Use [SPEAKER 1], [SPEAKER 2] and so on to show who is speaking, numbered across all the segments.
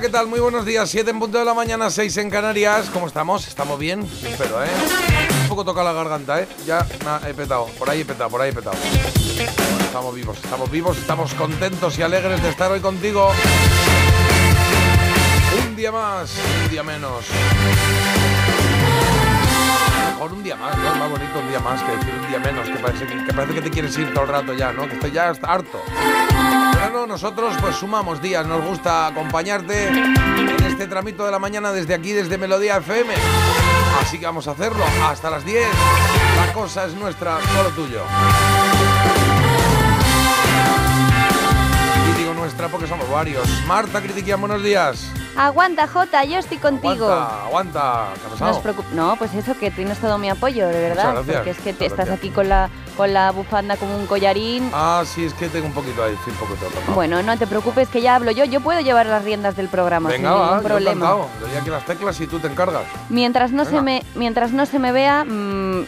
[SPEAKER 1] ¿Qué tal? Muy buenos días. 7 en punto de la mañana, 6 en Canarias. ¿Cómo estamos? ¿Estamos bien? Espero, ¿eh? Un poco toca la garganta, ¿eh? Ya me he petado. Por ahí he petado, por ahí he petado. Bueno, estamos vivos, estamos vivos, estamos contentos y alegres de estar hoy contigo. Un día más, un día menos. Mejor un día más, ¿no? Es más bonito un día más que decir un día menos, que parece que, que parece que te quieres ir todo el rato ya, ¿no? Que estoy ya harto. Pero no, nosotros pues sumamos días, nos gusta acompañarte en este tramito de la mañana desde aquí, desde Melodía FM. Así que vamos a hacerlo hasta las 10. La cosa es nuestra, solo tuyo. Y digo nuestra porque somos varios. Marta Critiquian, buenos días.
[SPEAKER 2] Aguanta, Jota, yo estoy contigo.
[SPEAKER 1] Aguanta, aguanta. ¿Qué ha
[SPEAKER 2] No, no, pues eso, que tienes todo mi apoyo, de verdad.
[SPEAKER 1] Muchas gracias,
[SPEAKER 2] Porque es que te estás
[SPEAKER 1] gracias.
[SPEAKER 2] aquí con la, con la bufanda como un collarín.
[SPEAKER 1] Ah, sí, es que tengo un poquito ahí, un tocado.
[SPEAKER 2] Bueno, no te preocupes, que ya hablo yo. Yo puedo llevar las riendas del programa
[SPEAKER 1] Venga,
[SPEAKER 2] sin
[SPEAKER 1] va,
[SPEAKER 2] ningún
[SPEAKER 1] yo
[SPEAKER 2] problema.
[SPEAKER 1] encantado. Doy aquí las teclas y tú te encargas.
[SPEAKER 2] Mientras no, se me, mientras no se me vea mm,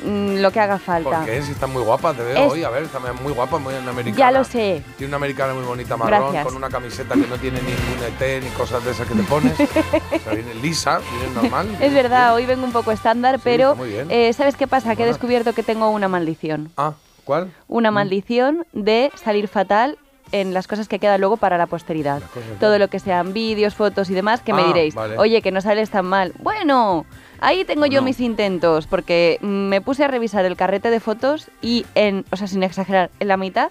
[SPEAKER 2] mm, lo que haga falta.
[SPEAKER 1] ¿Por qué? Si está muy guapa, te veo
[SPEAKER 2] Es-
[SPEAKER 1] hoy. A ver, está muy guapa, muy americana.
[SPEAKER 2] Ya lo sé.
[SPEAKER 1] Tiene una americana muy bonita marrón,
[SPEAKER 2] Gracias.
[SPEAKER 1] con una camiseta que no tiene ningún ET ni cosas de esas que te pones. o sea, viene lisa, viene normal.
[SPEAKER 2] Es verdad, hoy vengo un poco estándar,
[SPEAKER 1] Sí,
[SPEAKER 2] pero eh, ¿sabes qué pasa? Que he descubierto que tengo una maldición.
[SPEAKER 1] Ah, ¿cuál?
[SPEAKER 2] Una maldición de salir fatal en las cosas que quedan luego para la posteridad. Todo lo que sean vídeos, fotos y demás, que me
[SPEAKER 1] Ah,
[SPEAKER 2] diréis,
[SPEAKER 1] vale.
[SPEAKER 2] oye, que no sales tan mal. Bueno, ahí tengo yo mis intentos, porque mm, me puse a revisar el carrete de fotos y, en, o sea, sin exagerar, en la mitad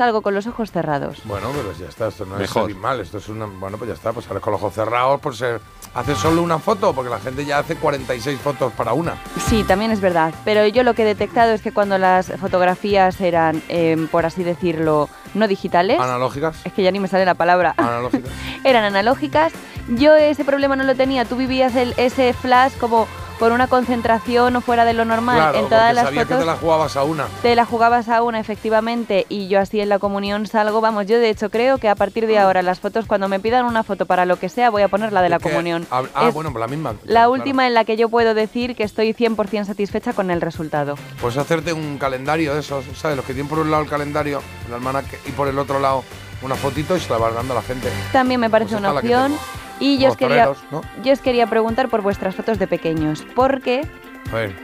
[SPEAKER 2] salgo con los ojos cerrados.
[SPEAKER 1] Bueno, pero ya está, esto no
[SPEAKER 3] Mejor.
[SPEAKER 1] es mal, esto es una... Bueno, pues ya está, pues sales con los ojos cerrados por ser... Haces solo una foto, porque la gente ya hace 46 fotos para una.
[SPEAKER 2] Sí, también es verdad, pero yo lo que he detectado es que cuando las fotografías eran, em, por así decirlo, no digitales,
[SPEAKER 1] Analógicas.
[SPEAKER 2] es que ya ni me sale la palabra,
[SPEAKER 1] Analógicas.
[SPEAKER 2] eran analógicas. Yo ese problema no lo tenía. Tú vivías el, ese flash como por una concentración o fuera de lo normal.
[SPEAKER 1] claro,
[SPEAKER 2] en todas las
[SPEAKER 1] sabía
[SPEAKER 2] fotos
[SPEAKER 1] que te la jugabas a una.
[SPEAKER 2] te la jugabas a una, efectivamente, y yo así en la comunión salgo. Vamos, yo de hecho creo que a partir de ahora las fotos, cuando me pidan una foto para lo que sea, voy a poner la de la
[SPEAKER 1] que-
[SPEAKER 2] comunión.
[SPEAKER 1] Ah, ah,
[SPEAKER 2] Es
[SPEAKER 1] bueno, la misma.
[SPEAKER 2] la
[SPEAKER 1] claro.
[SPEAKER 2] última en la que yo puedo decir que estoy 100% satisfecha con el resultado.
[SPEAKER 1] Pues hacerte un calendario de esos, ¿sabes? Los que tienen por un lado el calendario, el almanaque, y por el otro lado una fotito y se la vas dando a la gente.
[SPEAKER 2] También me parece
[SPEAKER 1] Pues esta
[SPEAKER 2] una opción. Y yo os, quería,
[SPEAKER 1] toreros, ¿no?
[SPEAKER 2] yo os quería preguntar por vuestras fotos de pequeños, porque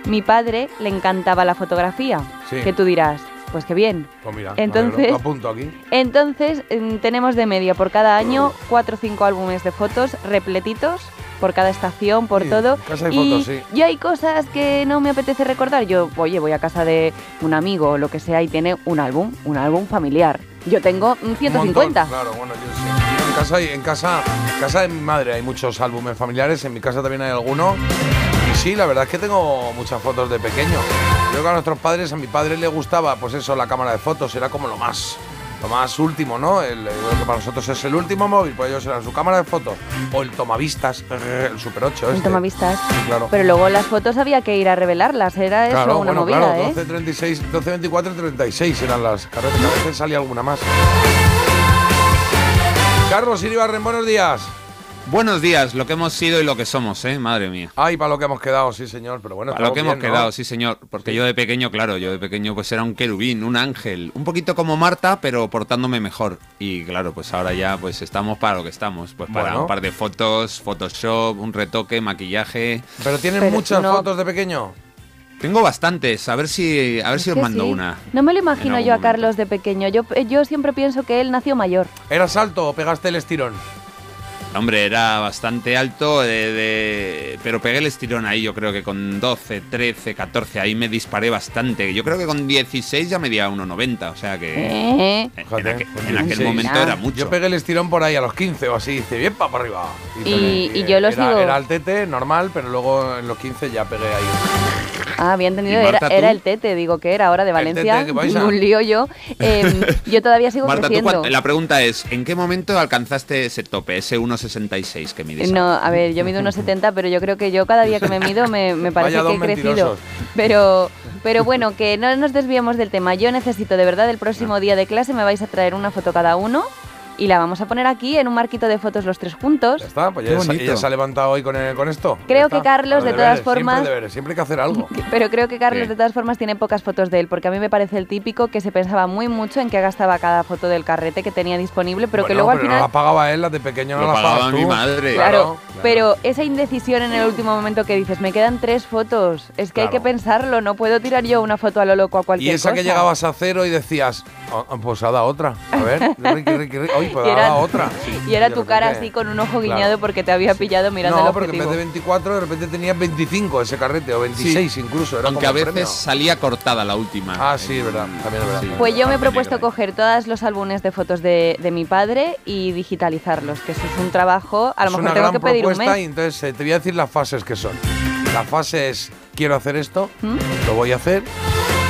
[SPEAKER 2] mi padre le encantaba la fotografía.
[SPEAKER 1] Sí.
[SPEAKER 2] Que tú dirás, pues qué bien.
[SPEAKER 1] pues mira,
[SPEAKER 2] Entonces-
[SPEAKER 1] lo apunto aquí.
[SPEAKER 2] Entonces, mm, tenemos de media por cada año cuatro o cinco álbumes de fotos repletitos por cada estación, por
[SPEAKER 1] Sí,
[SPEAKER 2] todo.
[SPEAKER 1] casa hay
[SPEAKER 2] y
[SPEAKER 1] fotos, sí.
[SPEAKER 2] yo hay cosas que no me apetece recordar. Yo, oye, voy a casa de un amigo o lo que sea y tiene un álbum, un álbum familiar. Yo tengo mm,
[SPEAKER 1] Un
[SPEAKER 2] 150.
[SPEAKER 1] montón, claro, bueno, yo sí. Yo En casa, hay- en casa, en casa de mi madre hay muchos álbumes familiares, en mi casa también hay alguno. Y sí, la verdad es que tengo muchas fotos de pequeño. Creo que a nuestros padres, a mi padre le gustaba, pues eso, la cámara de fotos, era como lo más, lo más último, ¿no? El, que para nosotros es el último móvil, pues ellos eran su cámara de fotos o el tomavistas, el Super 8.
[SPEAKER 2] Un
[SPEAKER 1] este.
[SPEAKER 2] tomavistas.
[SPEAKER 1] Claro.
[SPEAKER 2] Pero luego las fotos había que ir a revelarlas, era eso una
[SPEAKER 1] bueno,
[SPEAKER 2] movida,
[SPEAKER 1] claro,
[SPEAKER 2] ¿eh?
[SPEAKER 1] 12, 36, 12, 24 y 36 eran las carreras, a veces salía alguna más. Carlos Iribarren, buenos días.
[SPEAKER 3] Buenos días, lo que hemos sido y lo que somos, ¿eh? Madre mía.
[SPEAKER 1] Ay, para lo que hemos quedado, sí, señor, pero bueno,
[SPEAKER 3] A lo que hemos quedado, sí señor. Porque yo de pequeño, claro, yo de pequeño pues era un querubín, un ángel. Un poquito como Marta, pero portándome mejor. Y claro, pues ahora ya pues estamos para lo que estamos. Pues para
[SPEAKER 1] Bueno.
[SPEAKER 3] un par de fotos, Photoshop, un retoque, maquillaje.
[SPEAKER 1] Pero tienen
[SPEAKER 2] Pero
[SPEAKER 1] muchas
[SPEAKER 2] no-
[SPEAKER 1] fotos de pequeño.
[SPEAKER 3] Tengo bastantes, a ver si, a ver
[SPEAKER 2] Es
[SPEAKER 3] si os mando
[SPEAKER 2] sí.
[SPEAKER 3] una.
[SPEAKER 2] No me lo imagino yo a
[SPEAKER 3] momento.
[SPEAKER 2] Carlos de pequeño. Yo, yo siempre pienso que él nació mayor.
[SPEAKER 1] ¿Eras alto o pegaste el estirón?
[SPEAKER 3] Hombre, era bastante alto, de, de- pero pegué el estirón ahí, yo creo que con 12, 13, 14, ahí me disparé bastante. Yo creo que con 16 ya medía 1,90, o sea que
[SPEAKER 2] ¿Eh?
[SPEAKER 3] en, aquel,
[SPEAKER 1] con
[SPEAKER 3] en aquel
[SPEAKER 1] 16.
[SPEAKER 3] momento era mucho.
[SPEAKER 1] Yo pegué el estirón por ahí a los 15 o así, dice, bien para arriba.
[SPEAKER 2] Y- yo lo
[SPEAKER 1] era,
[SPEAKER 2] sigo-
[SPEAKER 1] Era el tete, normal, pero luego en los 15 ya pegué ahí.
[SPEAKER 2] Ah, había entendido,
[SPEAKER 3] ¿Y
[SPEAKER 2] era,
[SPEAKER 3] Marta,
[SPEAKER 2] era
[SPEAKER 3] tú?
[SPEAKER 2] el Tete, digo que era ahora de Valencia,
[SPEAKER 1] Tete,
[SPEAKER 2] un lío yo. Em, yo todavía sigo
[SPEAKER 3] Marta, tú
[SPEAKER 2] creciendo.
[SPEAKER 3] la pregunta es, ¿en qué momento alcanzaste ese tope, ese 1,66 que mides?
[SPEAKER 2] No, a ver, yo mido unos 70, pero yo creo que yo cada día que me mido me, me parece que he crecido. Pero, pero bueno, que no nos desviemos del tema. Yo necesito, de verdad, el próximo día de clase me vais a traer una foto cada uno y la vamos a poner aquí en un marquito de fotos los tres juntos.
[SPEAKER 1] Ya está, pues ya, se-
[SPEAKER 4] bonito.
[SPEAKER 1] ella se ha levantado hoy con, el- con esto.
[SPEAKER 2] Creo que Carlos, de todas formas-
[SPEAKER 1] Siempre, deberes, siempre hay que hacer algo.
[SPEAKER 2] Pero creo que Carlos
[SPEAKER 3] Sí.
[SPEAKER 2] de todas formas tiene pocas fotos de él, porque a mí me parece el típico que se pensaba muy mucho en qué gastaba cada foto del carrete que tenía disponible, pero que luego al
[SPEAKER 1] pero
[SPEAKER 2] final...
[SPEAKER 1] no la pagaba él, las de pequeño no las
[SPEAKER 3] pagaba
[SPEAKER 1] pagas
[SPEAKER 3] mi
[SPEAKER 1] tú.
[SPEAKER 3] madre.
[SPEAKER 2] Claro,
[SPEAKER 1] claro.
[SPEAKER 2] pero esa indecisión en el último momento que dices, me quedan tres fotos, es que hay que pensarlo, no puedo tirar yo una foto a lo loco a
[SPEAKER 1] Y
[SPEAKER 2] cualquier
[SPEAKER 1] esa que llegabas a cero y decías, "Ah, ah, pues ha dado otra. A ver, Ricky, Ricky, Ricky. Oye, pues
[SPEAKER 2] Y
[SPEAKER 1] ha
[SPEAKER 2] era-
[SPEAKER 1] dado otra.
[SPEAKER 2] Y era
[SPEAKER 1] de
[SPEAKER 2] tu cara así con un ojo
[SPEAKER 1] Claro.
[SPEAKER 2] guiñado porque te había pillado mirando
[SPEAKER 1] no,
[SPEAKER 2] el
[SPEAKER 1] porque en vez de 24 de repente tenías 25 ese carrete, o 26 incluso. Era
[SPEAKER 3] Aunque
[SPEAKER 1] como
[SPEAKER 3] a veces
[SPEAKER 1] premio.
[SPEAKER 3] salía cortada la última.
[SPEAKER 1] Ah, sí, verdad, también es verdad.
[SPEAKER 3] Sí.
[SPEAKER 2] Pues yo me he propuesto coger todos los álbumes de fotos de, de mi padre y digitalizarlos, que eso es un trabajo, a lo
[SPEAKER 1] es
[SPEAKER 2] mejor
[SPEAKER 1] una
[SPEAKER 2] tengo
[SPEAKER 1] gran
[SPEAKER 2] que pedir un mes.
[SPEAKER 1] y entonces eh, te voy a decir las fases que son. La fase es, quiero hacer esto,
[SPEAKER 2] ¿Mm?
[SPEAKER 1] lo voy a hacer,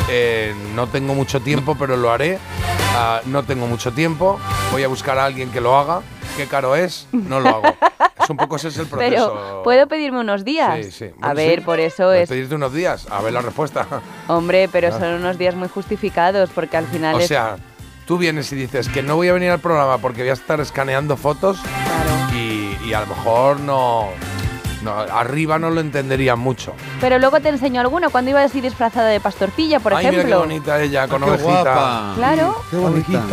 [SPEAKER 1] eh, no tengo mucho tiempo, pero lo haré, Ah, no tengo mucho tiempo, voy a buscar a alguien que lo haga, qué caro es, no lo hago. Es un poco ese es el proceso.
[SPEAKER 2] Pero, ¿puedo pedirme unos días?
[SPEAKER 1] Sí, sí.
[SPEAKER 2] a ver,
[SPEAKER 1] sí.
[SPEAKER 2] por eso es...
[SPEAKER 1] pedirte unos días, a ver la respuesta.
[SPEAKER 2] Hombre, pero
[SPEAKER 1] Ah.
[SPEAKER 2] son unos días muy justificados porque al final
[SPEAKER 1] O
[SPEAKER 2] es...
[SPEAKER 1] sea, tú vienes y dices que no voy a venir al programa porque voy a estar escaneando fotos
[SPEAKER 2] Claro.
[SPEAKER 1] y, y a lo mejor no, no, arriba no lo entenderían mucho.
[SPEAKER 2] Pero luego te enseño alguno cuando iba así disfrazada de pastorcilla, por
[SPEAKER 1] Ay, mira qué
[SPEAKER 2] ejemplo.
[SPEAKER 1] bonita ella, con
[SPEAKER 3] Ah, qué
[SPEAKER 1] ovejita.
[SPEAKER 3] guapa.
[SPEAKER 2] Claro.
[SPEAKER 4] Qué bonita.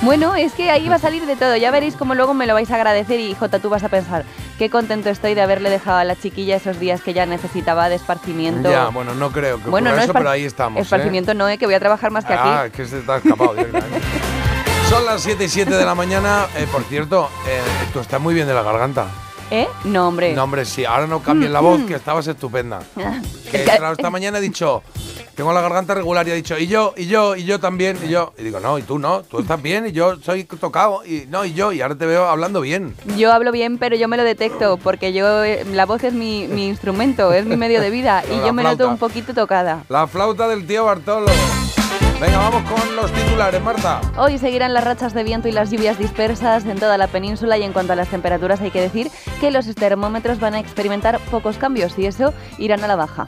[SPEAKER 2] Bueno, es que ahí va a salir de todo. Ya veréis cómo luego me lo vais a agradecer y Jota, tú vas a pensar qué contento estoy de haberle dejado a la chiquilla esos días que ya necesitaba de esparcimiento.
[SPEAKER 1] Ya, bueno, no creo que
[SPEAKER 2] Bueno, no
[SPEAKER 1] eso,
[SPEAKER 2] espar-
[SPEAKER 1] pero ahí estamos. ¿eh?
[SPEAKER 2] Esparcimiento no, eh, que voy a trabajar más que
[SPEAKER 1] Ah,
[SPEAKER 2] aquí.
[SPEAKER 1] que se te ha escapado. Son las 7 y 7 de la mañana. Eh, por cierto, eh, tú estás muy bien de la garganta.
[SPEAKER 2] ¿Eh? No, hombre.
[SPEAKER 1] No, hombre, sí. Ahora no cambies la voz, que estabas estupenda.
[SPEAKER 2] Ah,
[SPEAKER 1] Que esta mañana he dicho, tengo la garganta regular y ha dicho, y yo, y yo, y yo también, y yo. Y digo, no, y tú no, tú estás bien, y yo soy tocado, y no, y yo, y ahora te veo hablando bien.
[SPEAKER 2] Yo hablo bien, pero yo me lo detecto porque yo eh, la voz es mi, mi instrumento, es mi medio de vida y yo me noto un poquito tocada.
[SPEAKER 1] La flauta del tío Bartolo. Venga, vamos con los titulares, Marta.
[SPEAKER 2] Hoy seguirán las rachas de viento y las lluvias dispersas en toda la península y en cuanto a las temperaturas hay que decir que los termómetros van a experimentar pocos cambios y eso irán a la baja.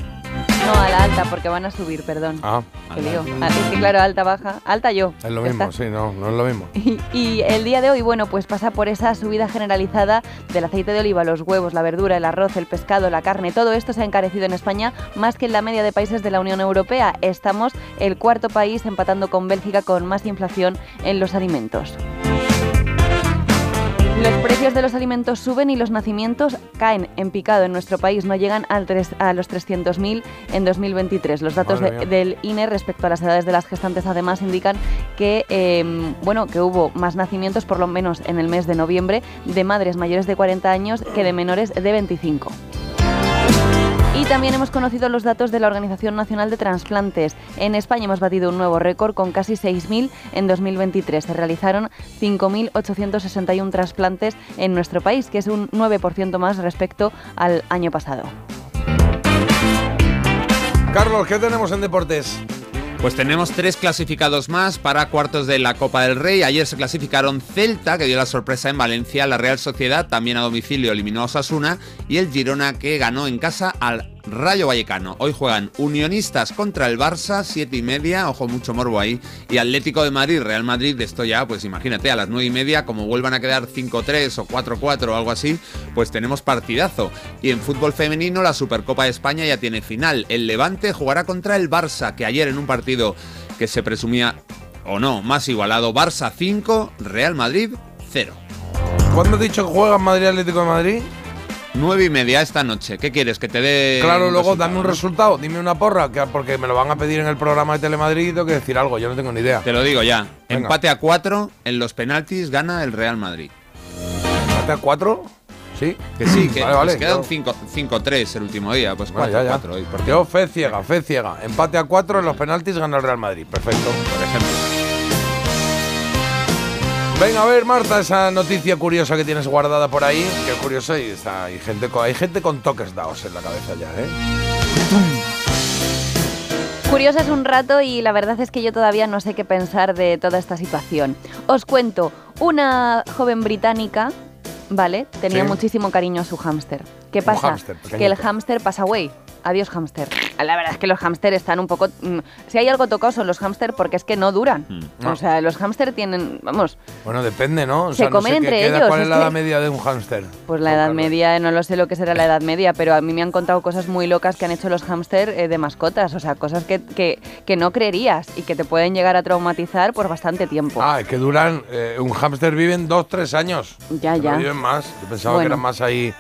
[SPEAKER 2] No, a la alta porque van a subir, perdón.
[SPEAKER 1] Ah,
[SPEAKER 2] Qué lío. Ah, Es que claro, alta, baja. Alta yo.
[SPEAKER 1] es lo mismo,
[SPEAKER 2] está.
[SPEAKER 1] sí, no, no es lo mismo.
[SPEAKER 2] Y, y el día de hoy, bueno, pues pasa por esa subida generalizada del aceite de oliva, los huevos, la verdura, el arroz, el pescado, la carne. Todo esto se ha encarecido en España más que en la media de países de la Unión Europea. Estamos el cuarto país empatando con Bélgica con más inflación en los alimentos. Los precios de los alimentos suben y los nacimientos caen en picado en nuestro país, no llegan al tres- a los 300.000 en 2023. Los datos de- del INE respecto a las edades de las gestantes además indican que, eh, bueno, que hubo más nacimientos, por lo menos en el mes de noviembre, de madres mayores de 40 años que de menores de 25. Y también hemos conocido los datos de la Organización Nacional de Transplantes. En España hemos batido un nuevo récord con casi 6.000 en 2023. Se realizaron 5.861 trasplantes en nuestro país, que es un 9% más respecto al año pasado.
[SPEAKER 1] Carlos, ¿qué tenemos en deportes?
[SPEAKER 3] Pues tenemos tres clasificados más para cuartos de la Copa del Rey. Ayer se clasificaron Celta, que dio la sorpresa en Valencia, la Real Sociedad, también a domicilio eliminó a Osasuna, y el Girona, que ganó en casa al Rayo Vallecano. Hoy juegan Unionistas contra el Barça, siete y media, ojo, mucho morbo ahí, y Atlético de Madrid, Real Madrid, esto ya, pues imagínate, a las nueve y media, como vuelvan a quedar 5-3 o 4-4 o algo así, pues tenemos partidazo. Y en fútbol femenino, la Supercopa de España ya tiene final. El Levante jugará contra el Barça, que ayer en un partido que se presumía, o no, más igualado, Barça 5, Real Madrid 0.
[SPEAKER 1] ¿Cuándo has dicho que juegas Madrid Atlético de Madrid?
[SPEAKER 3] 9 y media esta noche. ¿Qué quieres? Que te dé.
[SPEAKER 1] Claro, luego dame un resultado, dime una porra, que, porque me lo van a pedir en el programa de Telemadrid y tengo que decir algo, yo no tengo ni idea.
[SPEAKER 3] Te lo digo ya.
[SPEAKER 1] Venga.
[SPEAKER 3] Empate a 4, en los penaltis gana el Real Madrid.
[SPEAKER 1] empate a 4. Sí.
[SPEAKER 3] Que sí, que
[SPEAKER 1] Vale, vale,
[SPEAKER 3] se quedan
[SPEAKER 1] claro.
[SPEAKER 3] 5-3 el último día, pues
[SPEAKER 1] Bueno, ya, ya.
[SPEAKER 3] 4-4 hoy, por
[SPEAKER 1] Yo fe ciega, fe ciega. Empate a 4 en los penaltis gana el Real Madrid. Perfecto.
[SPEAKER 3] por ejemplo.
[SPEAKER 1] Venga, a ver, Marta, esa noticia curiosa que tienes guardada por ahí. Qué curioso, y está, hay, gente con, hay gente con toques dados en la cabeza ya, ¿eh?
[SPEAKER 2] Curiosa es un rato y la verdad es que yo todavía no sé qué pensar de toda esta situación. Os cuento, una joven británica, ¿vale? Tenía
[SPEAKER 1] Sí.
[SPEAKER 2] muchísimo cariño a su hámster. ¿Qué pasa?
[SPEAKER 1] hámster
[SPEAKER 2] que el hámster pasa away. Adiós hámster. La verdad es que los hámster están un poco... mm, si hay algo tocado son los hámster porque es que no duran.
[SPEAKER 3] Mm.
[SPEAKER 2] O sea, los hámster tienen... Vamos,
[SPEAKER 1] Bueno, depende, ¿no? O
[SPEAKER 2] Se
[SPEAKER 1] no
[SPEAKER 2] comen
[SPEAKER 1] sé qué
[SPEAKER 2] entre
[SPEAKER 1] queda-
[SPEAKER 2] ellos,
[SPEAKER 1] ¿Cuál es
[SPEAKER 2] es
[SPEAKER 1] la
[SPEAKER 2] que-
[SPEAKER 1] edad media de un hámster?
[SPEAKER 2] Pues la edad media, no lo sé lo que será la edad media, pero a mí me han contado cosas muy locas que han hecho los hámster eh, de mascotas, o sea, cosas que, que, que no creerías y que te pueden llegar a traumatizar por bastante tiempo.
[SPEAKER 1] Ah, es que duran. eh, un hámster viven dos, tres años.
[SPEAKER 2] Ya,
[SPEAKER 1] Que no
[SPEAKER 2] ya.
[SPEAKER 1] viven más. Yo pensaba que eran más ahí.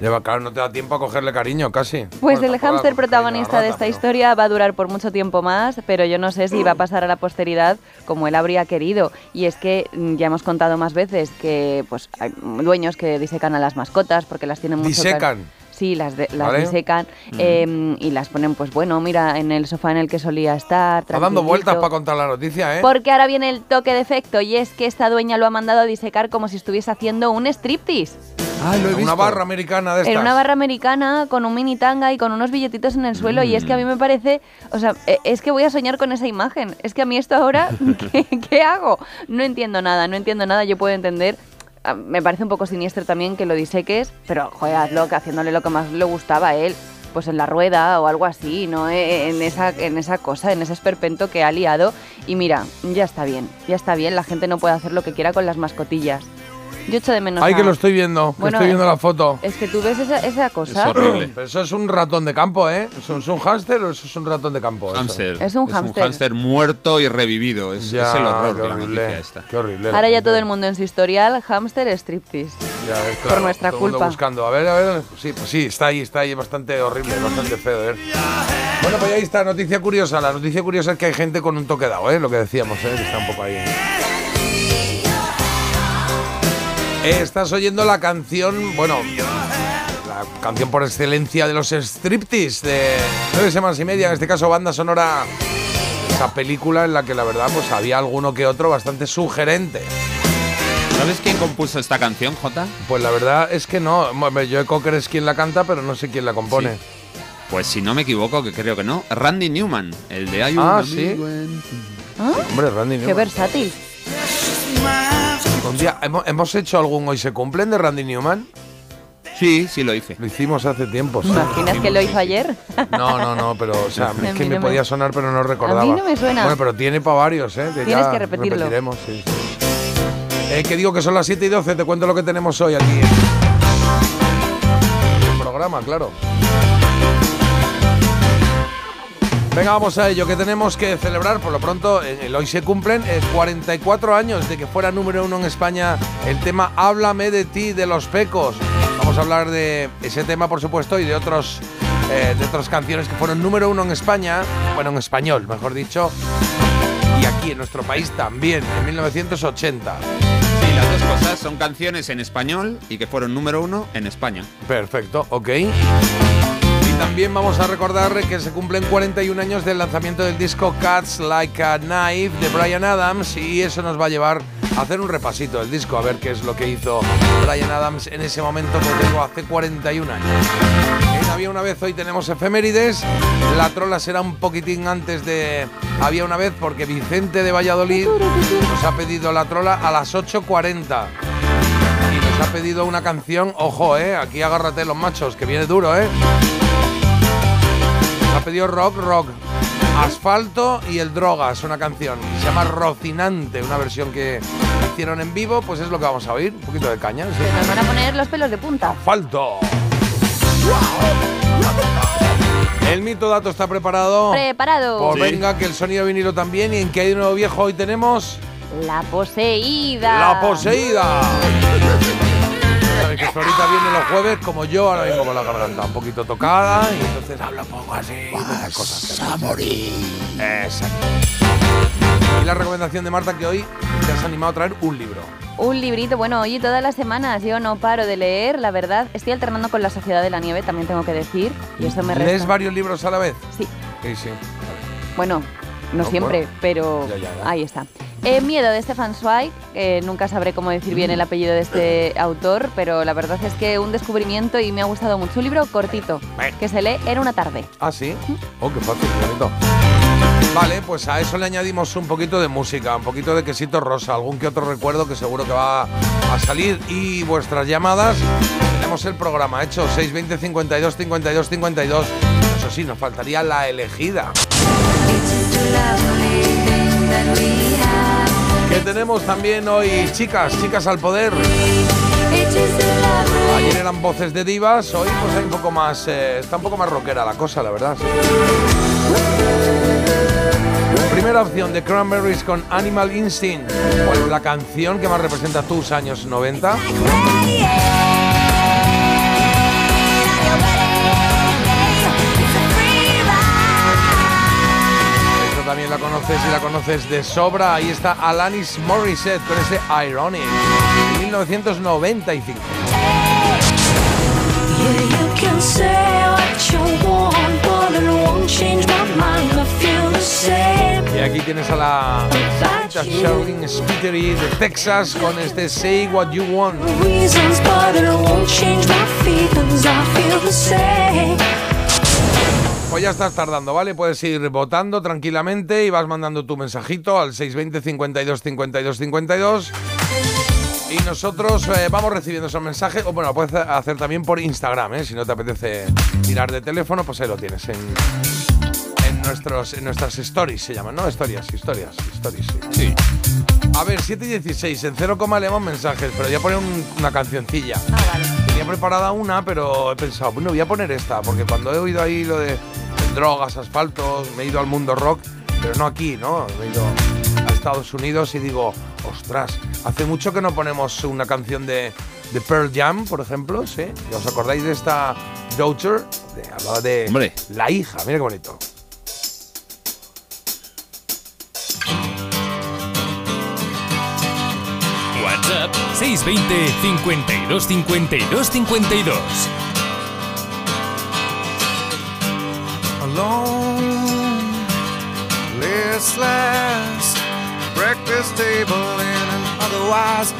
[SPEAKER 1] De claro, no te da tiempo a cogerle cariño, casi.
[SPEAKER 2] Pues
[SPEAKER 1] Bueno,
[SPEAKER 2] el hámster protagonista de esta historia va a durar por mucho tiempo más, pero yo no sé si va a pasar a la posteridad como él habría querido. Y es que mm, ya hemos contado más veces que pues hay dueños que disecan a las mascotas porque las tienen mucho
[SPEAKER 1] Disecan.
[SPEAKER 2] Sí, las, de- las
[SPEAKER 1] ¿Vale?
[SPEAKER 2] disecan eh, y las ponen, pues bueno, mira, en el sofá en el que solía estar.
[SPEAKER 1] Está dando vueltas para contar la noticia, ¿eh?
[SPEAKER 2] Porque ahora viene el toque de efecto y es que esta dueña lo ha mandado a disecar como si estuviese haciendo un striptease.
[SPEAKER 3] Ah, lo he
[SPEAKER 1] Una
[SPEAKER 3] visto.
[SPEAKER 1] barra americana de estas.
[SPEAKER 2] En una barra americana con un mini tanga y con unos billetitos en el suelo. Y es que a
[SPEAKER 1] Mm.
[SPEAKER 2] mí me parece, o sea, eh, es que voy a soñar con esa imagen. Es que a mí esto ahora, ¿qué, qué hago? No entiendo nada, no entiendo nada. Yo puedo entender, ah, me parece un poco siniestro también que lo diseques, pero joder, hazlo, que haciéndole lo que más le gustaba a él. Pues en la rueda o algo así, ¿no? Eh, En esa, en esa cosa, en ese esperpento que ha liado. Y mira, ya está bien, ya está bien. La gente no puede hacer lo que quiera con las mascotillas. Yo echo de menos
[SPEAKER 1] Ay,
[SPEAKER 2] a-
[SPEAKER 1] que lo estoy viendo. que
[SPEAKER 2] Bueno,
[SPEAKER 1] estoy viendo
[SPEAKER 2] es-
[SPEAKER 1] la foto.
[SPEAKER 2] Es que tú ves esa, esa cosa.
[SPEAKER 3] Es horrible.
[SPEAKER 1] Pero eso es un ratón de campo, ¿eh? ¿Eso es un hámster o eso es un ratón de campo? eso?
[SPEAKER 3] Hámster.
[SPEAKER 2] Es un hámster.
[SPEAKER 3] hámster muerto y revivido. Es,
[SPEAKER 1] Ya,
[SPEAKER 3] es el horror
[SPEAKER 1] qué
[SPEAKER 3] de la
[SPEAKER 1] horrible.
[SPEAKER 3] noticia esta.
[SPEAKER 1] Qué horrible.
[SPEAKER 2] Ahora ya todo el mundo en su historial, hámster striptease.
[SPEAKER 1] Ya ves,
[SPEAKER 2] por nuestra
[SPEAKER 1] todo el mundo
[SPEAKER 2] culpa.
[SPEAKER 1] buscando. A ver, a ver. Sí, pues sí, está ahí, está ahí. Es bastante horrible, bastante feo. ¿eh? Bueno, pues ahí está, noticia curiosa. La noticia curiosa es que hay gente con un toque dado, ¿eh? Lo que decíamos, ¿eh? Que está un poco ahí. Eh, Estás oyendo la canción, bueno, la canción por excelencia de los striptease de nueve semanas y media, en este caso banda sonora, esa película en la que la verdad pues había alguno que otro bastante sugerente.
[SPEAKER 3] ¿Sabes quién compuso esta canción, Jota?
[SPEAKER 1] Pues la verdad es que no, Joe Cocker es quien la canta, pero no sé quién la compone.
[SPEAKER 3] Sí. Pues si no me equivoco, que creo que no, Randy Newman, el de Hay un
[SPEAKER 1] Ah,
[SPEAKER 3] amigo
[SPEAKER 1] sí.
[SPEAKER 3] en-
[SPEAKER 2] ¿Ah?
[SPEAKER 1] Hombre, Randy
[SPEAKER 2] Qué
[SPEAKER 1] Newman.
[SPEAKER 2] versátil.
[SPEAKER 1] Un día, ¿hemos, hemos hecho algún Hoy se cumplen de Randy Newman?
[SPEAKER 3] Sí, sí lo hice.
[SPEAKER 1] Lo hicimos hace tiempo. sí.
[SPEAKER 2] ¿Imaginas que lo hizo ayer?
[SPEAKER 1] No, no, no, pero o sea,
[SPEAKER 2] A
[SPEAKER 1] es que me
[SPEAKER 2] no me-
[SPEAKER 1] podía sonar, pero no recordaba.
[SPEAKER 2] A mí no me suena.
[SPEAKER 1] Bueno, pero tiene para varios, ¿eh?
[SPEAKER 2] Tienes
[SPEAKER 1] ya
[SPEAKER 2] que repetirlo.
[SPEAKER 1] Repetiremos, sí. sí. Eh, que digo que son las 7 y 12, te cuento lo que tenemos hoy aquí. en el programa, claro. Venga, vamos a ello, que tenemos que celebrar, por lo pronto, eh, el hoy se cumplen eh, 44 años de que fuera número uno en España el tema Háblame de ti, de los pecos. Vamos a hablar de ese tema, por supuesto, y de otros eh, de otras canciones que fueron número uno en España, bueno, en español, mejor dicho, y aquí en nuestro país también, en 1980.
[SPEAKER 3] Sí, las dos cosas son canciones en español y que fueron número uno en España.
[SPEAKER 1] Perfecto, ok. También vamos a recordar que se cumplen 41 años del lanzamiento del disco Cuts Like a Knife de Brian Adams y eso nos va a llevar a hacer un repasito del disco, a ver qué es lo que hizo Brian Adams en ese momento, como te digo, hace 41 años. Había una vez, hoy tenemos efemérides. La trola será un poquitín antes de Había una vez porque Vicente de Valladolid nos ha pedido la trola a las 8.40. Y nos ha pedido una canción, ojo, eh, aquí agárrate los machos, que viene duro, eh. Pedido rock, rock. Asfalto y el Drogas, una canción. Se llama Rocinante, una versión que hicieron en vivo, pues es lo que vamos a oír. Un poquito de caña, sí.
[SPEAKER 2] Nos van a poner los pelos de punta.
[SPEAKER 1] Asfalto. El mito dato está preparado.
[SPEAKER 2] Preparado.
[SPEAKER 1] Pues
[SPEAKER 3] Sí.
[SPEAKER 1] venga, que el sonido vinilo también. Y en que hay de nuevo viejo hoy tenemos
[SPEAKER 2] La poseída.
[SPEAKER 1] La Poseída. Sabéis que Florita viene los jueves como yo ahora mismo con la garganta un poquito tocada y entonces habla un poco así. y esas cosas. a morir. Exacto. Y la recomendación de Marta que hoy te has animado a traer un libro.
[SPEAKER 2] Un librito, bueno, oye, todas las semanas yo no paro de leer, la verdad. Estoy alternando con La Sociedad de la Nieve, también tengo que decir, y eso me
[SPEAKER 1] ¿Lees
[SPEAKER 2] resta.
[SPEAKER 1] varios libros a la vez?
[SPEAKER 2] Sí,
[SPEAKER 1] Sí, sí.
[SPEAKER 2] bueno, no,
[SPEAKER 1] No,
[SPEAKER 2] siempre,
[SPEAKER 1] bueno.
[SPEAKER 2] pero
[SPEAKER 1] Ya, ya, ya.
[SPEAKER 2] ahí está. Eh, Miedo de Stefan Zweig, eh, nunca sabré cómo decir bien el apellido de este autor, pero la verdad es que un descubrimiento y me ha gustado mucho. Un libro cortito, que se lee en una tarde.
[SPEAKER 1] Ah, sí. Oh, qué fácil, qué bonito. Vale, pues a eso le añadimos un poquito de música, un poquito de quesito rosa, algún que otro recuerdo que seguro que va a salir. Y vuestras llamadas, tenemos el programa hecho, 620 52 52 52. Eso sí, nos faltaría la elegida. Que tenemos también hoy chicas, chicas al poder. Ayer eran voces de divas, hoy pues hay un poco más, eh, está un poco más rockera la cosa, la verdad. Primera opción de Cranberries con Animal Instinct. ¿Cuál es la canción que más representa tus años 90? La conoces y la conoces de sobra. Ahí está Alanis Morissette con ese Ironic. de 1995. Y aquí tienes a la Charlene Spiteri de Texas con este Say What You Want. Pues ya estás tardando, ¿vale? Puedes ir votando tranquilamente y vas mandando tu mensajito al 620 52 52 52. Y nosotros eh, vamos recibiendo esos mensajes. O bueno, lo puedes hacer también por Instagram, ¿eh? Si no te apetece tirar de teléfono, pues ahí lo tienes. En, en, nuestros, en nuestras stories se llaman, ¿no? Historias, historias, stories, sí.
[SPEAKER 3] Sí.
[SPEAKER 1] A ver, 7 y 16, en 0, leemos mensajes, pero voy a poner un- una cancioncilla.
[SPEAKER 2] Ah, vale.
[SPEAKER 1] Tenía preparada una, pero he pensado, bueno, voy a poner esta, porque cuando he oído ahí lo de drogas, asfaltos, me he ido al mundo rock, pero no aquí, ¿no? Me he ido a Estados Unidos y digo, ostras, hace mucho que no ponemos una canción de, de Pearl Jam, por ejemplo, ¿sí? ¿Y ¿Os acordáis de esta Daughter? De, hablaba de
[SPEAKER 3] Hombre.
[SPEAKER 1] la hija, mira qué bonito.
[SPEAKER 5] 620 52 52 52.
[SPEAKER 6] alone, listless, breakfast table in an otherwise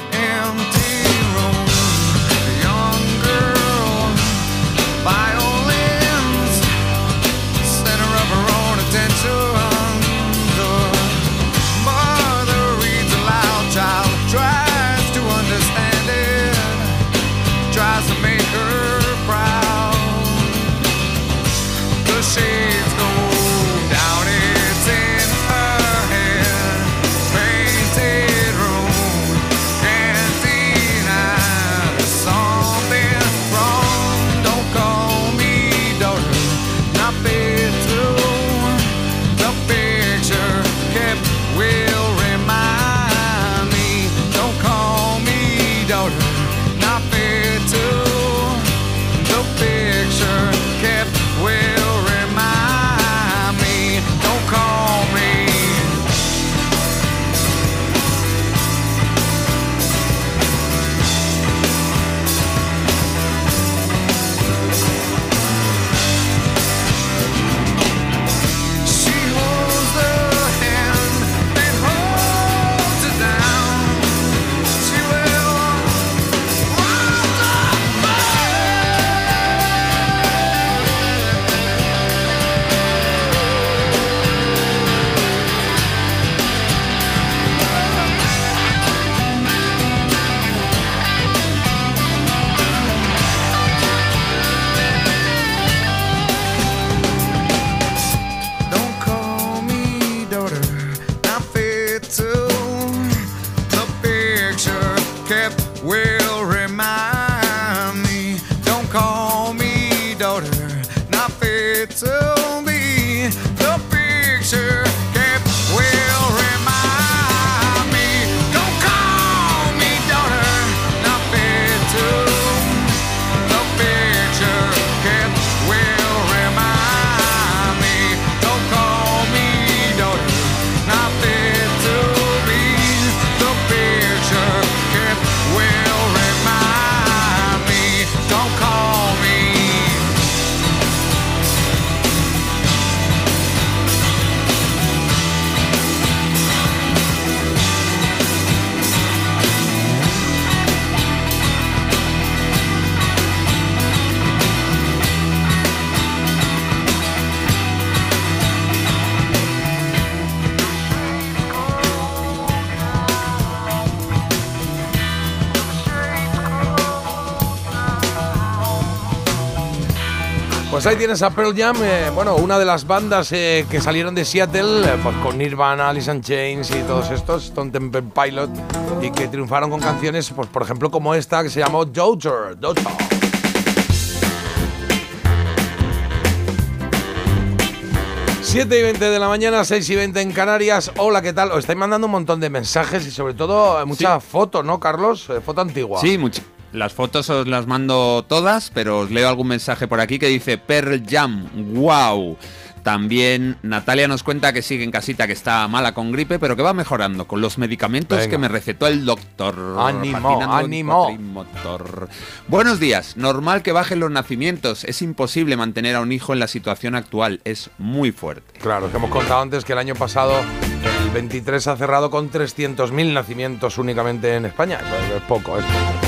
[SPEAKER 1] Pues ahí tienes a Pearl Jam, eh, bueno, una de las bandas eh, que salieron de Seattle, eh, pues con Nirvana, Alice in Chains y todos estos, Stone Temple Pilot, y que triunfaron con canciones, pues por ejemplo como esta que se llamó Dozer. Dozer. 7 y 20 de la mañana, 6 y 20 en Canarias. Hola, ¿qué tal? Os estáis mandando un montón de mensajes y sobre todo eh, muchas fotos, ¿no, Carlos? Eh, foto antigua.
[SPEAKER 3] Sí, much- las fotos os las mando todas, pero os leo algún mensaje por aquí que dice Pearl Jam, wow. También Natalia nos cuenta que sigue en casita, que está mala con gripe, pero que va mejorando con los medicamentos
[SPEAKER 1] Venga.
[SPEAKER 3] que me recetó el doctor.
[SPEAKER 1] Ánimo, ánimo.
[SPEAKER 3] Buenos días. Normal que bajen los nacimientos. Es imposible mantener a un hijo en la situación actual. Es muy fuerte.
[SPEAKER 1] Claro, que hemos contado antes que el año pasado el 23 ha cerrado con 300.000 nacimientos únicamente en España. Pues es poco, es poco.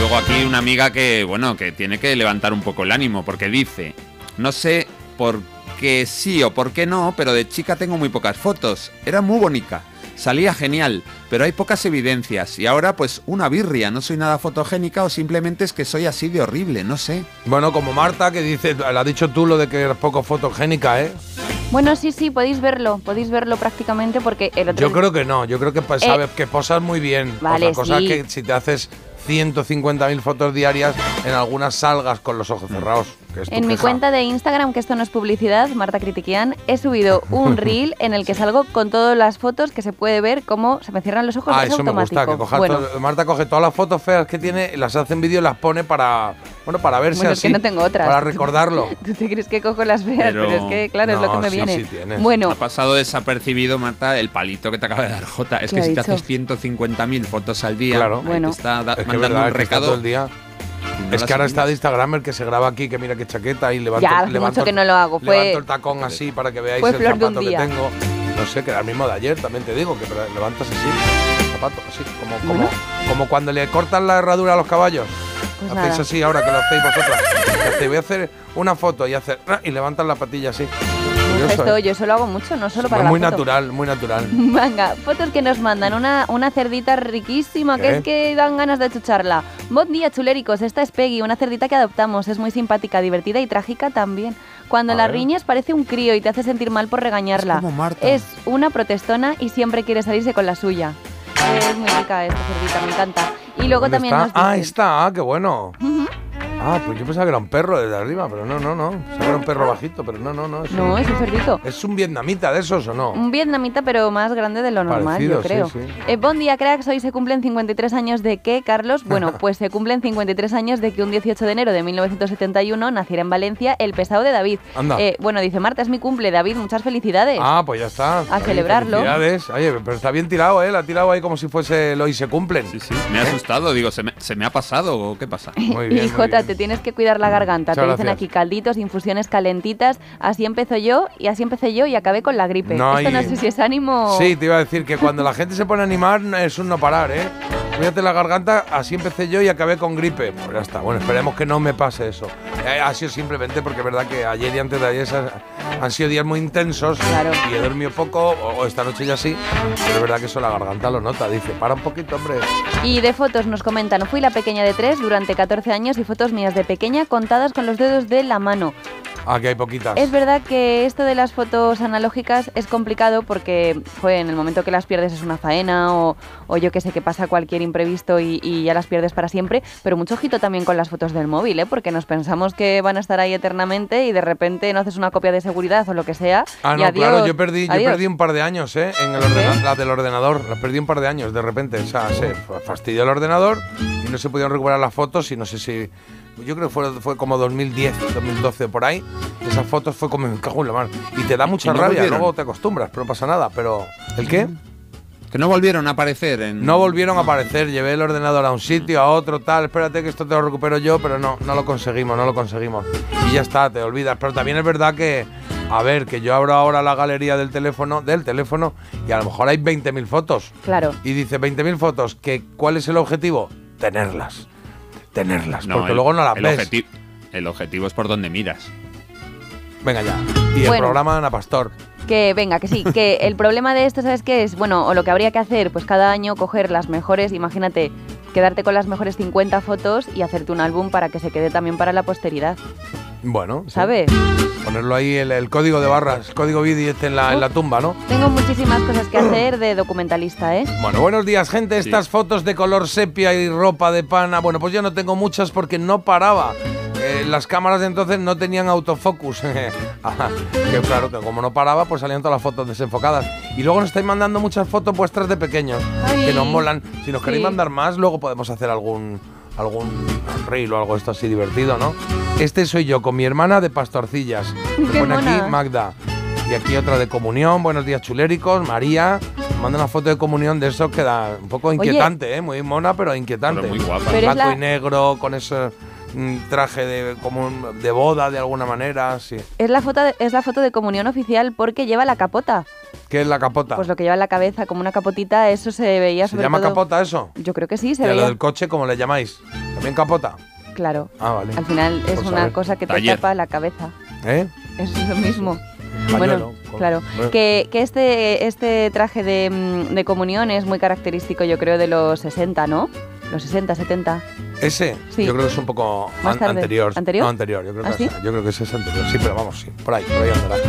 [SPEAKER 3] Luego aquí una amiga que, bueno, que tiene que levantar un poco el ánimo, porque dice, no sé por qué sí o por qué no, pero de chica tengo muy pocas fotos. Era muy bonita. Salía genial, pero hay pocas evidencias. Y ahora, pues, una birria. No soy nada fotogénica o simplemente es que soy así de horrible, no sé.
[SPEAKER 1] Bueno, como Marta, que dice, le has dicho tú lo de que eres poco fotogénica, ¿eh?
[SPEAKER 2] Bueno, sí, sí, podéis verlo, podéis verlo prácticamente porque el otro
[SPEAKER 1] Yo creo que no, yo creo que pues,
[SPEAKER 2] Eh,
[SPEAKER 1] sabes que posas muy bien.
[SPEAKER 2] vale,
[SPEAKER 1] Otra cosa
[SPEAKER 2] sí.
[SPEAKER 1] es que si te haces 150.000 fotos diarias, en algunas salgas con los ojos cerrados. Que es tu
[SPEAKER 2] En mi cuenta de Instagram, que esto no es publicidad, Marta Critiquian, he subido un reel en el que salgo con todas las fotos que se puede ver cómo se me cierran los ojos.
[SPEAKER 1] Ah,
[SPEAKER 2] es
[SPEAKER 1] eso me gusta, que
[SPEAKER 2] bueno,
[SPEAKER 1] todo- Marta coge todas las fotos feas que tiene, las hace en vídeo y las pone para, bueno, para verse
[SPEAKER 2] Bueno, es
[SPEAKER 1] así.
[SPEAKER 2] que no tengo otras.
[SPEAKER 1] Para recordarlo.
[SPEAKER 2] ¿Tú te crees que cojo las feas? Pero,
[SPEAKER 3] Pero-
[SPEAKER 2] es que, claro, es lo que me
[SPEAKER 1] sí,
[SPEAKER 2] viene.
[SPEAKER 1] sí tienes.
[SPEAKER 2] bueno,
[SPEAKER 3] Ha pasado desapercibido, Marta, el palito que te acaba de dar Jota. Es
[SPEAKER 2] ¿Qué
[SPEAKER 3] que si te
[SPEAKER 2] dicho?
[SPEAKER 3] haces 150.000 fotos al día,
[SPEAKER 1] Claro.
[SPEAKER 3] ahí te
[SPEAKER 2] Bueno.
[SPEAKER 3] está
[SPEAKER 1] Es
[SPEAKER 3] mandando
[SPEAKER 1] verdad,
[SPEAKER 3] un
[SPEAKER 1] que está todo
[SPEAKER 3] recado.
[SPEAKER 1] el día.
[SPEAKER 3] No
[SPEAKER 1] es que ahora está de. Instagramer que se graba aquí, que mira qué chaqueta y levanto,
[SPEAKER 2] Ya,
[SPEAKER 1] levanto-
[SPEAKER 2] mucho que no lo hago, fue-
[SPEAKER 1] levanto el tacón así para que veáis el zapato que tengo. No sé, que era el mismo de ayer, también te digo, que pero levantas así, el zapato, así, como, como,
[SPEAKER 2] Bueno.
[SPEAKER 1] como cuando le cortan la herradura a los caballos.
[SPEAKER 2] Pues
[SPEAKER 1] hacéis
[SPEAKER 2] nada.
[SPEAKER 1] así ahora que lo hacéis vosotras. Te voy a hacer una foto y hacer y levantas la patilla así. Curioso,
[SPEAKER 2] esto
[SPEAKER 1] ¿eh?
[SPEAKER 2] yo eso lo hago mucho, no solo para la
[SPEAKER 1] muy
[SPEAKER 2] foto.
[SPEAKER 1] natural, muy natural.
[SPEAKER 2] Venga, fotos que nos mandan. Una, una cerdita riquísima, que es que dan ganas de chucharla. Buen día, chuléricos. Esta es Peggy, una cerdita que adoptamos. Es muy simpática, divertida y trágica también. Cuando
[SPEAKER 1] A
[SPEAKER 2] la
[SPEAKER 1] ver.
[SPEAKER 2] riñas parece un crío y te hace sentir mal por regañarla.
[SPEAKER 3] Es como Marta.
[SPEAKER 2] Es una protestona y siempre quiere salirse con la suya. Es muy rica esta cerdita, me encanta. Y luego
[SPEAKER 1] ¿Dónde
[SPEAKER 2] también
[SPEAKER 1] está?
[SPEAKER 2] nos
[SPEAKER 1] Ah,
[SPEAKER 2] dicen-
[SPEAKER 1] está, ah, qué bueno.
[SPEAKER 2] Ujú.
[SPEAKER 1] Ah, pues yo pensaba que era un perro desde arriba, pero no, no, no. Pensaba que era un perro bajito, pero no, no, no. Es,
[SPEAKER 2] No,
[SPEAKER 1] un,
[SPEAKER 2] es un cerdito.
[SPEAKER 1] ¿Es un vietnamita de esos o no?
[SPEAKER 2] Un vietnamita, pero más grande de lo normal,
[SPEAKER 1] Parecido,
[SPEAKER 2] yo creo.
[SPEAKER 1] sí, sí.
[SPEAKER 2] Eh, buen día, cracks. Hoy se cumplen 53 años de qué, Carlos? Bueno, pues se cumplen 53 años de que un 18 de enero de 1971 naciera en Valencia el pesado de David.
[SPEAKER 1] Anda.
[SPEAKER 2] Eh, bueno, dice Marta, es mi cumple, David, muchas felicidades.
[SPEAKER 1] Ah, pues ya está. Oye,
[SPEAKER 2] celebrarlo.
[SPEAKER 1] Felicidades. Oye, pero está bien tirado, ¿eh? La ha tirado ahí como si fuese el hoy se cumplen.
[SPEAKER 3] Sí, sí. Me ha asustado, digo, ¿se me, se me ha pasado o qué pasa?
[SPEAKER 1] Muy bien,
[SPEAKER 2] y
[SPEAKER 1] muy
[SPEAKER 2] Jota,
[SPEAKER 1] bien.
[SPEAKER 2] Te tienes que cuidar la garganta.
[SPEAKER 1] Muchas
[SPEAKER 2] te dicen
[SPEAKER 1] gracias.
[SPEAKER 2] aquí calditos, infusiones calentitas. Así empezó yo y así empecé yo y acabé con la gripe.
[SPEAKER 1] No
[SPEAKER 2] Esto no
[SPEAKER 1] hay-
[SPEAKER 2] sé si es ánimo.
[SPEAKER 1] Sí, te iba a decir que cuando la gente se pone a animar es un no parar, ¿eh? Cuídate la garganta, así empecé yo y acabé con gripe. Pues ya está, bueno, esperemos que no me pase eso. Eh, ha sido simplemente porque es verdad que ayer y antes de ayer han sido días muy intensos
[SPEAKER 2] Claro.
[SPEAKER 1] y he dormido poco, o, o esta noche ya sí, pero es verdad que eso la garganta lo nota. Dice, para un poquito, hombre.
[SPEAKER 2] Y de fotos nos comentan, fui la pequeña de tres durante 14 años y fotos mías de pequeña contadas con los dedos de la mano.
[SPEAKER 1] Aquí hay poquitas.
[SPEAKER 2] Es verdad que esto de las fotos analógicas es complicado porque fue en el momento que las pierdes es una faena o, o yo que sé que pasa cualquier imprevisto y, y ya las pierdes para siempre, pero mucho ojito también con las fotos del móvil, ¿eh? porque nos pensamos que van a estar ahí eternamente y de repente no haces una copia de seguridad o lo que sea.
[SPEAKER 1] Ah,
[SPEAKER 2] y
[SPEAKER 1] no,
[SPEAKER 2] adiós,
[SPEAKER 1] claro, yo perdí, yo perdí un par de años, ¿eh? En el ordena- la del ordenador. La perdí un par de años de repente. O sea, se fa- fastidió el ordenador y no se pudieron recuperar las fotos y no sé si. Yo creo que fue, fue como 2010, 2012 por ahí. Esas fotos fue como me cago en la mar. Y te da mucha
[SPEAKER 3] ¿Y no
[SPEAKER 1] rabia,
[SPEAKER 3] volvieron?
[SPEAKER 1] luego te acostumbras, pero no pasa nada. Pero. ¿El qué?
[SPEAKER 3] Que no volvieron a aparecer en...
[SPEAKER 1] No volvieron a aparecer, llevé el ordenador a un sitio, a otro, tal, espérate que esto te lo recupero yo, pero no, no lo conseguimos, no lo conseguimos. Y ya está, te olvidas. Pero también es verdad que, a ver, que yo abro ahora la galería del teléfono, del teléfono, y a lo mejor hay 20.000 fotos.
[SPEAKER 2] Claro.
[SPEAKER 1] Y dice 20.000 fotos, que ¿cuál es el objetivo? Tenerlas. Tenerlas,
[SPEAKER 3] No,
[SPEAKER 1] porque
[SPEAKER 3] el-
[SPEAKER 1] luego no las
[SPEAKER 3] el
[SPEAKER 1] ves.
[SPEAKER 3] objeti- el objetivo es por donde miras.
[SPEAKER 1] Venga ya. Y el programa Ana Pastor.
[SPEAKER 2] Que venga, que sí, que el problema de esto, ¿sabes qué es? Bueno, o lo que habría que hacer, pues cada año coger las mejores, imagínate, quedarte con las mejores 50 fotos y hacerte un álbum para que se quede también para la posteridad.
[SPEAKER 1] Bueno, sí.
[SPEAKER 2] ¿sabes?
[SPEAKER 1] Ponerlo ahí, el, el código de barras, el código BIDI este en la, en la tumba, ¿no?
[SPEAKER 2] Tengo muchísimas cosas que hacer de documentalista, ¿eh?
[SPEAKER 1] Bueno, buenos días, gente. Estas fotos de color sepia y ropa de pana. Bueno, pues yo no tengo muchas porque no paraba. Eh, las cámaras de entonces no tenían autofocus. Ajá, que claro, que como no paraba, pues salían todas las fotos desenfocadas. Y luego nos estáis mandando muchas fotos vuestras de pequeños
[SPEAKER 2] Ay,
[SPEAKER 1] que nos molan. Si nos queréis mandar más, luego podemos hacer algún algún reel o algo esto así divertido, ¿no? Este soy yo con mi hermana de Pastorcillas. Me
[SPEAKER 2] Qué
[SPEAKER 1] pone aquí
[SPEAKER 2] mona.
[SPEAKER 1] Magda. Y aquí otra de comunión. Buenos días, chuléricos. María. Manda una foto de comunión de eso que da un poco inquietante, ¿eh? Muy mona, pero inquietante.
[SPEAKER 3] Pero muy guapa.
[SPEAKER 2] Pero
[SPEAKER 1] Blanco
[SPEAKER 2] la-
[SPEAKER 1] y negro, con ese mm, traje de, como un- de boda de alguna manera, sí.
[SPEAKER 2] Es la, foto de, es la foto de comunión oficial porque lleva la capota.
[SPEAKER 1] ¿Qué es la capota?
[SPEAKER 2] Pues lo que lleva en la cabeza, como una capotita, eso se veía
[SPEAKER 1] ¿Se
[SPEAKER 2] sobre
[SPEAKER 1] llama
[SPEAKER 2] todo-
[SPEAKER 1] capota eso?
[SPEAKER 2] Yo creo que sí, se
[SPEAKER 1] ¿Y a lo
[SPEAKER 2] veía.
[SPEAKER 1] del coche cómo le llamáis? ¿También capota?
[SPEAKER 2] Claro.
[SPEAKER 1] Ah, vale.
[SPEAKER 2] Al final es
[SPEAKER 1] Pues
[SPEAKER 2] una cosa que te
[SPEAKER 3] Taller.
[SPEAKER 2] tapa la cabeza.
[SPEAKER 1] ¿Eh?
[SPEAKER 2] Es lo mismo.
[SPEAKER 1] Pañuelo,
[SPEAKER 2] Bueno,
[SPEAKER 1] con-
[SPEAKER 2] claro.
[SPEAKER 1] bueno.
[SPEAKER 2] Que, que este, este traje de, mm, de comunión es muy característico, yo creo, de los 60, ¿no? Los 60, 70.
[SPEAKER 1] Ese,
[SPEAKER 2] Sí.
[SPEAKER 1] yo creo que es un poco an- anterior.
[SPEAKER 2] ¿Anterior?
[SPEAKER 1] No, anterior. Yo creo,
[SPEAKER 2] ¿Ah,
[SPEAKER 1] que
[SPEAKER 2] sí?
[SPEAKER 1] es- yo creo que ese es anterior. Sí, pero vamos, sí. Por ahí, por ahí andará.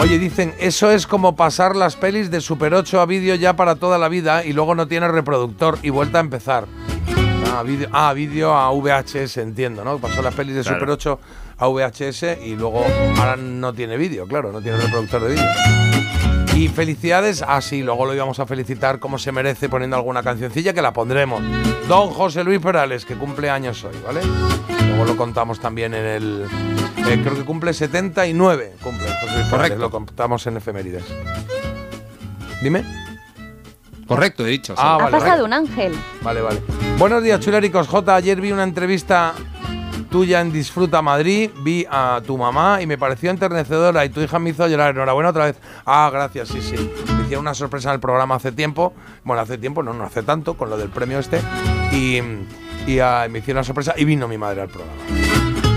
[SPEAKER 1] Oye, dicen, eso es como pasar las pelis de Super 8 a vídeo ya para toda la vida y luego no tiene reproductor y vuelta a empezar. Ah, vídeo ah, vídeo a VHS, entiendo, ¿no? Pasó las pelis de
[SPEAKER 3] Claro.
[SPEAKER 1] Super 8 a VHS y luego ahora no tiene vídeo, claro, no tiene reproductor de vídeo. Y felicidades, ah sí, luego lo íbamos a felicitar como se merece poniendo alguna cancioncilla que la pondremos. Don José Luis Perales, que cumple años hoy, ¿vale? Luego lo contamos también en el... eh, creo que cumple 79, cumple José Luis Perales,
[SPEAKER 3] Correcto.
[SPEAKER 1] lo contamos en efemérides. Dime.
[SPEAKER 3] Correcto, he dicho. sí.
[SPEAKER 1] Ah,
[SPEAKER 2] ha
[SPEAKER 1] vale,
[SPEAKER 2] pasado
[SPEAKER 1] vale.
[SPEAKER 2] un ángel.
[SPEAKER 1] Vale, vale. Buenos días, chuléricos. J, ayer vi una entrevista tuya en Disfruta Madrid, vi a tu mamá y me pareció enternecedora y tu hija me hizo llorar. Enhorabuena otra vez. Ah, gracias, sí, sí. Me hicieron una sorpresa en el programa hace tiempo. Bueno, hace tiempo, no, no hace tanto, con lo del premio este. Y, y, ah, me hicieron una sorpresa y vino mi madre al programa.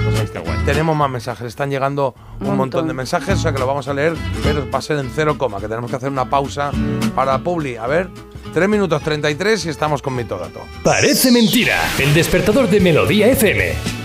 [SPEAKER 1] Pues ahí está. Tenemos más mensajes, están llegando un montón.
[SPEAKER 2] montón.
[SPEAKER 1] de mensajes, o sea que lo vamos a leer, pero va a ser en cero coma, que tenemos que hacer una pausa para Publi. A ver, 3 minutos 33 y estamos con mi todato.
[SPEAKER 5] Parece mentira. El despertador de Melodía FM.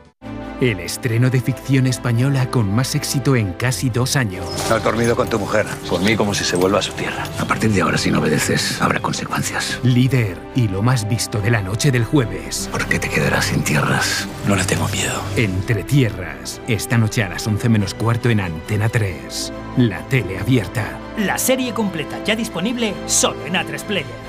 [SPEAKER 7] El estreno de ficción española con más éxito en casi dos años.
[SPEAKER 8] No has dormido con tu mujer. Por mí como si se vuelva a su tierra. A partir de ahora, si no obedeces, habrá consecuencias.
[SPEAKER 7] Líder y lo más visto de la noche del jueves.
[SPEAKER 8] ¿Por qué te quedarás sin tierras? No le tengo miedo.
[SPEAKER 7] Entre tierras, esta noche a las 11 menos cuarto en Antena 3. La tele abierta.
[SPEAKER 9] La serie completa ya disponible solo en A3 Player.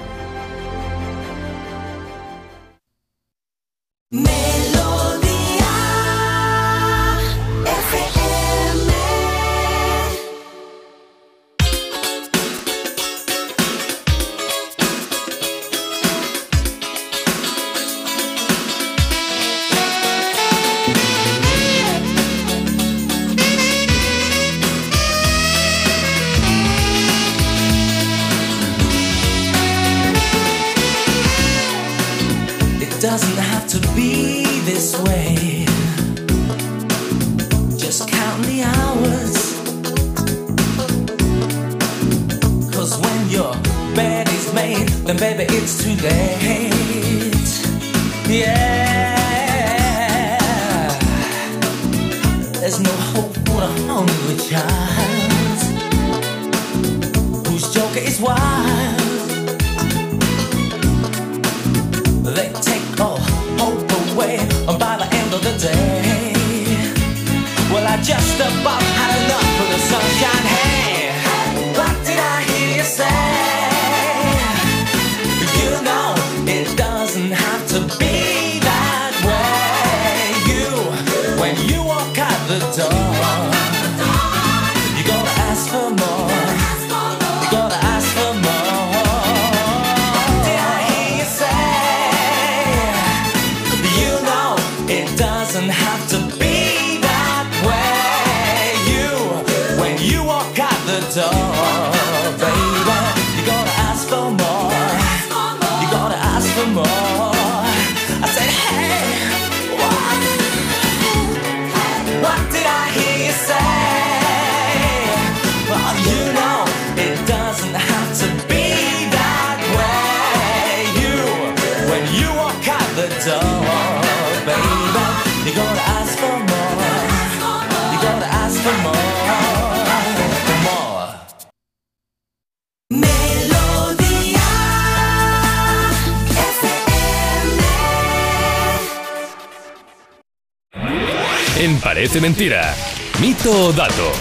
[SPEAKER 5] Parece Mentira. Mito o dato.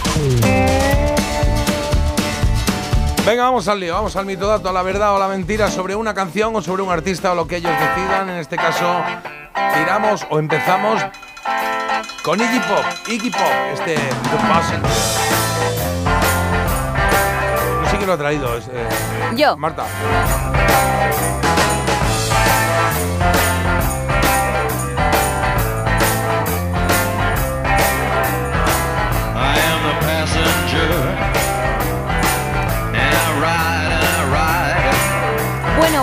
[SPEAKER 1] Venga, vamos al lío, vamos al mito dato, a la verdad o la mentira sobre una canción o sobre un artista o lo que ellos decidan. En este caso, tiramos o empezamos con Iggy Pop. Iggy Pop, este The Passenger. No sé quién lo ha traído. es, eh,
[SPEAKER 2] Yo.
[SPEAKER 1] Marta.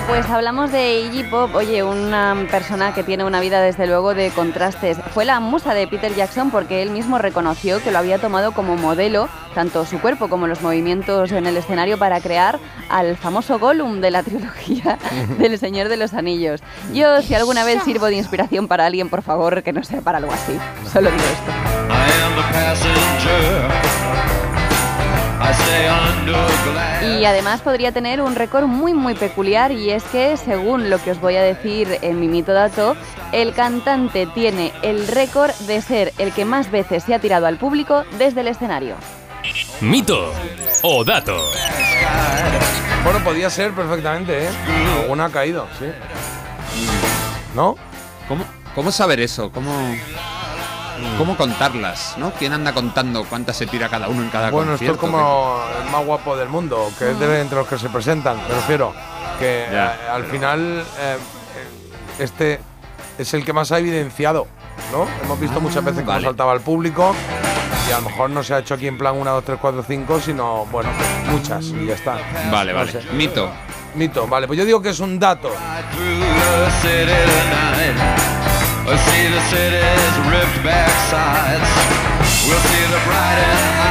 [SPEAKER 2] Pues hablamos de Iggy Pop, oye, una persona que tiene una vida desde luego de contrastes. Fue la musa de Peter Jackson porque él mismo reconoció que lo había tomado como modelo, tanto su cuerpo como los movimientos en el escenario para crear al famoso Gollum de la trilogía del Señor de los Anillos. Yo si alguna vez sirvo de inspiración para alguien, por favor, que no sea para algo así. Solo digo esto.
[SPEAKER 6] I am
[SPEAKER 2] Y además podría tener un récord muy muy peculiar y es que, según lo que os voy a decir en mi mito dato, el cantante tiene el récord de ser el que más veces se ha tirado al público desde el escenario.
[SPEAKER 5] Mito o dato.
[SPEAKER 1] Bueno, podía ser perfectamente, ¿eh? Alguna ha caído, sí. ¿No?
[SPEAKER 3] ¿Cómo, cómo saber eso? ¿Cómo, ¿Cómo contarlas? ¿no? ¿Quién anda contando cuántas se tira cada uno en cada
[SPEAKER 1] Bueno, esto es
[SPEAKER 3] concierto?
[SPEAKER 1] como el más guapo del mundo, que es de entre los que se presentan, me refiero. Que
[SPEAKER 3] Ya.
[SPEAKER 1] eh, al final eh, este es el que más ha evidenciado, ¿no? Hemos visto muchas veces cómo
[SPEAKER 3] vale.
[SPEAKER 1] saltaba al público y a lo mejor no se ha hecho aquí en plan 1, 2, 3, 4, 5, sino, bueno, muchas y ya está.
[SPEAKER 3] Vale,
[SPEAKER 1] No
[SPEAKER 3] vale.
[SPEAKER 1] sé.
[SPEAKER 3] Mito.
[SPEAKER 1] Mito, vale, pues yo digo que es un dato.
[SPEAKER 6] I see the city's ripped back sides.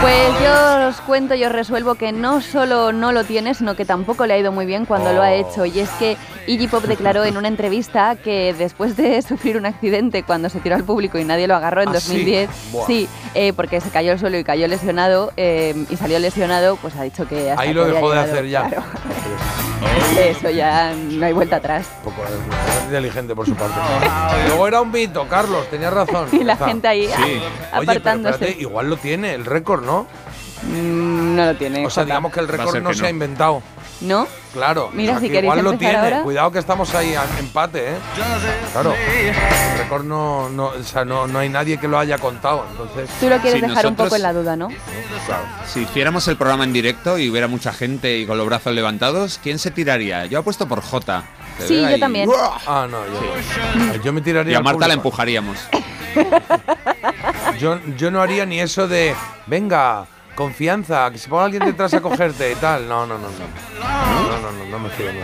[SPEAKER 2] Pues yo os cuento y os resuelvo que no solo no lo tiene, sino que tampoco le ha ido muy bien cuando lo ha hecho. Y es que Iggy Pop declaró en una entrevista que después de sufrir un accidente cuando se tiró al público y nadie lo agarró en
[SPEAKER 1] ¿Ah, sí?
[SPEAKER 2] 2010,
[SPEAKER 1] Buah.
[SPEAKER 2] sí, eh, porque se cayó al suelo y cayó lesionado eh, y salió lesionado, pues ha dicho que hasta
[SPEAKER 1] Ahí lo dejó de hacer ya.
[SPEAKER 2] claro. Eso ya no hay vuelta atrás.
[SPEAKER 1] Un poco eh, inteligente por su parte. Luego era un mito, Carlos, tenías razón.
[SPEAKER 2] Y la
[SPEAKER 1] está.
[SPEAKER 2] gente ahí
[SPEAKER 1] Oye, pero
[SPEAKER 2] apartándose.
[SPEAKER 1] Igual lo tiene, el récord, ¿no?
[SPEAKER 2] Mm, no lo tiene.
[SPEAKER 1] O sea,
[SPEAKER 2] Jota.
[SPEAKER 1] digamos que el récord no
[SPEAKER 3] que
[SPEAKER 1] se
[SPEAKER 3] no.
[SPEAKER 1] ha inventado.
[SPEAKER 2] ¿No?
[SPEAKER 1] Claro.
[SPEAKER 2] Mira,
[SPEAKER 1] o sea,
[SPEAKER 2] si
[SPEAKER 1] que
[SPEAKER 2] queréis
[SPEAKER 1] igual lo tiene.
[SPEAKER 2] ahora.
[SPEAKER 1] Cuidado que estamos ahí a empate, ¿eh? Claro. El récord no, no, o sea, no, no hay nadie que lo haya contado. Entonces,
[SPEAKER 2] Tú lo quieres
[SPEAKER 3] Sí,
[SPEAKER 2] dejar un poco en la duda, ¿no?
[SPEAKER 1] claro.
[SPEAKER 3] Si hiciéramos el programa en directo y hubiera mucha gente y con los brazos levantados, ¿quién se tiraría? Yo apuesto por Jota. Te
[SPEAKER 2] Sí, yo
[SPEAKER 3] ahí.
[SPEAKER 2] también.
[SPEAKER 1] Ah, no, yo, yo me tiraría.
[SPEAKER 3] Y a Marta la empujaríamos.
[SPEAKER 1] Yo, yo no haría ni eso de, venga, confianza, que se ponga alguien detrás a cogerte y tal. No, no, no, no. No, no, no, no me fío. No,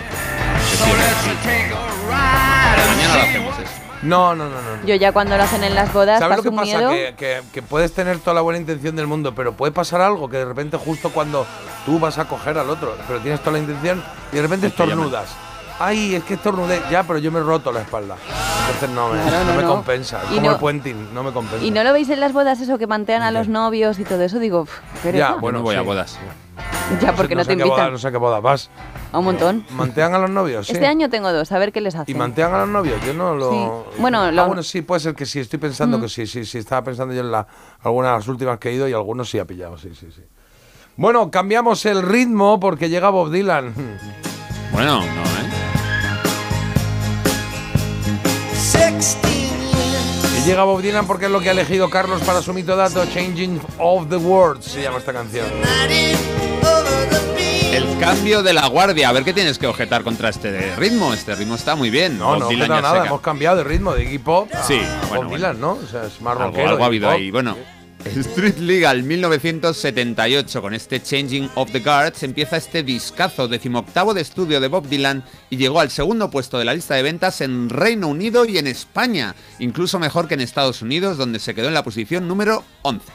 [SPEAKER 3] Mañana lo hacemos eso.
[SPEAKER 1] no, no, no. no, no.
[SPEAKER 2] Yo ya cuando lo hacen en las bodas,
[SPEAKER 1] ¿Sabes lo que
[SPEAKER 2] un
[SPEAKER 1] pasa?
[SPEAKER 2] miedo.
[SPEAKER 1] Que, que- que puedes tener toda la buena intención del mundo, pero puede pasar algo que de repente justo cuando tú vas a coger al otro, pero tienes toda la intención y de repente estornudas. Ay, es que estornudé, ya, pero yo me he roto la espalda. Entonces no me,
[SPEAKER 2] Claro,
[SPEAKER 1] no
[SPEAKER 2] no,
[SPEAKER 1] me
[SPEAKER 2] no.
[SPEAKER 1] compensa. Es
[SPEAKER 2] Y
[SPEAKER 1] como
[SPEAKER 2] no-
[SPEAKER 1] el puenting, no me compensa.
[SPEAKER 2] ¿Y no lo veis en las bodas eso que mantean a los novios y todo eso? Digo, qué.
[SPEAKER 1] Ya, bueno,
[SPEAKER 3] no voy a bodas.
[SPEAKER 2] Ya,
[SPEAKER 1] No sé-
[SPEAKER 2] porque no,
[SPEAKER 1] sé
[SPEAKER 2] te
[SPEAKER 1] boda-
[SPEAKER 2] invitan.
[SPEAKER 1] no sé qué boda vas.
[SPEAKER 2] A un montón.
[SPEAKER 1] ¿Mantean a los novios? Sí.
[SPEAKER 2] Este año tengo dos, a ver qué les
[SPEAKER 1] ¿Y
[SPEAKER 2] hacen.
[SPEAKER 1] mantean a los novios? Yo no lo.
[SPEAKER 2] Sí. Bueno,
[SPEAKER 1] ah,
[SPEAKER 2] lo-
[SPEAKER 1] bueno, sí, puede ser que sí. Estoy pensando
[SPEAKER 2] Mm.
[SPEAKER 1] que sí, sí, sí. Estaba pensando yo en la, algunas de las últimas que he ido y algunos sí ha pillado, sí, sí, sí. Bueno, cambiamos el ritmo porque llega Bob Dylan.
[SPEAKER 3] Bueno, no, ¿eh?
[SPEAKER 1] Y llega Bob Dylan porque es lo que ha elegido Carlos para su mito dato, Changing of the Words, se llama esta canción.
[SPEAKER 3] El cambio de la guardia. A ver qué tienes que objetar contra este ritmo. Este ritmo está muy bien.
[SPEAKER 1] No,
[SPEAKER 3] Bob
[SPEAKER 1] no,
[SPEAKER 3] Dylan
[SPEAKER 1] nada,
[SPEAKER 3] se ca-
[SPEAKER 1] hemos cambiado de ritmo de Pop a,
[SPEAKER 3] Sí,
[SPEAKER 1] a
[SPEAKER 3] bueno,
[SPEAKER 1] Bob Dylan, ¿no? O sea, es más
[SPEAKER 3] Algo,
[SPEAKER 1] rockero.
[SPEAKER 3] algo ha habido ahí. Bueno, Street Legal 1978, con este Changing of the Guards, empieza este discazo decimoctavo de estudio de Bob Dylan y llegó al segundo puesto de la lista de ventas en Reino Unido y en España, incluso mejor que en Estados Unidos, donde se quedó en la posición número 11.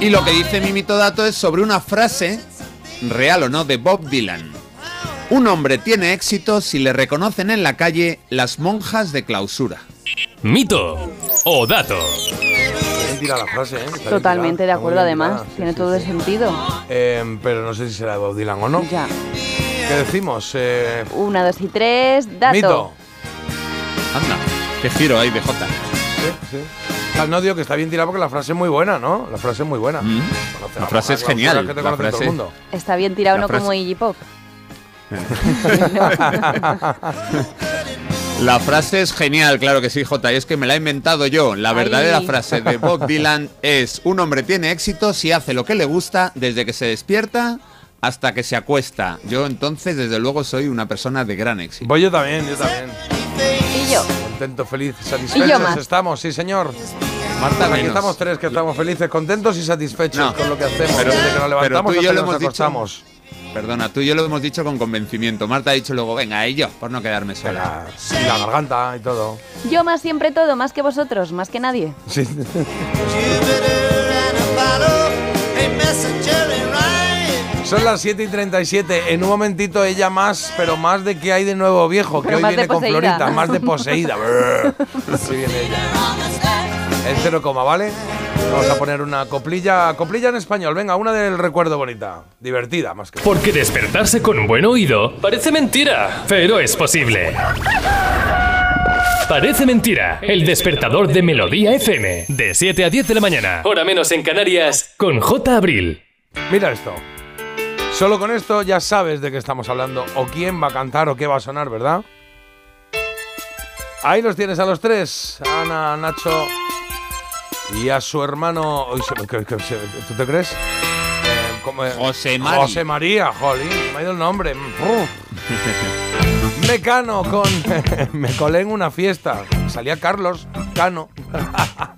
[SPEAKER 3] Y lo que dice mi mito dato es sobre una frase real o no, de Bob Dylan. Un hombre tiene éxito si le reconocen en la calle las monjas de clausura.
[SPEAKER 5] Mito o dato.
[SPEAKER 1] Bien tirada la frase, ¿eh?
[SPEAKER 2] Totalmente de acuerdo, además.
[SPEAKER 1] sí,
[SPEAKER 2] Tiene
[SPEAKER 1] sí,
[SPEAKER 2] todo
[SPEAKER 1] sí.
[SPEAKER 2] el sentido.
[SPEAKER 1] Eh, pero no sé si será de Bob Dylan o no.
[SPEAKER 2] Ya.
[SPEAKER 1] ¿Qué decimos? Eh,
[SPEAKER 2] Una, dos y tres. Dato.
[SPEAKER 1] mito.
[SPEAKER 3] Anda, qué giro hay de Jota.
[SPEAKER 1] Sí, sí. No digo que está bien tirada porque la frase es muy buena, ¿no? La frase es muy buena. Conoce
[SPEAKER 3] La
[SPEAKER 1] la
[SPEAKER 3] frase es genial.
[SPEAKER 1] clausura Que te
[SPEAKER 3] La
[SPEAKER 1] conoce todo el
[SPEAKER 3] frase-
[SPEAKER 1] mundo.
[SPEAKER 2] Está bien tirado,
[SPEAKER 3] La
[SPEAKER 2] no
[SPEAKER 3] frase-
[SPEAKER 2] como Iggy Pop.
[SPEAKER 3] La frase es genial, claro que sí, Jota, y es que me la he inventado yo. La verdadera
[SPEAKER 2] Ay.
[SPEAKER 3] frase de Bob Dylan es, un hombre tiene éxito si hace lo que le gusta desde que se despierta hasta que se acuesta. Yo entonces, desde luego, soy una persona de gran éxito.
[SPEAKER 1] Pues yo también, yo también.
[SPEAKER 2] Y yo.
[SPEAKER 1] Contento, feliz,
[SPEAKER 2] Y yo
[SPEAKER 1] satisfechos
[SPEAKER 2] más.
[SPEAKER 1] estamos, sí señor.
[SPEAKER 3] Marta,
[SPEAKER 1] Aquí estamos tres que estamos felices, contentos y satisfechos
[SPEAKER 3] No.
[SPEAKER 1] con lo que hacemos.
[SPEAKER 3] Pero-
[SPEAKER 1] desde que nos
[SPEAKER 3] pero
[SPEAKER 1] levantamos
[SPEAKER 3] tú y yo
[SPEAKER 1] hasta
[SPEAKER 3] lo
[SPEAKER 1] que nos
[SPEAKER 3] hemos dicho-
[SPEAKER 1] acostamos.
[SPEAKER 3] Perdona, tú y yo lo hemos dicho con convencimiento. Marta ha dicho luego, venga, y yo, por no quedarme sola.
[SPEAKER 1] Y la garganta y todo.
[SPEAKER 2] Yo más siempre todo, más que vosotros, más que nadie.
[SPEAKER 1] Sí. Son las 7 y 37. En un momentito ella más, pero más de que hay de nuevo viejo, que hoy viene con. Florita, más de poseída. Brr. Así viene ella. En cero coma, ¿vale? Vamos a poner una coplilla, coplilla en español. Venga, una del recuerdo bonita. Divertida, más que.
[SPEAKER 5] Porque despertarse con un buen oído parece mentira, pero es posible. Parece mentira, el despertador de Melodía FM, de 7 a 10 de la mañana, hora menos en Canarias, con J. Abril.
[SPEAKER 1] Mira esto. Solo con esto ya sabes de qué estamos hablando, o quién va a cantar o qué va a sonar, ¿verdad? Ahí los tienes a los tres, Ana, Nacho y a su hermano. ¿Tú te crees? Eh, ¿cómo es?
[SPEAKER 3] José Mari.
[SPEAKER 1] José María, jolín, me ha ido el nombre. Mecano con Me colé en una fiesta. Salía Carlos Cano.
[SPEAKER 3] Ah,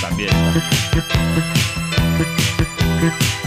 [SPEAKER 3] también.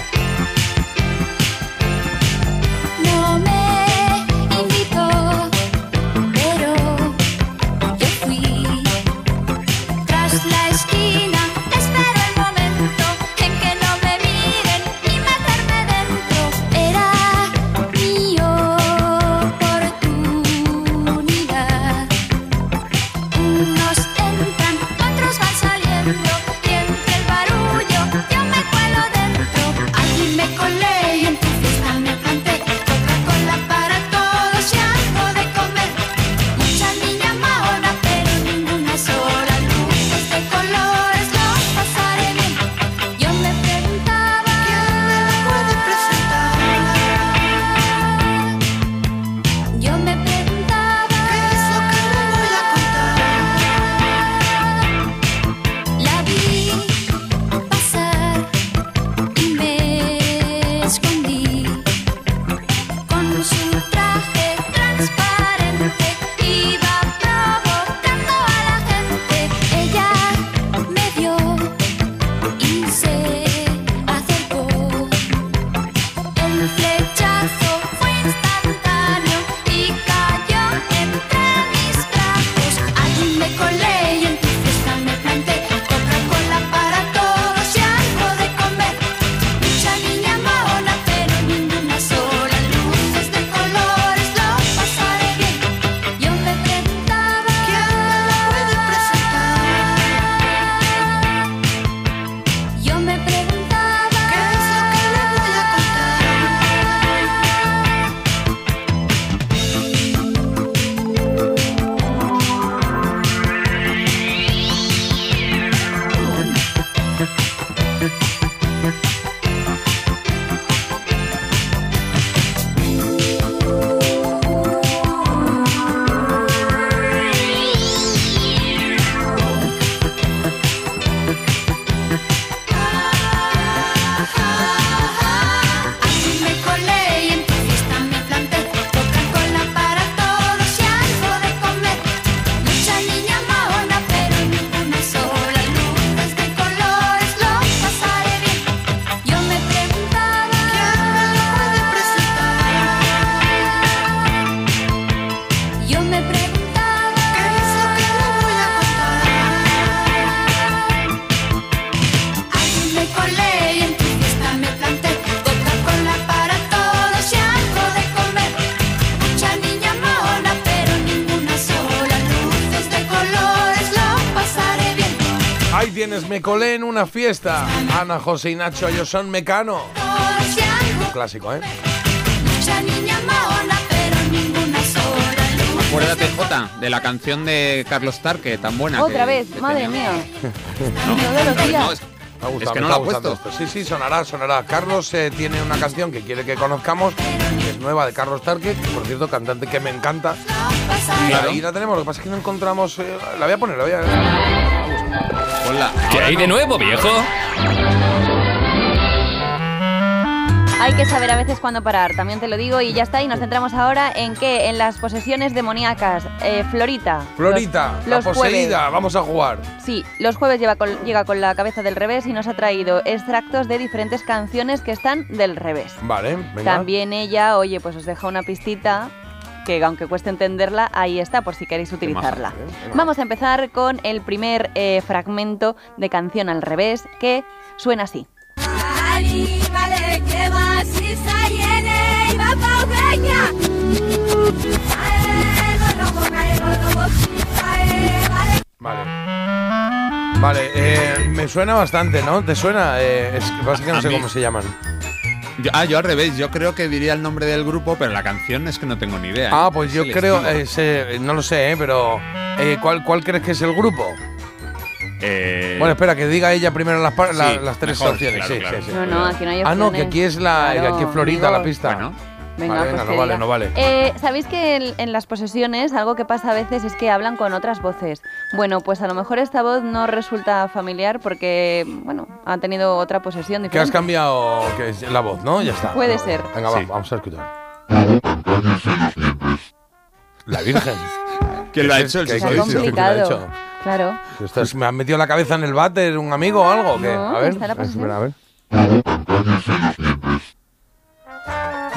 [SPEAKER 1] colé en una fiesta. Ana, José y Nacho, ellos son Mecano. Un clásico, ¿eh?
[SPEAKER 3] Acuérdate, Jota, de la canción de Carlos Tarque, tan buena.
[SPEAKER 2] Otra
[SPEAKER 3] que-
[SPEAKER 2] vez,
[SPEAKER 3] que
[SPEAKER 2] madre
[SPEAKER 3] tenía.
[SPEAKER 2] mía.
[SPEAKER 3] No, no,
[SPEAKER 1] Me ha gustado,
[SPEAKER 3] es que
[SPEAKER 1] me
[SPEAKER 3] no lo
[SPEAKER 1] está
[SPEAKER 3] ha puesto.
[SPEAKER 1] gustando esto. Sí, sí, sonará, sonará. Carlos eh, tiene una canción que quiere que conozcamos, que es nueva de Carlos Tarque, que por cierto, cantante que me encanta. Y ahí la tenemos, lo que pasa es que no encontramos. eh, la voy a poner, la voy a.
[SPEAKER 3] Ponla.
[SPEAKER 5] ¿Qué hay de nuevo, viejo?
[SPEAKER 2] Hay que saber a veces cuándo parar, también te lo digo, y ya está. Y nos centramos ahora en qué? En las posesiones demoníacas. Eh, Florita.
[SPEAKER 1] Florita,
[SPEAKER 2] Los-
[SPEAKER 1] la
[SPEAKER 2] los jueves.
[SPEAKER 1] poseída, vamos a jugar.
[SPEAKER 2] Sí, los jueves lleva con- llega con la cabeza del revés y nos ha traído extractos de diferentes canciones que están del revés.
[SPEAKER 1] Vale, venga.
[SPEAKER 2] También ella, oye, pues os deja una pistita que aunque cueste entenderla, ahí está por si queréis utilizarla. Vamos a empezar con el primer eh, fragmento de canción al revés que suena así.
[SPEAKER 10] Vale.
[SPEAKER 1] Vale. Eh, me suena bastante, ¿no? ¿Te suena? Eh, es que pasa que no sé cómo se llaman.
[SPEAKER 3] Yo- ah, yo al revés, yo creo que diría el nombre del grupo, pero la canción es que no tengo ni idea.
[SPEAKER 1] Ah,
[SPEAKER 3] ¿eh?
[SPEAKER 1] pues
[SPEAKER 3] Es
[SPEAKER 1] yo creo, eh, sé- no lo sé, eh, pero eh, ¿cuál, ¿cuál crees que es el grupo?
[SPEAKER 3] Eh,
[SPEAKER 1] Bueno, espera, que diga ella primero las, par- la-
[SPEAKER 3] sí,
[SPEAKER 1] las tres
[SPEAKER 3] mejor,
[SPEAKER 1] opciones.
[SPEAKER 3] claro,
[SPEAKER 1] sí,
[SPEAKER 3] claro.
[SPEAKER 1] sí, sí.
[SPEAKER 2] No, no, aquí no hay
[SPEAKER 1] Ah, no,
[SPEAKER 2] opciones.
[SPEAKER 1] que aquí es la,
[SPEAKER 2] Claro,
[SPEAKER 1] aquí es Florita, la pista.
[SPEAKER 3] Bueno.
[SPEAKER 2] Venga,
[SPEAKER 1] Vale,
[SPEAKER 2] pues
[SPEAKER 1] venga, no vale,
[SPEAKER 2] diga.
[SPEAKER 1] no vale.
[SPEAKER 2] Eh, ¿Sabéis que en, en las posesiones algo que pasa a veces es que hablan con otras voces? Bueno, pues a lo mejor esta voz no resulta familiar porque, bueno, ha tenido otra posesión
[SPEAKER 1] Que has
[SPEAKER 2] diferente.
[SPEAKER 1] cambiado que es la voz, ¿no? Ya está.
[SPEAKER 2] Puede ser.
[SPEAKER 1] Venga, va,
[SPEAKER 3] Sí.
[SPEAKER 1] vamos a escuchar. La Virgen.
[SPEAKER 3] ¿Quién lo ha
[SPEAKER 1] ¿Qué
[SPEAKER 3] hecho?
[SPEAKER 1] es?
[SPEAKER 3] El
[SPEAKER 1] ¿Qué-
[SPEAKER 2] Está
[SPEAKER 1] qué
[SPEAKER 3] Susodicho.
[SPEAKER 1] dices? ¿Quién lo ha
[SPEAKER 2] complicado.
[SPEAKER 1] hecho?
[SPEAKER 2] Claro.
[SPEAKER 1] Esto es- ¿Me han metido la cabeza en el váter un amigo o algo? o ¿qué?
[SPEAKER 2] No,
[SPEAKER 1] a ver,
[SPEAKER 2] está la
[SPEAKER 1] a ver.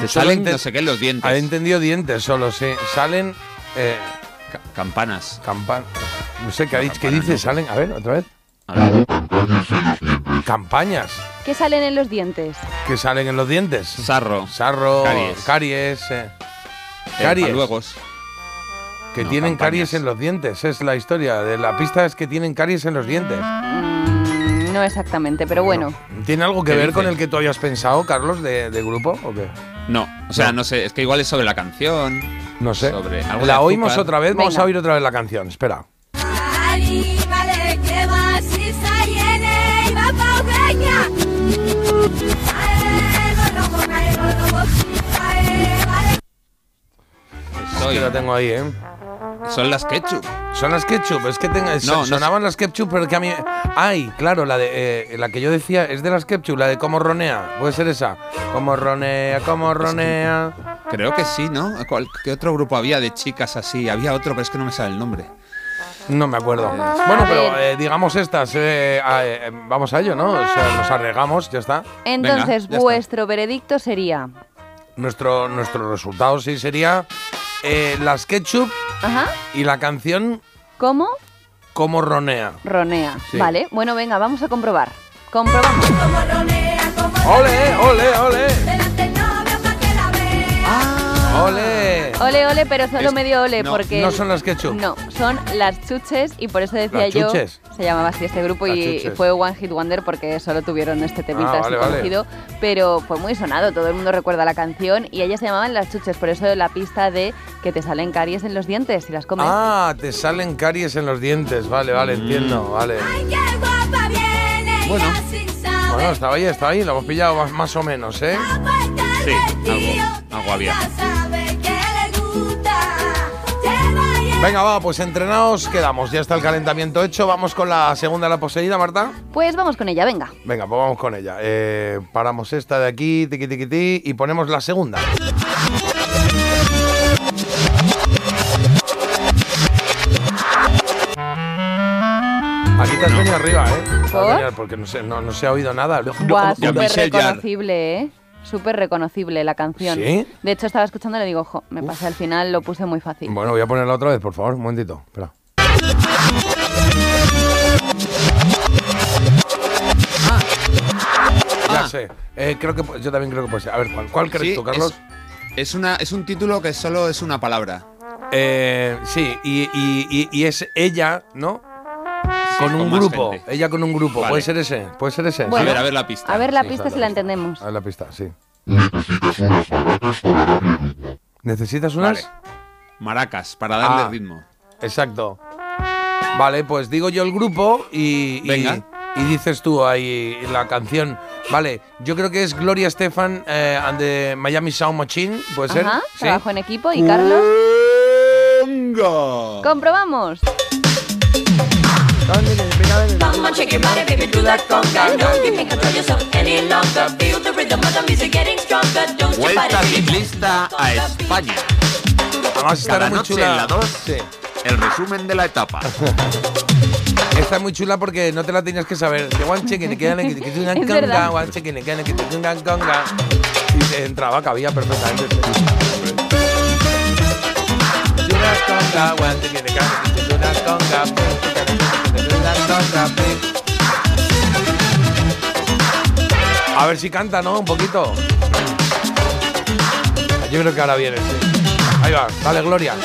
[SPEAKER 3] Te salen no sé qué en los dientes.
[SPEAKER 1] Ha entendido dientes solo, sí. Salen eh,
[SPEAKER 3] Ca- Campanas.
[SPEAKER 1] campan... No sé, ¿qué, ha dicho? ¿qué dice? Salen... A ver, otra vez.
[SPEAKER 3] A ver.
[SPEAKER 1] Campañas
[SPEAKER 2] ¿Qué salen en los dientes?
[SPEAKER 1] que salen en los dientes.
[SPEAKER 3] Sarro.
[SPEAKER 1] Sarro,
[SPEAKER 3] Caries.
[SPEAKER 1] caries, eh,
[SPEAKER 3] eh,
[SPEAKER 1] caries.
[SPEAKER 3] paluegos.
[SPEAKER 1] que
[SPEAKER 3] No,
[SPEAKER 1] tienen
[SPEAKER 3] campañas.
[SPEAKER 1] caries en los dientes. Es la historia de la pista es que tienen caries en los dientes.
[SPEAKER 2] No exactamente, pero bueno.
[SPEAKER 1] ¿Tiene algo que
[SPEAKER 3] ¿Qué
[SPEAKER 1] ver
[SPEAKER 3] dice?
[SPEAKER 1] con el que tú habías pensado, Carlos, de, de grupo o qué?
[SPEAKER 3] No, o sea,
[SPEAKER 1] No.
[SPEAKER 3] no. sé, es que igual es sobre la canción.
[SPEAKER 1] No sé.
[SPEAKER 3] Sobre algo de
[SPEAKER 1] la oímos
[SPEAKER 3] azúcar.
[SPEAKER 1] otra vez, vamos
[SPEAKER 2] Venga.
[SPEAKER 1] a oír otra vez la canción. Espera.
[SPEAKER 3] Soy-
[SPEAKER 1] Que la tengo ahí, ¿eh?
[SPEAKER 3] Son las ketchup.
[SPEAKER 1] Son las ketchup, es que tenga,
[SPEAKER 3] No, no
[SPEAKER 1] sonaban las ketchup, pero que a mí... Ay, claro, la de eh, la que yo decía es de las ketchup, la de cómo ronea, puede ser esa. Cómo ronea, cómo ronea.
[SPEAKER 3] Creo que sí, ¿no? ¿Cuál- ¿Qué otro grupo había de chicas así? Había otro, pero es que no me sale el nombre.
[SPEAKER 1] No me acuerdo.
[SPEAKER 3] Eh,
[SPEAKER 1] Bueno, pero eh, digamos estas, eh, ah, eh, vamos a ello, ¿no? O sea, nos arriesgamos, ya está.
[SPEAKER 2] Entonces,
[SPEAKER 3] ya está.
[SPEAKER 2] vuestro veredicto sería.
[SPEAKER 1] Nuestro, nuestro resultado sí sería eh, las ketchup
[SPEAKER 2] Ajá.
[SPEAKER 1] y la canción
[SPEAKER 2] ¿Cómo?
[SPEAKER 1] Cómo ronea.
[SPEAKER 2] Ronea.
[SPEAKER 1] Sí.
[SPEAKER 2] Vale, bueno, venga, vamos a comprobar. Comprobamos.
[SPEAKER 1] ¡Ole, ole, ole!
[SPEAKER 10] Vea.
[SPEAKER 1] ¡Ole!
[SPEAKER 2] Ole, ole, pero solo
[SPEAKER 3] Es-
[SPEAKER 2] medio ole,
[SPEAKER 3] no,
[SPEAKER 2] porque.
[SPEAKER 1] No son las ketchup.
[SPEAKER 2] No, son las chuches y por eso decía
[SPEAKER 1] ¿Las
[SPEAKER 2] yo.
[SPEAKER 1] chuches?
[SPEAKER 2] Se llamaba así este grupo
[SPEAKER 1] Las
[SPEAKER 2] y
[SPEAKER 1] chuches.
[SPEAKER 2] fue One Hit Wonder porque solo tuvieron este temita
[SPEAKER 1] Ah,
[SPEAKER 2] así
[SPEAKER 1] vale, vale.
[SPEAKER 2] conocido. Pero fue muy sonado, todo el mundo recuerda la canción y ellas se llamaban las chuches, por eso la pista de que te salen caries en los dientes si las comes.
[SPEAKER 1] Ah, te salen caries en los dientes. Vale, vale, entiendo, vale.
[SPEAKER 10] Ay, qué guapa viene
[SPEAKER 3] Bueno.
[SPEAKER 1] Bueno, estaba ahí, estaba ahí, lo hemos pillado más, más o menos, ¿eh?
[SPEAKER 3] Sí, algo, algo había.
[SPEAKER 1] Venga, va, pues entrenados quedamos. Ya está el calentamiento hecho. Vamos con la segunda, la poseída, Marta.
[SPEAKER 2] Pues vamos con ella, venga.
[SPEAKER 1] Venga, pues vamos con ella. Eh, paramos esta de aquí, tiqui, tiqui, ti, y ponemos la segunda. Aquí te has venido arriba, ¿eh?
[SPEAKER 2] ¿Por?
[SPEAKER 1] Porque no se, no, no se ha oído nada.
[SPEAKER 2] Buah, súper reconocible, ¿eh? Súper reconocible la canción.
[SPEAKER 1] ¿Sí?
[SPEAKER 2] De hecho, estaba escuchando y le digo, jo, me pasé al final, lo puse muy fácil.
[SPEAKER 1] Bueno, voy a ponerla otra vez, por favor, un momentito. Espera. Ya
[SPEAKER 3] Ah.
[SPEAKER 1] sé. Eh, creo que yo también creo que puede ser. A ver, ¿cuál, cuál crees
[SPEAKER 3] Sí,
[SPEAKER 1] tú, Carlos?
[SPEAKER 3] Es, es una, es un título que solo es una palabra.
[SPEAKER 1] Eh, sí, y, y- y- y es ella, ¿no? Con un grupo.
[SPEAKER 3] gente.
[SPEAKER 1] Ella con un grupo.
[SPEAKER 3] Vale.
[SPEAKER 1] ¿Puede ser ese? ¿Puede ser ese?
[SPEAKER 2] Bueno,
[SPEAKER 3] a ver, a ver la pista.
[SPEAKER 2] A ver la
[SPEAKER 1] Sí,
[SPEAKER 2] pista si la entendemos.
[SPEAKER 1] A ver la pista, sí. ¿Necesitas unas?
[SPEAKER 3] Vale. Maracas, para darle
[SPEAKER 1] Ah.
[SPEAKER 3] ritmo.
[SPEAKER 1] Exacto. Vale, pues digo yo el grupo y, y-
[SPEAKER 3] Venga.
[SPEAKER 1] y dices tú ahí la canción. Vale, yo creo que es Gloria Estefan eh, and the Miami Sound Machine, ¿puede ser?
[SPEAKER 2] Ajá,
[SPEAKER 1] Sí.
[SPEAKER 2] trabajo en equipo y Carlos. Comprobamos.
[SPEAKER 10] Come on, shake your body, baby, do that conga. No, you can't control yourself any longer. Feel the rhythm of the music getting stronger. Don't your
[SPEAKER 3] Vuelta
[SPEAKER 10] body be
[SPEAKER 3] ciclista a España.
[SPEAKER 1] Además estará
[SPEAKER 3] Cada
[SPEAKER 1] muy
[SPEAKER 3] noche
[SPEAKER 1] chula.
[SPEAKER 3] en la 2,
[SPEAKER 1] Sí.
[SPEAKER 3] el resumen de la etapa.
[SPEAKER 1] Está muy chula porque no te la tenías que saber. De one que que que conga,
[SPEAKER 2] verdad.
[SPEAKER 1] one que que que una conga. Y te entraba, cabía perfectamente. Una conga, one chicken, que que una conga, A ver si canta, ¿no? Un poquito. Yo creo que ahora viene, sí. Ahí va, dale, Gloria.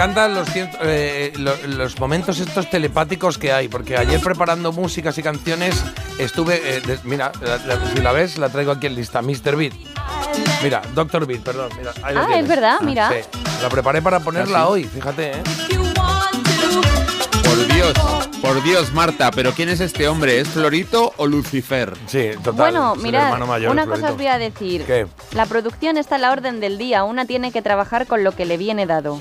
[SPEAKER 1] Encantan los, eh, lo- los momentos estos telepáticos que hay, porque ayer preparando músicas y canciones estuve, eh, de- mira, la- la- si la ves, la traigo aquí en lista, Mr. Beat. Mira, Doctor Beat, perdón. Mira, ahí
[SPEAKER 2] Ah, es verdad, mira.
[SPEAKER 1] Sí, la preparé para ponerla
[SPEAKER 3] ¿Ah, sí?
[SPEAKER 1] hoy, fíjate, ¿eh?
[SPEAKER 3] Por Dios, por Dios, Marta, pero ¿quién es este hombre? ¿Es Florito o Lucifer?
[SPEAKER 1] Sí, total.
[SPEAKER 2] Bueno, mirad,
[SPEAKER 1] hermano mayor,
[SPEAKER 2] una
[SPEAKER 1] Florito.
[SPEAKER 2] cosa os voy a decir.
[SPEAKER 1] ¿Qué?
[SPEAKER 2] La producción está a la orden del día. Una tiene que trabajar con lo que le viene dado.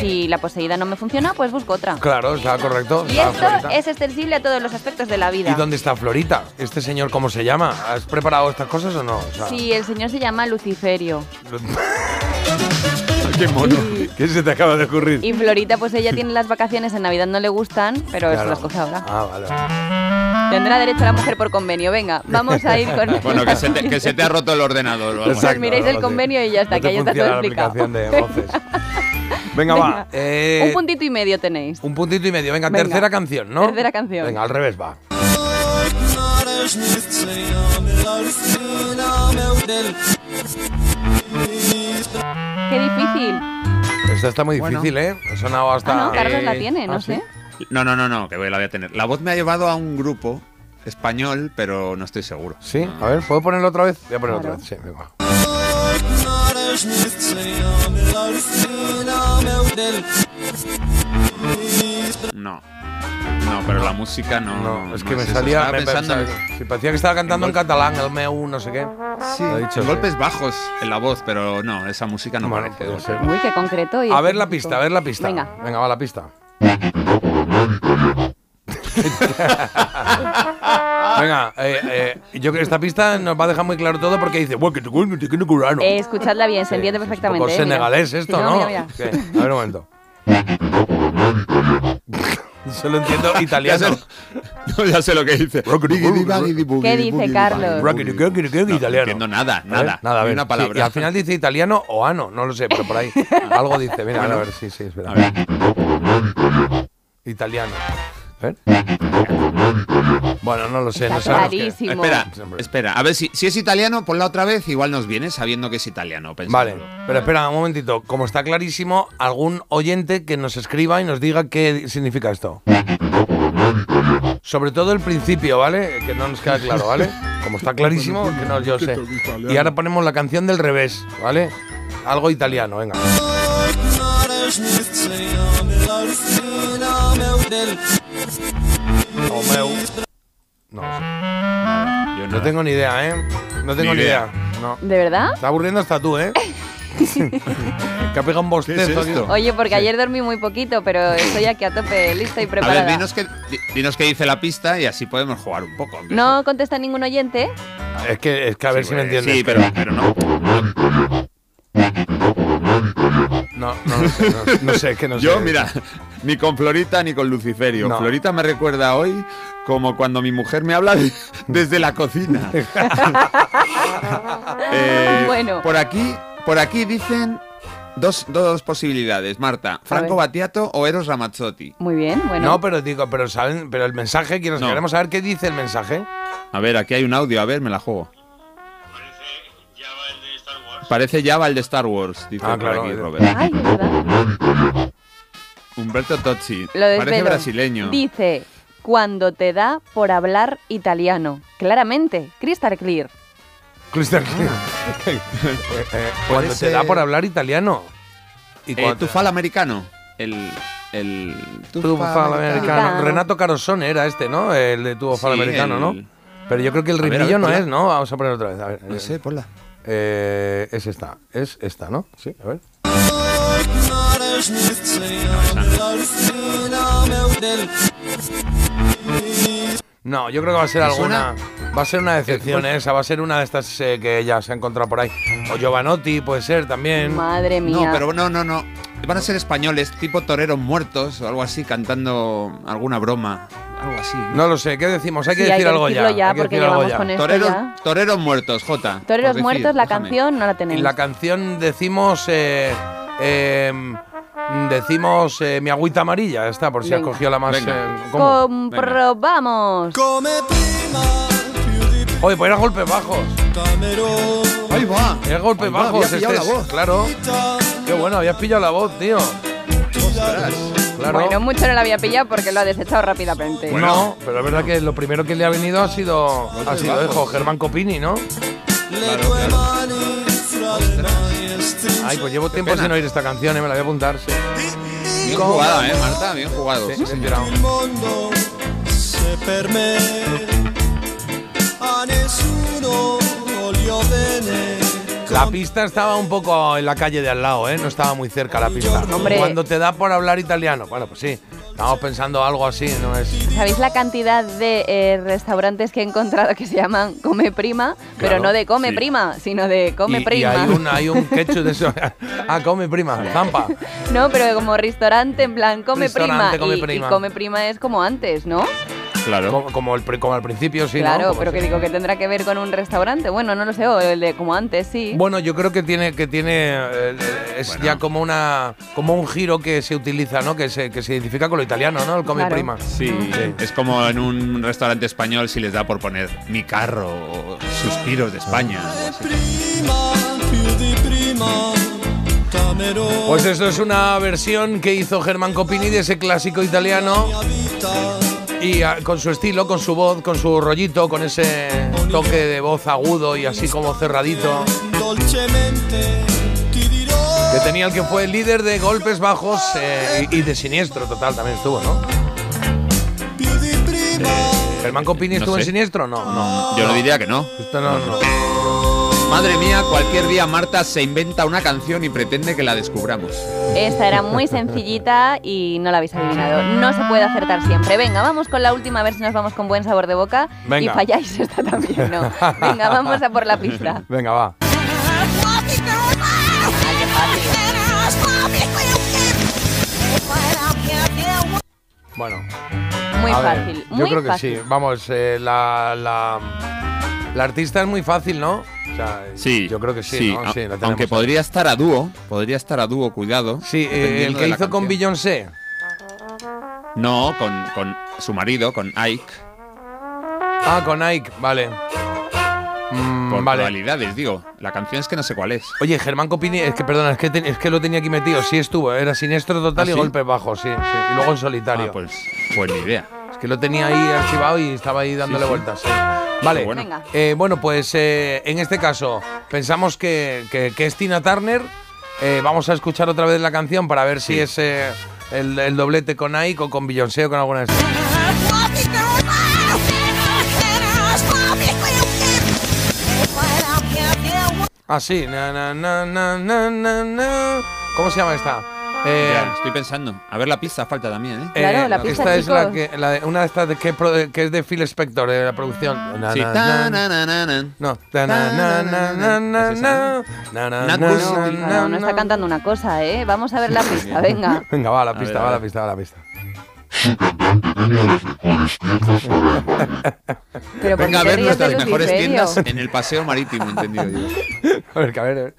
[SPEAKER 2] Si la poseída no me funciona, pues busco otra.
[SPEAKER 1] Claro, está correcto.
[SPEAKER 2] Y
[SPEAKER 1] está
[SPEAKER 2] esto
[SPEAKER 1] Florita.
[SPEAKER 2] es extensible a todos los aspectos de la vida.
[SPEAKER 1] ¿Y dónde está Florita? ¿Este señor cómo se llama? ¿Has preparado estas cosas o no? O sea,
[SPEAKER 2] Sí, el señor se llama Luciferio.
[SPEAKER 1] ¡Qué mono! ¿Qué se te acaba de ocurrir?
[SPEAKER 2] Y Florita, pues ella tiene las vacaciones en Navidad, no le gustan, pero eso
[SPEAKER 1] Claro.
[SPEAKER 2] las coge ahora.
[SPEAKER 1] Ah, vale.
[SPEAKER 2] Tendrá derecho a la mujer por convenio. Venga, vamos a ir con.
[SPEAKER 3] Bueno, que se te, que se te ha roto el ordenador.
[SPEAKER 2] Pues miréis el convenio y ya está,
[SPEAKER 1] No
[SPEAKER 2] que ahí está todo
[SPEAKER 1] la
[SPEAKER 2] explicado.
[SPEAKER 1] aplicación de voces. Venga, va. eh,
[SPEAKER 2] Un puntito y medio tenéis.
[SPEAKER 1] un puntito y medio. Venga,
[SPEAKER 2] Venga.
[SPEAKER 1] tercera canción, ¿no?
[SPEAKER 2] Tercera canción.
[SPEAKER 1] Venga, al revés va.
[SPEAKER 2] Qué difícil.
[SPEAKER 1] Esta está muy
[SPEAKER 3] Bueno.
[SPEAKER 1] difícil, ¿eh? Ha sonado hasta.
[SPEAKER 2] Ah, no, Carlos la
[SPEAKER 3] Eh,
[SPEAKER 2] tiene, no
[SPEAKER 1] ah, ¿sí?
[SPEAKER 2] sé.
[SPEAKER 3] No, no, no, no, que voy- la voy a tener. La voz me ha llevado a un grupo español, pero no estoy seguro.
[SPEAKER 1] Sí, a ver, ¿puedo ponerlo otra vez? Voy a ponerlo
[SPEAKER 2] Claro.
[SPEAKER 1] otra vez, sí, venga.
[SPEAKER 3] No. No, pero la música no.
[SPEAKER 1] No, es que me salía.
[SPEAKER 3] Estaba
[SPEAKER 1] Me,
[SPEAKER 3] pensando en-
[SPEAKER 1] pensaba- sí, parecía que estaba cantando en, catalán, el meu, no sé qué.
[SPEAKER 3] Sí,
[SPEAKER 1] Lo he dicho,
[SPEAKER 3] en
[SPEAKER 1] sí.
[SPEAKER 3] golpes bajos en la voz, pero no, esa música no
[SPEAKER 1] Bueno,
[SPEAKER 3] parece.
[SPEAKER 1] puede ser.
[SPEAKER 2] Uy, qué concreto. y
[SPEAKER 1] A ver la pista, a ver la pista.
[SPEAKER 2] Venga.
[SPEAKER 1] Venga, va la pista. Venga, eh, eh, yo creo que esta pista nos va a dejar muy claro todo porque dice. "Guau, que te cuento, que no curano".
[SPEAKER 2] Eh, escuchadla bien, se entiende
[SPEAKER 1] Un
[SPEAKER 2] perfectamente.
[SPEAKER 1] poco
[SPEAKER 2] eh, mira.
[SPEAKER 1] senegalés esto,
[SPEAKER 2] Sí,
[SPEAKER 1] ¿no?
[SPEAKER 2] mira, mira.
[SPEAKER 1] ¿Qué? A ver un momento. Solo entiendo
[SPEAKER 3] Ya
[SPEAKER 1] italiano.
[SPEAKER 3] sé, no, ya sé lo que dice.
[SPEAKER 2] ¿Qué dice Carlos?
[SPEAKER 3] No,
[SPEAKER 1] italiano.
[SPEAKER 3] no entiendo nada, nada.
[SPEAKER 1] nada, a ver.
[SPEAKER 3] una
[SPEAKER 1] Sí,
[SPEAKER 3] palabra.
[SPEAKER 1] y al final dice italiano o ano, no lo sé, pero por ahí algo dice. Mira, a ver, sí, sí, espera.
[SPEAKER 3] A ver.
[SPEAKER 1] Italiano. A ver. Bueno, no lo sé, no sé.
[SPEAKER 2] Clarísimo.
[SPEAKER 3] Espera,
[SPEAKER 1] Hombre.
[SPEAKER 3] espera. A ver, si, si es italiano, ponla otra vez, igual nos viene sabiendo que es italiano.
[SPEAKER 1] Vale,
[SPEAKER 3] pensándolo.
[SPEAKER 1] pero espera un momentito. Como está clarísimo, algún oyente que nos escriba y nos diga qué significa esto. Sobre todo el principio, ¿vale? Que no nos queda claro, ¿vale? Como está clarísimo, que no, yo sé. Y ahora ponemos la canción del revés, ¿vale? Algo italiano, venga. No lo sé.
[SPEAKER 3] Yo
[SPEAKER 1] No tengo ni idea, ¿eh? No tengo
[SPEAKER 3] Ni
[SPEAKER 1] ni
[SPEAKER 3] idea.
[SPEAKER 1] idea. No.
[SPEAKER 2] ¿De verdad?
[SPEAKER 1] Está aburriendo hasta tú, ¿eh? que ha pegado un bostezo.
[SPEAKER 3] ¿Qué es
[SPEAKER 1] aquí.
[SPEAKER 3] esto?
[SPEAKER 2] Oye, porque ayer dormí muy poquito, pero estoy aquí a tope, lista y
[SPEAKER 3] A
[SPEAKER 2] preparada.
[SPEAKER 3] ver, dinos qué, di- dinos qué dice la pista y así podemos jugar un poco. aunque
[SPEAKER 2] No contesta ningún oyente.
[SPEAKER 1] Es que, es que a ver si me
[SPEAKER 3] pues,
[SPEAKER 1] entiendes.
[SPEAKER 3] Sí, pero, pero no.
[SPEAKER 1] No, no, lo sé, no, no sé, que no sé.
[SPEAKER 3] Yo, mira, ni con Florita ni con Luciferio.
[SPEAKER 1] No.
[SPEAKER 3] Florita me recuerda hoy como cuando mi mujer me habla de- desde la cocina. Eh,
[SPEAKER 2] Bueno.
[SPEAKER 3] Por aquí, por aquí dicen dos, dos posibilidades, Marta. Franco. Battiato o Eros Ramazzotti.
[SPEAKER 2] Muy bien, bueno.
[SPEAKER 1] No, pero digo, pero saben, pero el mensaje, quiero,
[SPEAKER 3] No.
[SPEAKER 1] queremos saber qué dice el mensaje.
[SPEAKER 3] A ver, aquí hay un audio, a ver, me la juego. Parece Java el de Star Wars, dice
[SPEAKER 1] Ah,
[SPEAKER 3] por
[SPEAKER 1] claro,
[SPEAKER 3] aquí
[SPEAKER 1] eh.
[SPEAKER 3] Robert.
[SPEAKER 2] Ay, de verdad.
[SPEAKER 3] Humberto Tozzi.
[SPEAKER 2] Lo
[SPEAKER 3] Parece brasileño.
[SPEAKER 2] Dice, cuando te da por hablar italiano. Claramente, crystal clear.
[SPEAKER 1] Crystal clear. Eh, eh, cuando te da por hablar italiano. Y
[SPEAKER 3] Eh,
[SPEAKER 1] cuando-
[SPEAKER 3] Tufal americano. El. El.
[SPEAKER 1] Tufal americano. Renato Carosone era este, ¿no? El de Tufal
[SPEAKER 3] Sí,
[SPEAKER 1] americano,
[SPEAKER 3] el-
[SPEAKER 1] ¿no? Pero yo creo que el ritmillo no es, ¿no? Vamos a poner otra vez. A ver,
[SPEAKER 3] No sé, ponla.
[SPEAKER 1] eh, es esta, es esta, ¿no? Sí, a ver. No, yo creo que va a ser
[SPEAKER 3] ¿Me
[SPEAKER 1] alguna. Va a ser una decepción
[SPEAKER 3] ¿Cuál?
[SPEAKER 1] esa, va a ser una de estas eh, que ya se ha encontrado por ahí. O Giovanotti puede ser también.
[SPEAKER 2] Madre mía.
[SPEAKER 3] No, pero no, no, no. Van a ser españoles, tipo toreros muertos o algo así, cantando alguna broma. Algo así.
[SPEAKER 1] No lo sé, ¿qué decimos? Hay que
[SPEAKER 2] Sí, hay
[SPEAKER 1] decir
[SPEAKER 2] que
[SPEAKER 1] algo ya.
[SPEAKER 2] ya,
[SPEAKER 1] hay que
[SPEAKER 2] porque
[SPEAKER 1] decir algo ya.
[SPEAKER 2] con esto
[SPEAKER 3] Toreros,
[SPEAKER 2] ya.
[SPEAKER 3] toreros muertos, Jota.
[SPEAKER 2] Toreros
[SPEAKER 3] decir,
[SPEAKER 2] muertos, la
[SPEAKER 3] déjame.
[SPEAKER 2] canción no la
[SPEAKER 1] Y
[SPEAKER 2] tenéis.
[SPEAKER 1] la canción decimos. eh, eh, decimos eh, mi agüita amarilla, está, por si has
[SPEAKER 2] Venga.
[SPEAKER 1] cogido la más.
[SPEAKER 3] Venga.
[SPEAKER 1] eh, ¿cómo?
[SPEAKER 2] Comprobamos.
[SPEAKER 1] Oye, pues era golpes bajos.
[SPEAKER 3] Ahí va.
[SPEAKER 1] Era golpes
[SPEAKER 3] va,
[SPEAKER 1] bajos.
[SPEAKER 3] había pillado
[SPEAKER 1] este
[SPEAKER 3] la voz.
[SPEAKER 1] Claro. Qué bueno, habías pillado la voz, tío. Claro.
[SPEAKER 11] Bueno, mucho no la había pillado porque lo ha desechado rápidamente.
[SPEAKER 1] No, pero es verdad que lo primero que le ha venido ha sido, ha sido
[SPEAKER 3] bajos.
[SPEAKER 1] hijo, Germán Copini, ¿no? Ay, pues llevo tiempo sin oír esta canción, eh, me la voy a apuntar. Sí.
[SPEAKER 3] Bien jugada, eh, Marta, bien jugado.
[SPEAKER 1] Sí,
[SPEAKER 3] Sí,
[SPEAKER 1] bien
[SPEAKER 3] señor.
[SPEAKER 1] tirado. La pista estaba un poco en la calle de al lado, ¿eh? No estaba muy cerca la pista.
[SPEAKER 2] Hombre.
[SPEAKER 1] Cuando te da por hablar italiano. Bueno, pues sí. Estamos pensando algo así, no es.
[SPEAKER 2] ¿Sabéis la cantidad de eh, restaurantes que he encontrado que se llaman Come Prima? Pero no de Come
[SPEAKER 1] sí.
[SPEAKER 2] Prima, sino de Come
[SPEAKER 1] y, y
[SPEAKER 2] Prima.
[SPEAKER 1] hay un, hay un ketchup de eso. ah, come prima, zampa.
[SPEAKER 2] No, pero como restaurante, en plan Come Prima.
[SPEAKER 1] Restaurante, Come
[SPEAKER 2] y, y
[SPEAKER 1] Prima.
[SPEAKER 2] Come Prima es como antes, ¿no?
[SPEAKER 3] Claro.
[SPEAKER 1] Como, como, el, como al principio, sí, ¿no?
[SPEAKER 2] claro,
[SPEAKER 1] Como
[SPEAKER 2] pero
[SPEAKER 1] si-
[SPEAKER 2] que digo que tendrá que ver con un restaurante. Bueno, no lo sé, o el de como antes, sí.
[SPEAKER 1] Bueno, yo creo que tiene que tiene eh, es ya como una como un giro que se utiliza, ¿no? Que se, que se identifica con lo italiano, ¿no? El come
[SPEAKER 2] Claro.
[SPEAKER 1] prima.
[SPEAKER 3] Sí, es como en un restaurante español si les da por poner mi carro o suspiros de España. algo así.
[SPEAKER 1] Pues esto es una versión que hizo Germán Copini de ese clásico italiano y ah, con su estilo, con su voz, con su rollito, con ese toque de voz agudo y así como cerradito. Que tenía el que fue el líder de golpes bajos eh, y, y de siniestro total también estuvo, ¿no? Eh, ¿Germán Copini
[SPEAKER 3] No
[SPEAKER 1] estuvo en siniestro? No, no.
[SPEAKER 3] Yo no diría que no.
[SPEAKER 1] Esto no, no.
[SPEAKER 3] Madre mía, cualquier día Marta se inventa una canción y pretende que la descubramos.
[SPEAKER 2] Esta era muy sencillita y no la habéis adivinado. No se puede acertar siempre. Venga, vamos con la última a ver si nos vamos con buen sabor de boca.
[SPEAKER 1] Venga.
[SPEAKER 2] Y falláis esta también, ¿no? Venga, vamos a por la pista.
[SPEAKER 1] Venga, va. Bueno.
[SPEAKER 2] Muy
[SPEAKER 1] ver,
[SPEAKER 2] fácil,
[SPEAKER 1] yo
[SPEAKER 2] muy
[SPEAKER 1] creo que sí. Vamos, eh, la, la, la artista es muy fácil, ¿no? Sea,
[SPEAKER 3] Sí,
[SPEAKER 1] yo creo que sí,
[SPEAKER 3] aunque
[SPEAKER 1] ahí.
[SPEAKER 3] podría estar a dúo, podría estar a dúo, cuidado.
[SPEAKER 1] Sí, eh, el que hizo con. Beyoncé.
[SPEAKER 3] No, con, con su marido, con Ike.
[SPEAKER 1] Ah, con Ike, vale. Mm,
[SPEAKER 3] Por
[SPEAKER 1] vale.
[SPEAKER 3] probabilidades, digo. La canción es que no sé cuál es.
[SPEAKER 1] Oye, Germán Copini, es que perdona, es que, te- es que lo tenía aquí metido. Sí estuvo, era siniestro total
[SPEAKER 3] ¿Ah,
[SPEAKER 1] y golpes bajos, sí, sí. Y luego en solitario.
[SPEAKER 3] Ah, pues, pues ni idea.
[SPEAKER 1] Es que lo tenía ahí archivado y estaba ahí dándole
[SPEAKER 3] sí.
[SPEAKER 1] vueltas. Vale,
[SPEAKER 3] bueno.
[SPEAKER 2] Venga.
[SPEAKER 1] Eh, bueno, pues eh, en este caso pensamos que, que- que es Tina Turner. Eh, vamos a escuchar otra vez la canción para ver si es eh, el, el doblete con Ike o con Beyoncé o con alguna de estas. Ah, na, na, na, na, na, na. ¿Cómo se llama esta? Eh,
[SPEAKER 3] Ya, estoy pensando. A ver, la pista falta también, ¿eh?
[SPEAKER 2] Claro,
[SPEAKER 1] eh,
[SPEAKER 2] la pista,
[SPEAKER 1] esta es la que, la de- una de estas de que, es de Phil Spector, de la producción. Na,
[SPEAKER 3] Sí.
[SPEAKER 1] na,
[SPEAKER 3] Ta,
[SPEAKER 1] na.
[SPEAKER 3] na, na, na, na.
[SPEAKER 1] No.
[SPEAKER 2] No, no está cantando una cosa, ¿eh? Vamos a ver la pista, venga.
[SPEAKER 1] Venga, va a la
[SPEAKER 3] A
[SPEAKER 1] pista, va a la pista, va a la pista.
[SPEAKER 2] Pero ¿por
[SPEAKER 3] Venga a ver nuestras mejores
[SPEAKER 2] Luciferio?
[SPEAKER 3] tiendas en el paseo marítimo, entendido yo.
[SPEAKER 1] A ver, que a ver. a ver.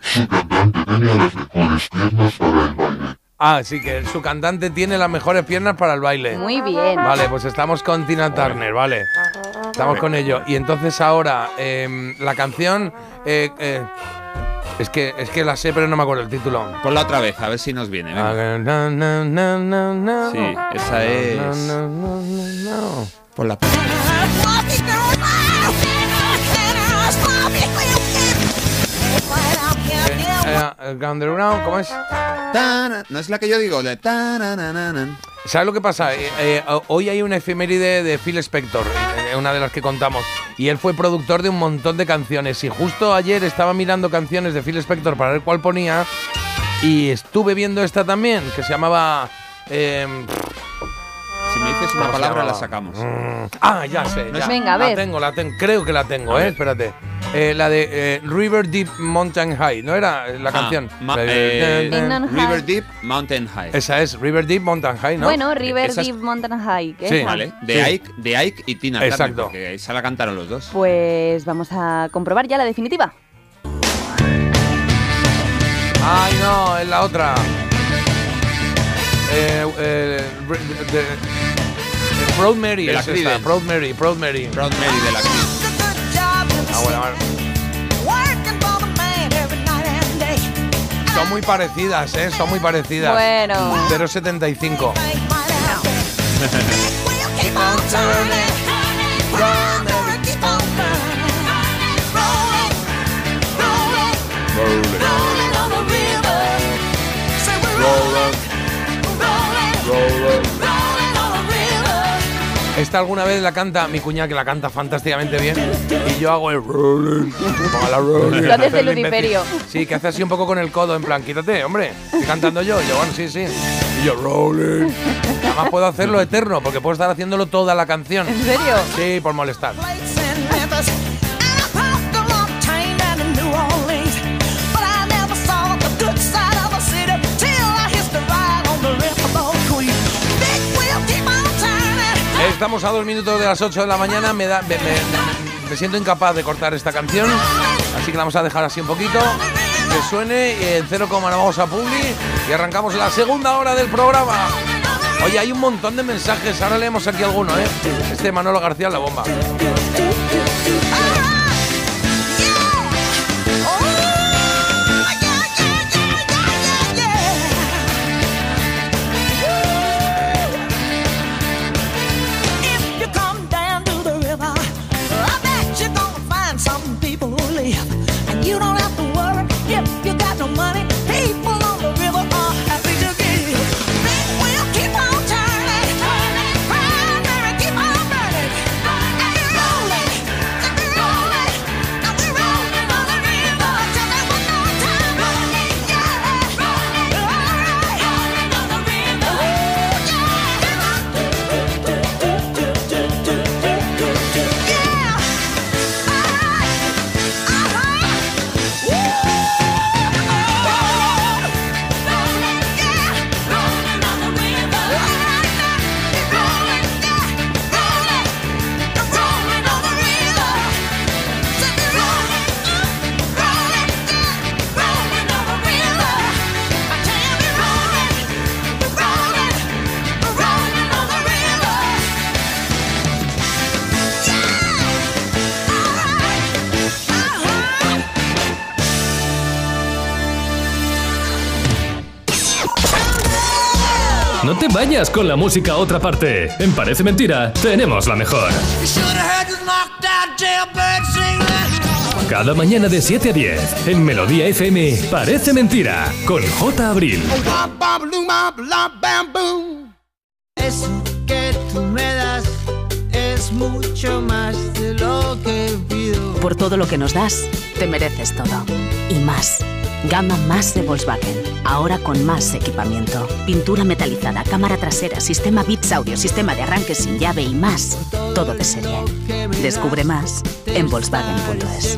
[SPEAKER 1] Ah, sí, que su cantante tiene las mejores piernas para el baile.
[SPEAKER 2] Muy bien.
[SPEAKER 1] Vale, pues estamos con Tina Turner, vale. Estamos con ello. Y entonces ahora, em, la canción. eh, eh, Es que, es que la sé, pero no me acuerdo el título.
[SPEAKER 3] Ponla otra vez, a ver si nos viene. venga.
[SPEAKER 1] No, no, no, no, no.
[SPEAKER 3] Sí, esa es.
[SPEAKER 1] No, no, no, no, no.
[SPEAKER 3] Ponla.
[SPEAKER 1] Eh, Underground, ¿cómo es?
[SPEAKER 3] No es la que yo digo.
[SPEAKER 1] ¿Sabes lo que pasa? Eh, eh, hoy hay una efeméride de Phil Spector, eh, una de las que contamos, y él fue productor de un montón de canciones. Y justo ayer estaba mirando canciones de Phil Spector para ver cuál ponía, y estuve viendo esta también, que se llamaba. eh,
[SPEAKER 3] Si me dices una
[SPEAKER 1] ¿cómo se
[SPEAKER 3] palabra, la sacamos.
[SPEAKER 1] Mm, Ah, ya sé. ya.
[SPEAKER 2] Venga, a
[SPEAKER 1] la tengo, la tengo. Creo que la tengo,
[SPEAKER 3] A
[SPEAKER 1] ¿eh?
[SPEAKER 3] ver.
[SPEAKER 1] Espérate. Eh, la de eh, River Deep Mountain High, ¿no era la
[SPEAKER 3] Ah,
[SPEAKER 1] canción?
[SPEAKER 3] eh,
[SPEAKER 2] Mountain High.
[SPEAKER 3] River Deep, Mountain High.
[SPEAKER 1] Esa es, River Deep Mountain High, ¿no?
[SPEAKER 2] Bueno, River Deep Mountain High. ¿qué
[SPEAKER 1] Sí.
[SPEAKER 2] es?
[SPEAKER 3] Vale, de,
[SPEAKER 1] Sí.
[SPEAKER 3] Ike, de Ike y Tina
[SPEAKER 1] Exacto.
[SPEAKER 3] porque esa la cantaron los dos.
[SPEAKER 2] Pues vamos a comprobar ya la definitiva.
[SPEAKER 1] Ay, no, es la otra. Eh, eh, de- eh, Proud Mary
[SPEAKER 3] De la
[SPEAKER 1] es esta. Proud Mary, Proud Mary.
[SPEAKER 3] Proud Mary de la
[SPEAKER 1] Ah, bueno, bueno. Son muy parecidas, ¿eh? Son muy parecidas.
[SPEAKER 2] Bueno.
[SPEAKER 1] 075. Esta alguna vez la canta mi cuñada, que la canta fantásticamente bien. Y yo hago el rolling.
[SPEAKER 2] Lo haces
[SPEAKER 1] imbécil. Sí, que hace así un poco con el codo, en plan, quítate, hombre. Estoy cantando yo. Y yo, bueno, sí, sí. Y yo, rolling. Además puedo hacerlo eterno, porque puedo estar haciéndolo toda la canción.
[SPEAKER 2] ¿En serio?
[SPEAKER 1] Sí, por molestar. Estamos a dos minutos de las 8 de la mañana. Me, da, me, siento incapaz de cortar esta canción. Así que la vamos a dejar así un poquito. Que suene en 0, nos vamos a Publi. Y arrancamos la segunda hora del programa. Oye, hay un montón de mensajes. Ahora leemos aquí alguno, ¿eh? Este Manolo García, la bomba.
[SPEAKER 5] Vayas con la música a otra parte. En Parece Mentira, tenemos la mejor. Cada mañana de 7 a 10, en Melodía FM, Parece Mentira, con J. Abril.
[SPEAKER 4] Eso que tú me das es mucho más de lo que pido.
[SPEAKER 12] Por todo lo que nos das, te mereces todo. Y más. Gama más de Volkswagen. Ahora con más equipamiento. Pintura metalizada, cámara trasera, sistema Bits Audio, sistema de arranque sin llave y más. Todo de serie. Descubre más en Volkswagen.es.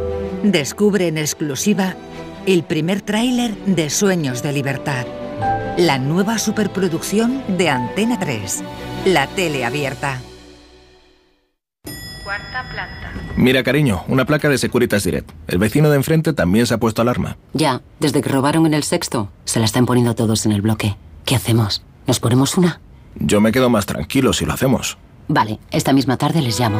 [SPEAKER 13] Descubre en exclusiva el primer tráiler de Sueños de Libertad. La nueva superproducción de Antena 3. La tele abierta.
[SPEAKER 14] Cuarta planta. Mira, cariño, una placa de Securitas Direct. El vecino de enfrente también se ha puesto alarma.
[SPEAKER 15] Ya, desde que robaron en el sexto, se la están poniendo todos en el bloque. ¿Qué hacemos? ¿Nos ponemos una?
[SPEAKER 14] Yo me quedo más tranquilo si lo hacemos.
[SPEAKER 15] Vale, esta misma tarde les llamo.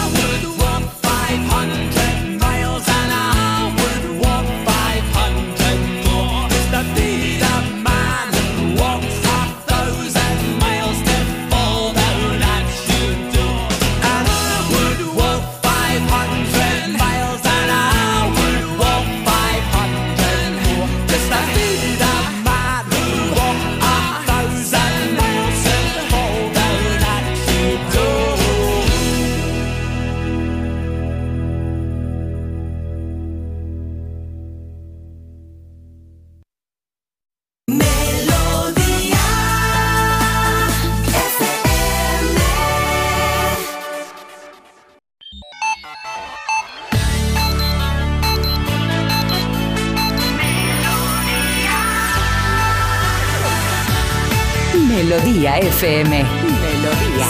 [SPEAKER 12] FM. Melodía.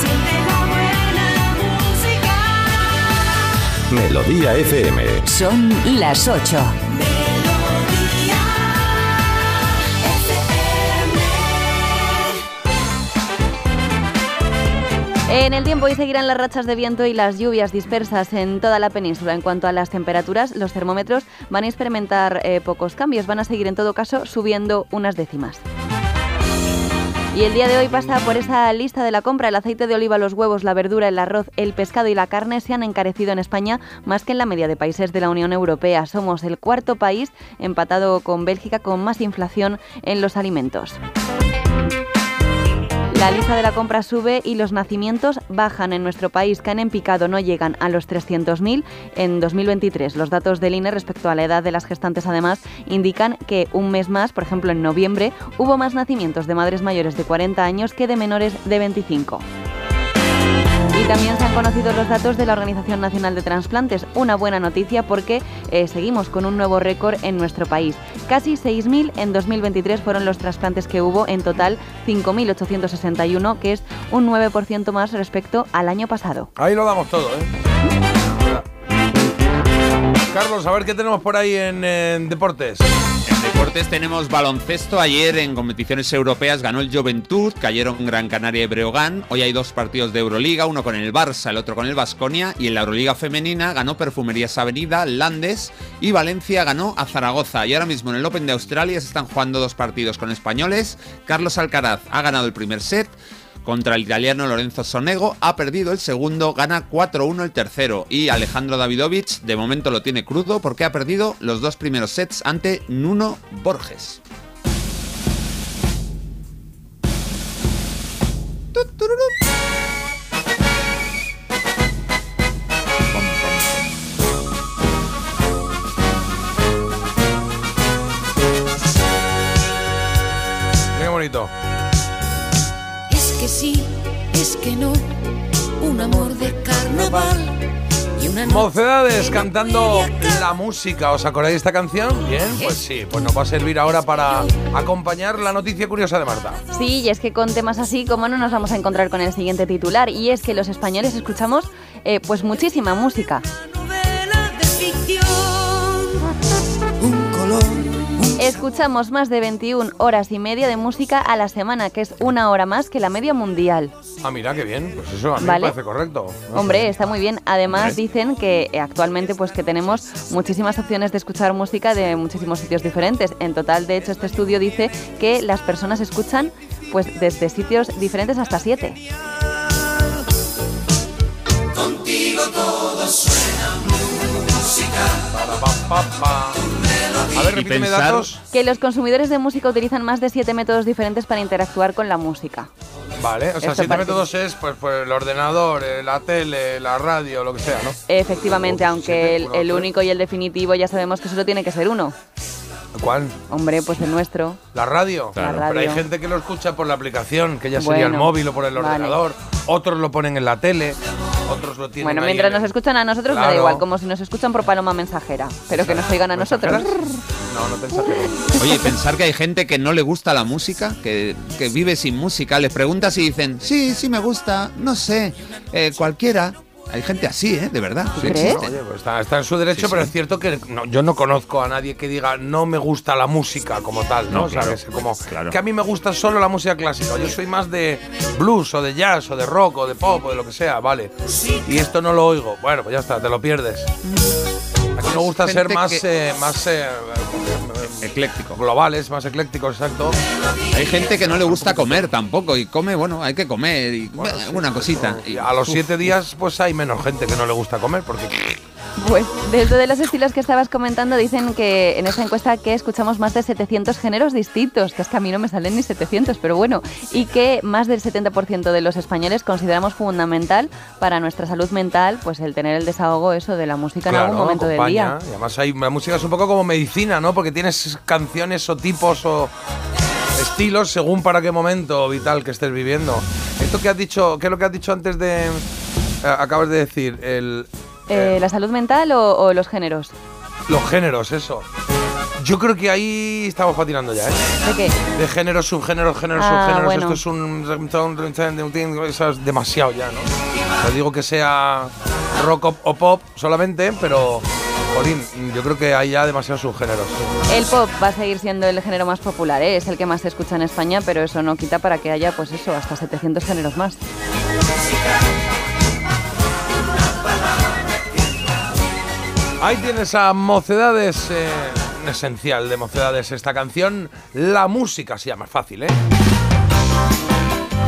[SPEAKER 16] Melodía FM.
[SPEAKER 12] Son las 8.
[SPEAKER 2] En el tiempo hoy seguirán las rachas de viento y las lluvias dispersas en toda la península. En cuanto a las temperaturas, los termómetros van a experimentar eh, pocos cambios, van a seguir en todo caso subiendo unas décimas. Y el día de hoy pasa por esa lista de la compra. El aceite de oliva, los huevos, la verdura, el arroz, el pescado y la carne se han encarecido en España más que en la media de países de la Unión Europea. Somos el cuarto país empatado con Bélgica con más inflación en los alimentos. La lista de la compra sube y los nacimientos bajan en nuestro país, que han en picado no llegan a los 300.000 en 2023. Los datos del INE respecto a la edad de las gestantes, además, indican que un mes más, por ejemplo en noviembre, hubo más nacimientos de madres mayores de 40 años que de menores de 25. También se han conocido los datos de la Organización Nacional de Transplantes. Una buena noticia porque eh, seguimos con un nuevo récord en nuestro país. Casi 6.000 en 2023 fueron los trasplantes que hubo, en total 5.861, que es un 9% más respecto al año pasado.
[SPEAKER 1] Ahí lo damos todo, ¿eh? Carlos, a ver qué tenemos por ahí en, deportes.
[SPEAKER 3] En deportes tenemos baloncesto. Ayer en competiciones europeas ganó el Juventud, cayeron Gran Canaria y Breogán. Hoy hay dos partidos de Euroliga, uno con el Barça, el otro con el Vasconia. Y en la Euroliga femenina ganó Perfumerías Avenida, Landes y Valencia ganó a Zaragoza. Y ahora mismo en el Open de Australia se están jugando dos partidos con españoles. Carlos Alcaraz ha ganado el primer set. Contra el italiano Lorenzo Sonego, ha perdido el segundo, gana 4-1 el tercero y Alejandro Davidovich de momento lo tiene crudo porque ha perdido los dos primeros sets ante Nuno Borges.
[SPEAKER 1] Qué bonito.
[SPEAKER 4] Que sí, es que no, un amor de carnaval y una noche
[SPEAKER 1] Mocedades cantando la música. ¿Os acordáis de esta canción? Bien, pues sí, pues nos va a servir ahora para acompañar la noticia curiosa de Marta.
[SPEAKER 2] Sí, y es que con temas así, como no nos vamos a encontrar con el siguiente titular, y es que los españoles escuchamos eh, pues muchísima música. Escuchamos más de 21 horas y media de música a la semana, que es una hora más que la media mundial.
[SPEAKER 1] Ah, mira, qué bien. Pues eso a mí
[SPEAKER 2] Vale.
[SPEAKER 1] me parece correcto. No
[SPEAKER 2] Hombre,
[SPEAKER 1] sé.
[SPEAKER 2] está muy bien. Además dicen que eh, actualmente pues que tenemos muchísimas opciones de escuchar música de muchísimos sitios diferentes. En total, de hecho, este estudio dice que las personas escuchan pues desde sitios diferentes hasta siete.
[SPEAKER 4] contigo todo suena
[SPEAKER 1] A ver, repíteme
[SPEAKER 3] pensar-
[SPEAKER 1] datos.
[SPEAKER 2] Que los consumidores de música utilizan más de siete métodos diferentes para interactuar con la música.
[SPEAKER 1] Vale, o sea,
[SPEAKER 2] Esto
[SPEAKER 1] siete
[SPEAKER 2] parece-
[SPEAKER 1] métodos es pues, pues el ordenador, eh, la tele, la radio, lo que sea, ¿no?
[SPEAKER 2] Efectivamente, aunque el, único y el definitivo ya sabemos que solo tiene que ser uno.
[SPEAKER 1] ¿Cuál?
[SPEAKER 2] Hombre, pues el nuestro.
[SPEAKER 1] La radio.
[SPEAKER 2] Claro. La
[SPEAKER 1] Pero hay
[SPEAKER 2] radio.
[SPEAKER 1] gente que lo escucha por la aplicación, que ya sería el
[SPEAKER 2] Bueno,
[SPEAKER 1] móvil o por el
[SPEAKER 2] vale.
[SPEAKER 1] ordenador. Otros lo ponen en la tele, otros lo tienen
[SPEAKER 2] Bueno, mientras
[SPEAKER 1] en
[SPEAKER 2] nos
[SPEAKER 1] el-
[SPEAKER 2] escuchan a nosotros, me da
[SPEAKER 1] Claro.
[SPEAKER 2] igual, como si nos escuchan por paloma mensajera, pero que nos oigan a nosotros.
[SPEAKER 1] No, no te.
[SPEAKER 3] Oye, pensar que hay gente que no le gusta la música, que, que vive sin música, les preguntas y dicen, sí, sí me gusta, no sé, eh, cualquiera. Hay gente así, ¿eh? De verdad. sí existe.
[SPEAKER 1] Oye, pues está, está en su derecho,
[SPEAKER 3] Sí,
[SPEAKER 1] pero
[SPEAKER 3] sí.
[SPEAKER 1] es cierto que no- yo no conozco a nadie que diga no me gusta la música como tal, ¿no?
[SPEAKER 3] No, claro,
[SPEAKER 1] ¿Sabes? Como
[SPEAKER 3] claro.
[SPEAKER 1] que a mí me gusta solo la música clásica. Yo soy más de blues o de jazz o de rock o de pop o de lo que sea, vale. Y esto no lo oigo. Bueno, pues ya está, te lo pierdes. Aquí nos gusta ser más,
[SPEAKER 3] que-
[SPEAKER 1] eh, más eh,
[SPEAKER 3] Ecléctico.
[SPEAKER 1] globales, más eclécticos, exacto.
[SPEAKER 3] Hay gente que no le gusta comer tampoco y come, bueno, hay que comer y una cosita.
[SPEAKER 1] Y a los siete días, pues hay menos gente que no le gusta comer porque
[SPEAKER 2] Pues dentro de los estilos que estabas comentando, dicen que en esa encuesta que escuchamos más de 700 géneros distintos, que es que a mí no me salen ni 700, pero bueno, y que más del 70% de los españoles consideramos fundamental para nuestra salud mental, pues el tener el desahogo eso de la música en algún momento del
[SPEAKER 1] acompaña.
[SPEAKER 2] día.
[SPEAKER 1] Y además hay, la música es un poco como medicina, ¿no? Porque tienes canciones o tipos o estilos según para qué momento vital que estés viviendo. Esto que has dicho, ¿qué es lo que has dicho antes de... eh, acabas de decir, el,
[SPEAKER 2] Eh, ¿La salud mental o, o los géneros?
[SPEAKER 1] los géneros, eso. Yo creo que ahí estamos patinando ya, ¿eh?
[SPEAKER 2] ¿De qué?
[SPEAKER 1] De géneros, subgéneros, géneros,
[SPEAKER 2] Ah,
[SPEAKER 1] subgéneros.
[SPEAKER 2] bueno.
[SPEAKER 1] Esto es un... Eso es demasiado ya, ¿no? No digo que sea rock o- o pop solamente, pero... Jolín, yo creo que hay ya demasiados subgéneros.
[SPEAKER 2] El pop va a seguir siendo el género más popular, ¿eh? es el que más se escucha en España, pero eso no quita para que haya, pues eso, hasta 700 géneros más.
[SPEAKER 1] Ahí tienes a Mocedades, eh, esencial de Mocedades esta canción. La música se llama, fácil, ¿eh?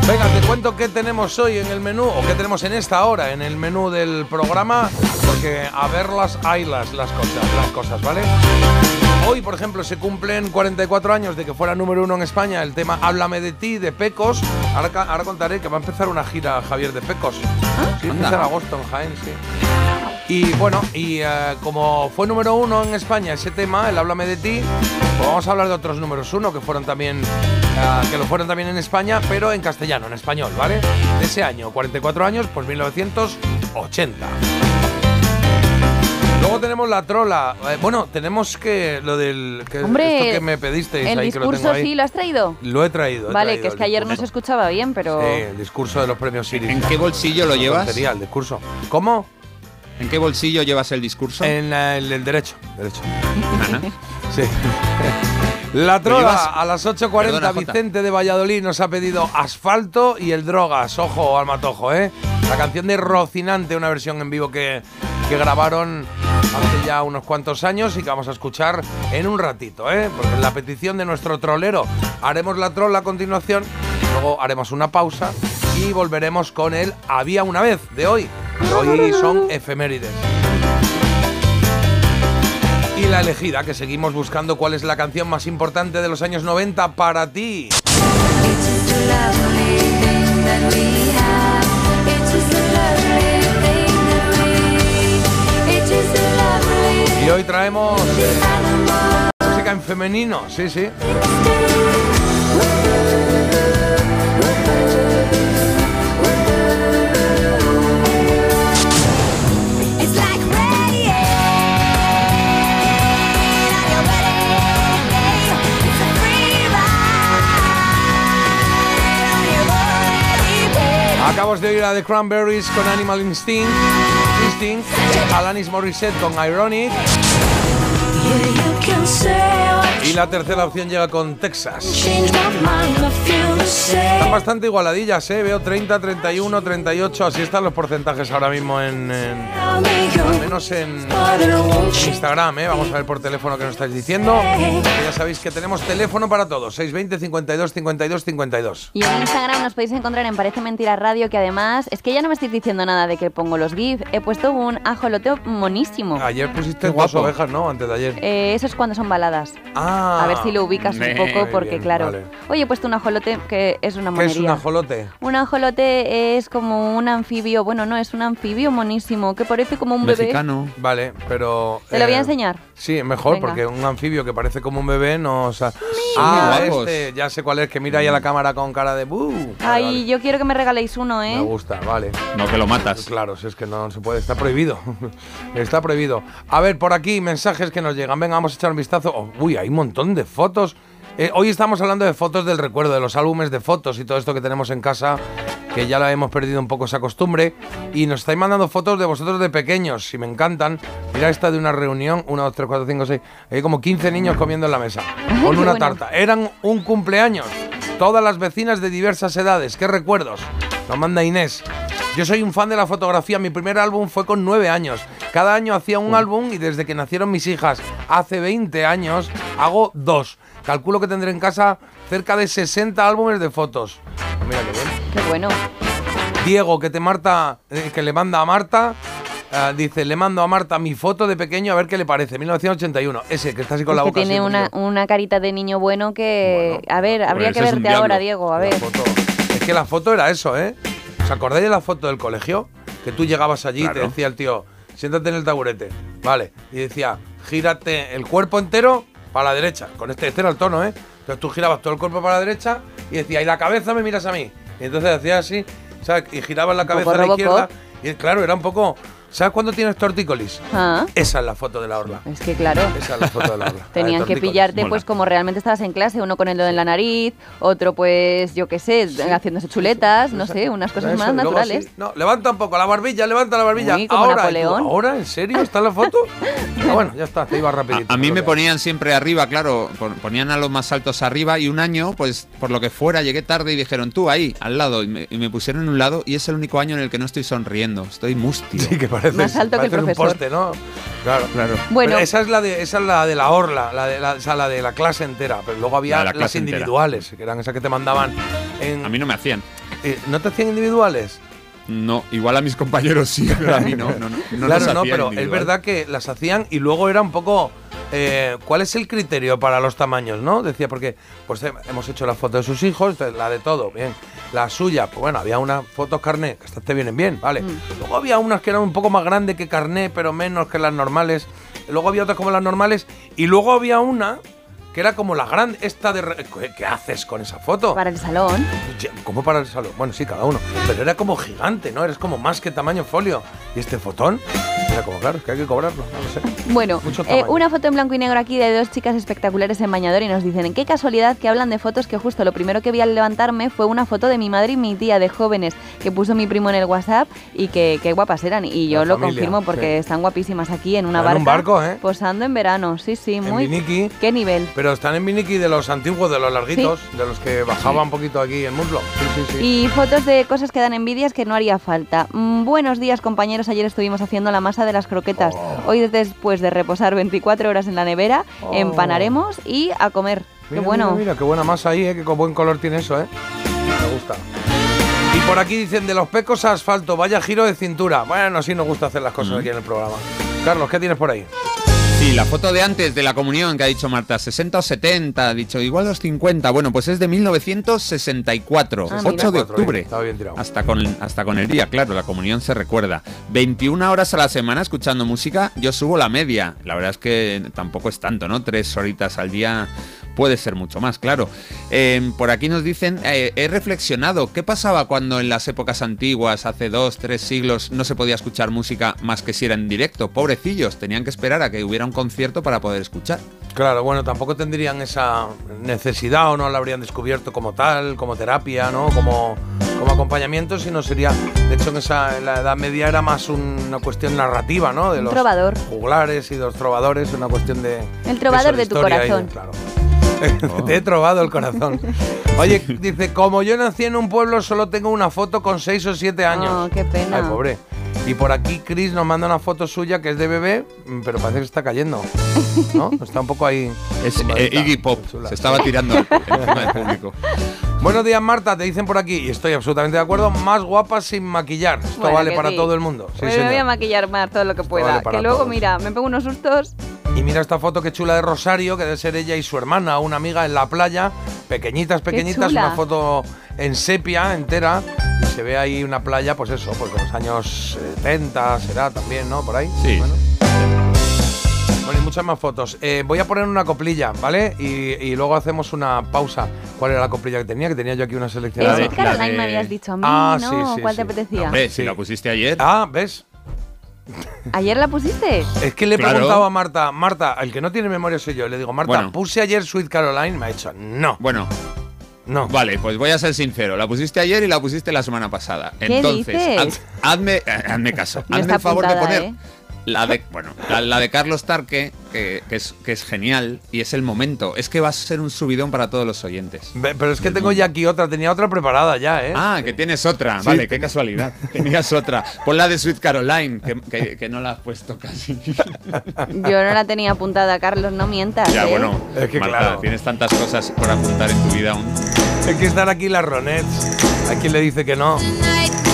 [SPEAKER 1] Venga, te cuento qué tenemos hoy en el menú, o qué tenemos en esta hora en el menú del programa, porque a verlas hay las, las cosas, las cosas, ¿vale? Hoy, por ejemplo, se cumplen 44 años de que fuera número uno en España el tema Háblame de ti, de Pecos. Ahora, contaré que va a empezar una gira Javier de Pecos. Sí, empieza en agosto en Jaén, sí. Y bueno, y eh, como fue número uno en España ese tema, el Háblame de ti, pues vamos a hablar de otros números uno que fueron también, eh, que lo fueron también en España, pero en castellano, en español, ¿vale? De ese año, 44 años, pues 1980. Luego tenemos la trola. Eh, bueno, tenemos que lo del que
[SPEAKER 2] Hombre,
[SPEAKER 1] esto que me pedisteis
[SPEAKER 2] ¿El
[SPEAKER 1] ahí que lo tengo
[SPEAKER 2] discurso
[SPEAKER 1] ahí.
[SPEAKER 2] sí lo has traído?
[SPEAKER 1] Lo he traído. he
[SPEAKER 2] Vale,
[SPEAKER 1] traído
[SPEAKER 2] que es que ayer no se
[SPEAKER 1] discurso.
[SPEAKER 2] escuchaba bien, pero...
[SPEAKER 1] Sí, el discurso de los premios Siri.
[SPEAKER 3] ¿En qué bolsillo lo llevas?
[SPEAKER 1] Tontería, el discurso. ¿Cómo?
[SPEAKER 3] ¿En qué bolsillo llevas el discurso?
[SPEAKER 1] En el, el derecho. derecho.
[SPEAKER 3] Ajá.
[SPEAKER 1] Sí. La trola
[SPEAKER 3] llevas-
[SPEAKER 1] a las 8.40
[SPEAKER 3] Perdona, Jota.
[SPEAKER 1] Vicente de Valladolid nos ha pedido Asfalto y el Drogas. Ojo al matojo, ¿eh? La canción de Rocinante, una versión en vivo que, que grabaron hace ya unos cuantos años y que vamos a escuchar en un ratito, ¿eh? Porque es la petición de nuestro trolero. Haremos la trola a continuación, luego haremos una pausa, y volveremos con el Había una vez de hoy. que hoy son efemérides. La elegida, que seguimos buscando cuál es la canción más importante de los años 90 para ti. Y hoy traemos música en femenino, sí, sí. Acabamos de oír a The Cranberries con Animal Instinct, Instinct Alanis Morissette con Ironic y la tercera opción llega con Texas. Están bastante igualadillas, ¿eh? Veo 30, 31, 38, así están los porcentajes ahora mismo en... en- al menos en Instagram, ¿eh? Vamos a ver por teléfono qué nos estáis diciendo. Que ya sabéis que tenemos teléfono para todos, 620 52 52 52.
[SPEAKER 2] Y en Instagram nos podéis encontrar en Parece Mentira Radio, que además es que ya no me estáis diciendo nada de que pongo los GIF. He puesto un ajoloteo monísimo.
[SPEAKER 1] Ayer pusiste dos ovejas, ¿no? Antes de ayer.
[SPEAKER 2] Eh, eso es cuando son baladas.
[SPEAKER 1] Ah.
[SPEAKER 2] A ver si lo ubicas un
[SPEAKER 3] Muy
[SPEAKER 2] poco, porque
[SPEAKER 1] bien,
[SPEAKER 2] claro.
[SPEAKER 1] vale.
[SPEAKER 2] Oye, he puesto un ajolote que es una
[SPEAKER 1] ¿Qué
[SPEAKER 2] monería.
[SPEAKER 1] es un ajolote?
[SPEAKER 2] Un ajolote es como un anfibio, bueno, no, es un anfibio monísimo, que parece como un bebé.
[SPEAKER 3] Mexicano.
[SPEAKER 1] Vale, pero...
[SPEAKER 2] Te lo voy a
[SPEAKER 1] eh,
[SPEAKER 2] enseñar.
[SPEAKER 1] Sí, mejor,
[SPEAKER 2] Venga.
[SPEAKER 1] porque un anfibio que parece como un bebé no... o sea- ah,
[SPEAKER 3] Qué
[SPEAKER 1] este, ya sé cuál es, que mira ahí a la cámara con cara de... Vale,
[SPEAKER 2] Ay,
[SPEAKER 1] vale.
[SPEAKER 2] yo quiero que me regaléis uno, ¿eh?
[SPEAKER 1] Me gusta, vale.
[SPEAKER 3] No, que lo matas.
[SPEAKER 1] Claro, si es que no se puede, está prohibido. está prohibido. A ver, por aquí, mensajes que nos llegan. Venga, vamos a echar un vistazo. Oh, uy, hay un montón de fotos. Eh, hoy estamos hablando de fotos del recuerdo, de los álbumes de fotos y todo esto que tenemos en casa, que ya la hemos perdido un poco esa costumbre. Y nos estáis mandando fotos de vosotros de pequeños, si me encantan. Mira esta de una reunión, 1, 2, 3, 4, 5, 6. Hay como 15 niños comiendo en la mesa, con una tarta. Eran un cumpleaños. Todas las vecinas de diversas edades. ¿Qué recuerdos? Nos manda Inés. Yo soy un fan de la fotografía. Mi primer álbum fue con nueve años. Cada año hacía un álbum y desde que nacieron mis hijas hace 20 años hago dos. Calculo que tendré en casa cerca de 60 álbumes de fotos. Mira qué bien.
[SPEAKER 2] Qué bueno.
[SPEAKER 1] Diego, que te Marta, eh, que le manda a Marta. eh, dice, le mando a Marta mi foto de pequeño a ver qué le parece. 1981. Ese que está así con
[SPEAKER 2] Es
[SPEAKER 1] la
[SPEAKER 2] que
[SPEAKER 1] boca. así
[SPEAKER 2] tiene una, una carita de niño bueno que... a ver, habría que verte ahora. Diego, a ver.
[SPEAKER 1] foto. Es que la foto era eso, ¿eh? ¿Os acordáis de la foto del colegio? Que tú llegabas allí y te decía el tío, siéntate en el taburete. Vale. Y decía, gírate el cuerpo entero para la derecha. Con este, este era el tono, ¿eh? Entonces tú girabas todo el cuerpo para la derecha y decía, y la cabeza me miras a mí. Y entonces hacías así, ¿sabes? Y girabas la cabeza a la izquierda. Y claro, era un poco. ¿Sabes cuándo tienes tortícolis?
[SPEAKER 2] Ah,
[SPEAKER 1] Esa es la foto de la orla.
[SPEAKER 2] es que claro.
[SPEAKER 1] Esa es la foto de la orla. la de
[SPEAKER 2] Tenían que pillarte
[SPEAKER 3] Mola.
[SPEAKER 2] pues como realmente estabas en clase, uno con el dedo en la nariz, otro pues yo qué sé, haciéndose chuletas, no sé, unas cosas más
[SPEAKER 1] luego
[SPEAKER 2] naturales.
[SPEAKER 1] no, levanta un poco la barbilla, levanta la barbilla.
[SPEAKER 2] Uy, como
[SPEAKER 1] ahora,
[SPEAKER 2] Napoleón.
[SPEAKER 1] ¿ahora? ¿En serio? ¿Está en la foto? Ah, bueno, ya está, te iba rapidito.
[SPEAKER 3] A, a mí me ponían siempre arriba, claro, pon- ponían a los más altos arriba y un año, pues por lo que fuera, llegué tarde y dijeron tú ahí, al lado, y me, y me pusieron en un lado y es el único año en el que no estoy sonriendo, estoy mustio.
[SPEAKER 1] Sí, que parece,
[SPEAKER 2] Más alto que el
[SPEAKER 1] un
[SPEAKER 2] profesor.
[SPEAKER 1] poste, ¿no? Claro.
[SPEAKER 3] Claro.
[SPEAKER 2] Bueno.
[SPEAKER 1] Pero esa es la de esa es la de la orla, la de la, esa la de la clase entera, pero luego había
[SPEAKER 3] La de la
[SPEAKER 1] las
[SPEAKER 3] entera.
[SPEAKER 1] individuales, que eran esas que te mandaban en
[SPEAKER 3] A mí no me hacían.
[SPEAKER 1] eh, ¿No te hacían individuales?
[SPEAKER 3] No, igual a mis compañeros sí, pero a mí no. no, no, no
[SPEAKER 1] claro, no, pero es verdad que las hacían y luego era un poco. Eh, ¿Cuál es el criterio para los tamaños, no? Decía, porque pues eh, hemos hecho la foto de sus hijos, la de todo, bien. La suya, pues bueno, había unas fotos carné, que estas te vienen bien, ¿vale?
[SPEAKER 2] Mm.
[SPEAKER 1] Luego había unas que eran un poco más grandes que carné, pero menos que las normales. Luego había otras como las normales. Y luego había una que era como la grande, esta de... ¿Qué, haces con esa foto?
[SPEAKER 2] Para el salón.
[SPEAKER 1] ¿Cómo para el salón? Bueno, sí, cada uno. Pero era como gigante, ¿no? Eres como más que tamaño folio. Y este fotón, era como, claro, es que hay que cobrarlo, no lo sé.
[SPEAKER 2] Bueno, eh, una foto en blanco y negro aquí de dos chicas espectaculares en bañador y nos dicen, qué casualidad que hablan de fotos que justo lo primero que vi al levantarme fue una foto de mi madre y mi tía de jóvenes que puso mi primo en el WhatsApp y que qué guapas eran. Y yo
[SPEAKER 1] La
[SPEAKER 2] lo
[SPEAKER 1] familia,
[SPEAKER 2] confirmo porque
[SPEAKER 1] sí.
[SPEAKER 2] están guapísimas aquí en una
[SPEAKER 1] En
[SPEAKER 2] barca.
[SPEAKER 1] un barco, ¿eh?
[SPEAKER 2] Posando en verano, sí, sí, muy... ¿Qué nivel?
[SPEAKER 1] Pero están en Viniki de los antiguos, de los larguitos, de los que bajaban un poquito aquí en muslo. Sí, sí, sí.
[SPEAKER 2] Y fotos de cosas que dan envidias que no haría falta. Mm, buenos días, compañeros. Ayer estuvimos haciendo la masa de las croquetas. Hoy, después de reposar 24 horas en la nevera,
[SPEAKER 1] Oh.
[SPEAKER 2] empanaremos y a comer.
[SPEAKER 1] Mira,
[SPEAKER 2] qué bueno.
[SPEAKER 1] Mira, mira, qué buena masa ahí, ¿eh? Qué buen color tiene eso, ¿eh? Me gusta. Y por aquí dicen de los pecos a asfalto, vaya giro de cintura. Bueno, así nos gusta hacer las cosas aquí en el programa. Carlos, ¿qué tienes por ahí?
[SPEAKER 3] Sí, la foto de antes de la comunión que ha dicho Marta, 60 o 70, ha dicho igual los 50. Bueno, pues es de 1964,
[SPEAKER 1] Ah,
[SPEAKER 3] 8
[SPEAKER 1] mira.
[SPEAKER 3] de octubre.
[SPEAKER 1] Bien.
[SPEAKER 3] Hasta con, hasta con el día, claro, la comunión se recuerda. 21 horas a la semana escuchando música, yo subo la media. La verdad es que tampoco es tanto, ¿no? Tres horitas al día puede ser mucho más, claro. Eh, por aquí nos dicen, eh, he reflexionado, ¿qué pasaba cuando en las épocas antiguas, hace dos, tres siglos, no se podía escuchar música más que si era en directo? Pobrecillos, tenían que esperar a que hubiera un concierto para poder escuchar.
[SPEAKER 1] Claro, bueno, tampoco tendrían esa necesidad o no la habrían descubierto como tal, como terapia, ¿no? Como, como acompañamiento, sino sería, de hecho en esa en la Edad Media era más una cuestión narrativa, ¿no? De
[SPEAKER 2] Un
[SPEAKER 1] los
[SPEAKER 2] trovador.
[SPEAKER 1] juglares y los trovadores, una cuestión de...
[SPEAKER 2] El trovador de tu
[SPEAKER 1] y
[SPEAKER 2] corazón.
[SPEAKER 1] Te he trovado el corazón. Oye, dice, como yo nací en un pueblo, solo tengo una foto con 6 o 7 años.
[SPEAKER 2] Oh, qué pena.
[SPEAKER 1] Ay, pobre. Y por aquí Chris nos manda una foto suya que es de bebé, mm, pero parece que está cayendo. ¿No? Está un poco ahí.
[SPEAKER 3] Es eh. Iggy Pop,
[SPEAKER 1] Chula.
[SPEAKER 3] se estaba tirando encima del público.
[SPEAKER 1] Buenos días, Marta, te dicen por aquí, y estoy absolutamente de acuerdo, más guapa sin maquillar. Esto
[SPEAKER 2] Bueno,
[SPEAKER 1] vale para
[SPEAKER 2] sí.
[SPEAKER 1] todo el mundo. Sí,
[SPEAKER 2] me voy a maquillar más todo lo que pueda.
[SPEAKER 1] vale
[SPEAKER 2] que luego,
[SPEAKER 1] todos.
[SPEAKER 2] mira, me pongo unos sustos.
[SPEAKER 1] Y mira esta foto que chula de Rosario, que debe ser ella y su hermana, una amiga en la playa, pequeñitas, pequeñitas, una foto en sepia entera, se ve ahí una playa, pues eso, pues de los años 70 será también, ¿no? Por ahí.
[SPEAKER 3] Sí.
[SPEAKER 1] Bueno, Bueno, y muchas más fotos. Eh, voy a poner una coplilla, ¿vale? Y, y luego hacemos una pausa. ¿Cuál era la coplilla que tenía? Que tenía yo aquí una selección.
[SPEAKER 2] Sweet Caroline me habías dicho a mí,
[SPEAKER 1] Ah,
[SPEAKER 2] ¿no?
[SPEAKER 1] sí, sí,
[SPEAKER 2] ¿Cuál
[SPEAKER 1] sí.
[SPEAKER 2] te apetecía?
[SPEAKER 3] Hombre, si la pusiste ayer.
[SPEAKER 1] Ah, ¿ves?
[SPEAKER 2] ¿Ayer la pusiste?
[SPEAKER 1] Es que le he
[SPEAKER 3] Claro.
[SPEAKER 1] preguntado a Marta, Marta, el que no tiene memoria soy yo, le digo, Marta,
[SPEAKER 3] Bueno.
[SPEAKER 1] puse ayer Sweet Caroline, me ha dicho, no.
[SPEAKER 3] Bueno.
[SPEAKER 1] No.
[SPEAKER 3] Vale, pues voy a ser sincero. La pusiste ayer y la pusiste la semana pasada.
[SPEAKER 2] ¿Qué
[SPEAKER 3] Entonces,
[SPEAKER 2] dices?
[SPEAKER 3] haz- hazme, eh, hazme caso.
[SPEAKER 2] No
[SPEAKER 3] hazme el favor de poner
[SPEAKER 2] ¿eh?
[SPEAKER 3] La de, bueno, la, la de Carlos Tarque, que, que es, que es genial y es el momento. Es que va a ser un subidón para todos los oyentes.
[SPEAKER 1] Ve- Pero es que tengo ya aquí otra, tenía otra preparada ya, ¿eh?
[SPEAKER 3] Ah, que tienes otra.
[SPEAKER 1] Sí.
[SPEAKER 3] Vale, qué casualidad. Tenías otra. Pon la de Sweet Caroline, que, que- que no la has puesto casi.
[SPEAKER 2] Yo no la tenía apuntada, Carlos, no mientas.
[SPEAKER 3] ya,
[SPEAKER 2] ¿eh?
[SPEAKER 3] bueno,
[SPEAKER 1] Es que
[SPEAKER 3] Marta,
[SPEAKER 1] claro.
[SPEAKER 3] tienes tantas cosas por apuntar en tu vida aún.
[SPEAKER 1] Hay que estar aquí las Ronettes. Hay quien le dice que no.
[SPEAKER 4] Every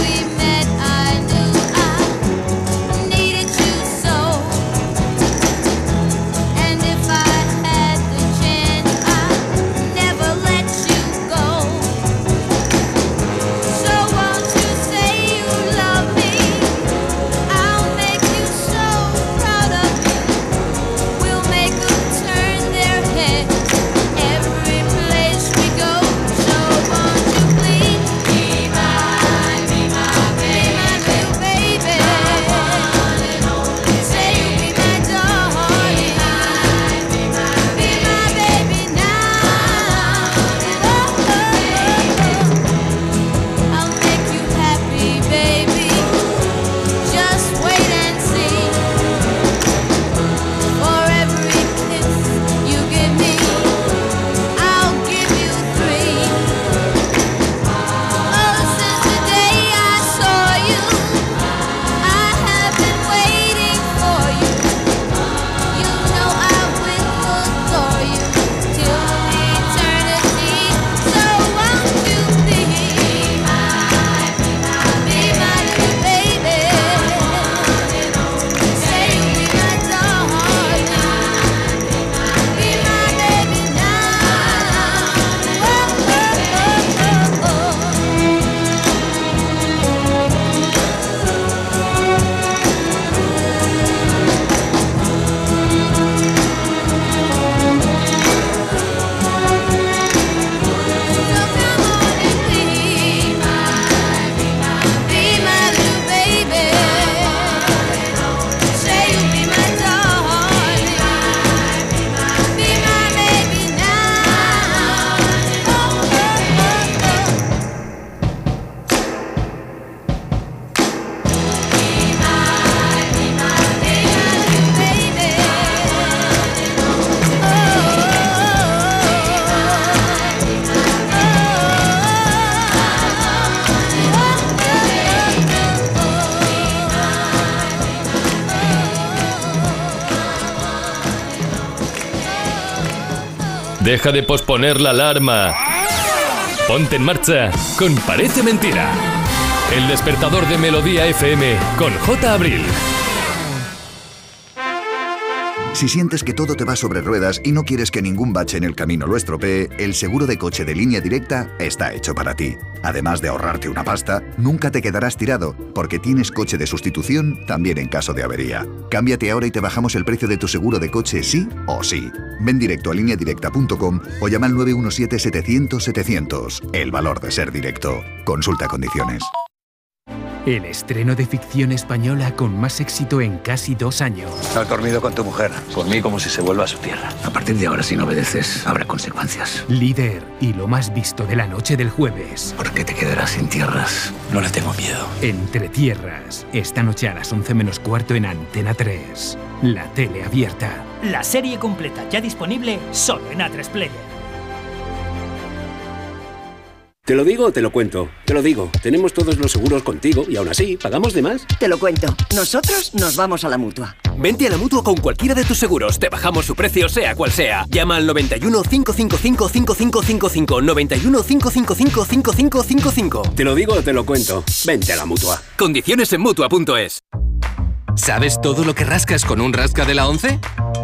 [SPEAKER 5] Deja de posponer la alarma. Ponte en marcha con Parece Mentira. El despertador de Melodía FM con J. Abril.
[SPEAKER 17] Si sientes que todo te va sobre ruedas y no quieres que ningún bache en el camino lo estropee, el seguro de coche de línea directa está hecho para ti. Además de ahorrarte una pasta, nunca te quedarás tirado, porque tienes coche de sustitución también en caso de avería. Cámbiate ahora y te bajamos el precio de tu seguro de coche sí o sí. Ven directo a lineadirecta.com o llama al 917-700-700. El valor de ser directo. Consulta condiciones.
[SPEAKER 7] El estreno de ficción española con más éxito en casi dos años.
[SPEAKER 8] Has dormido con tu mujer. Por mí como si se vuelva a su tierra. A partir de ahora, si no obedeces, habrá consecuencias.
[SPEAKER 7] Líder y lo más visto de la noche del jueves.
[SPEAKER 8] ¿Por qué te quedarás sin tierras? No le tengo miedo.
[SPEAKER 7] Entre tierras, esta noche a las 11 menos cuarto en Antena 3. La tele abierta.
[SPEAKER 9] La serie completa ya disponible solo en A3 Player.
[SPEAKER 18] ¿Te lo digo o te lo cuento? Te lo digo. Tenemos todos los seguros contigo y aún así, ¿pagamos de más?
[SPEAKER 19] Te lo cuento. Nosotros nos vamos a la mutua.
[SPEAKER 20] Vente a la mutua con cualquiera de tus seguros. Te bajamos su precio, sea cual sea. Llama al 91 555 5555. 91 555 5555.
[SPEAKER 18] Te lo digo o te lo cuento. Vente a la mutua.
[SPEAKER 20] Condiciones en mutua.es. ¿Sabes todo lo que rascas con un rasca de la 11?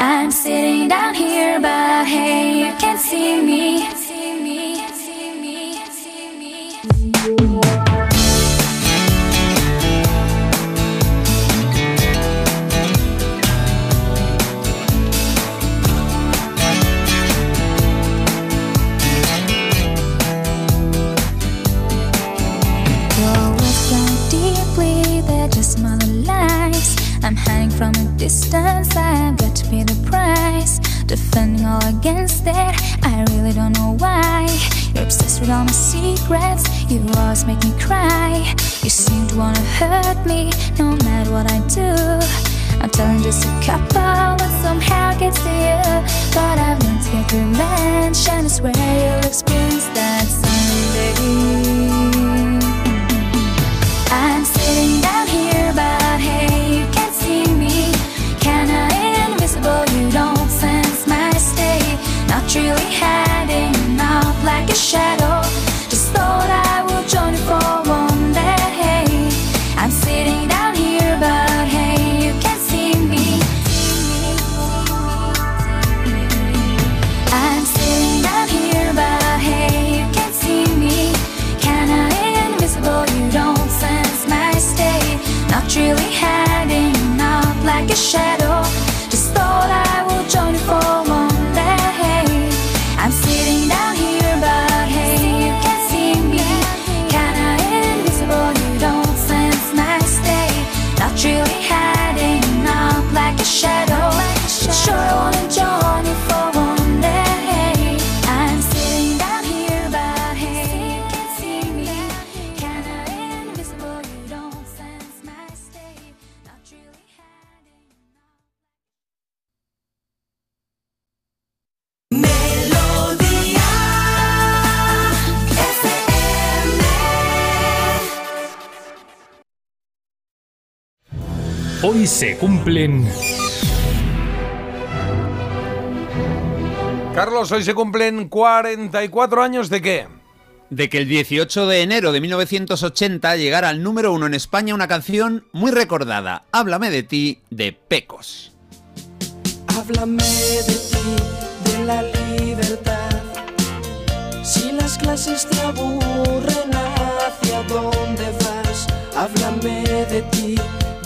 [SPEAKER 21] I'm sitting down here, but hey, you can't see me. From a distance, I've got to pay the price. Defending all against it, I really don't know why. You're obsessed with all my secrets, you always make me cry. You seem to wanna hurt me, no matter what I do. I'm telling just a couple, but somehow gets to you. But I've learned to get revenge, and I swear you'll experience that someday. Shadow.
[SPEAKER 5] Hoy se cumplen...
[SPEAKER 1] Carlos, hoy se cumplen 44 años de qué?
[SPEAKER 3] De que el 18 de enero de 1980 llegara al número uno en España una canción muy recordada, Háblame de ti, de Pecos.
[SPEAKER 4] Háblame de ti, de la libertad. Si las clases te aburren, ¿hacia dónde vas? Háblame de ti,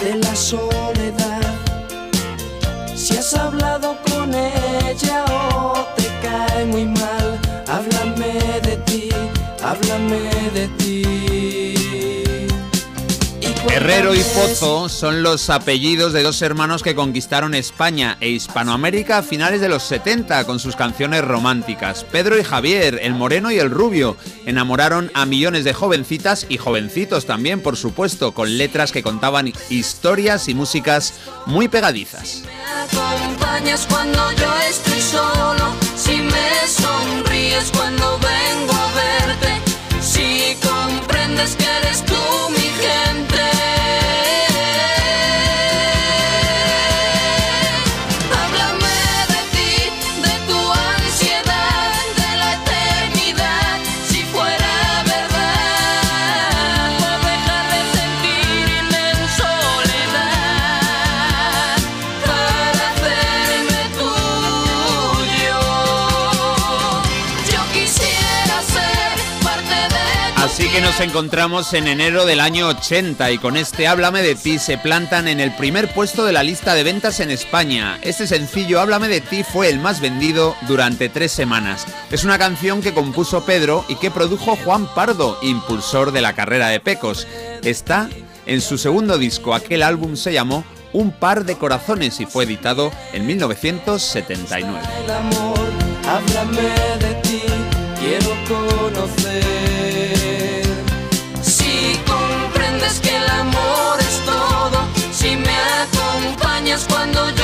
[SPEAKER 4] de la soledad. Si has hablado con ella o te cae muy mal,
[SPEAKER 3] Herrero y Pozo son los apellidos de dos hermanos que conquistaron España e Hispanoamérica a finales de los 70 con sus canciones románticas. Pedro y Javier, el moreno y el rubio, enamoraron a millones de jovencitas y jovencitos también, por supuesto, con letras que contaban historias y músicas muy pegadizas.
[SPEAKER 22] acompañas cuando yo estoy solo, si me sonríes cuando vengo a verte, si comprendes que eres
[SPEAKER 3] encontramos en enero del año 80 y con este Háblame de ti se plantan en el primer puesto de la lista de ventas en España. Este sencillo Háblame de ti fue el más vendido durante tres semanas. Es una canción que compuso Pedro y que produjo Juan Pardo, impulsor de la carrera de Pecos. Está en su segundo disco, aquel álbum se llamó Un par de corazones y fue editado en 1979.
[SPEAKER 22] el amor, háblame de ti, quiero conocer. Comprendes que el amor es todo, si me acompañas cuando yo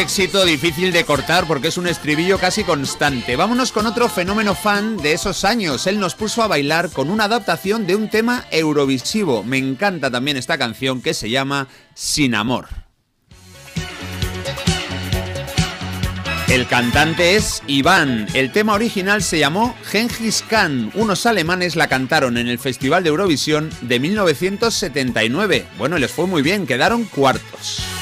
[SPEAKER 3] éxito, difícil de cortar porque es un estribillo casi constante. Vámonos con otro fenómeno fan de esos años. Él nos puso a bailar con una adaptación de un tema eurovisivo. Me encanta también esta canción que se llama Sin Amor. El cantante es Iván. El tema original se llamó Gengis Khan. Unos alemanes la cantaron en el Festival de Eurovisión de 1979. Bueno, les fue muy bien, quedaron cuartos.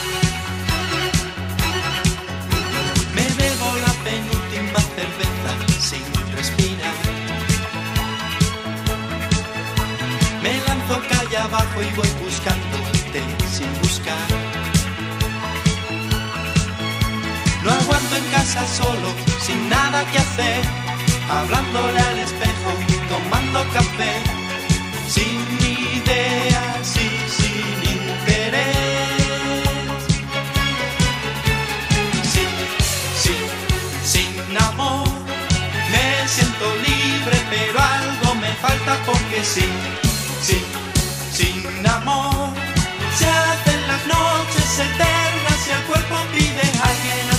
[SPEAKER 22] Solo, sin nada que hacer, hablándole al espejo, tomando café, sin ideas y sin interés. Sin, sin, sin amor, me siento libre, pero algo me falta porque sí, sí, sin amor, se hacen las noches eternas y el cuerpo pide a alguien.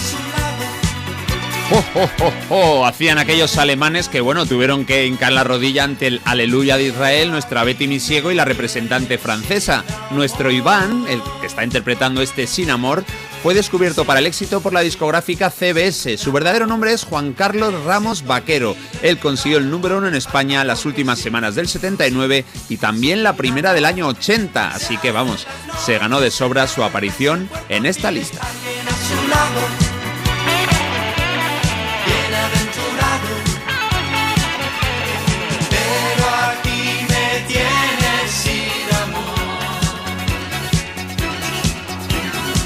[SPEAKER 3] ¡Oh! Hacían aquellos alemanes que, bueno, tuvieron que hincar la rodilla ante el Aleluya de Israel, nuestra Betty Misiego y la representante francesa. Nuestro Iván, el que está interpretando este Sin Amor, fue descubierto para el éxito por la discográfica CBS. Su verdadero nombre es Juan Carlos Ramos Vaquero. Él consiguió el número uno en España las últimas semanas del 79 y también la primera del año 80. Así que vamos, se ganó de sobra su aparición en esta lista.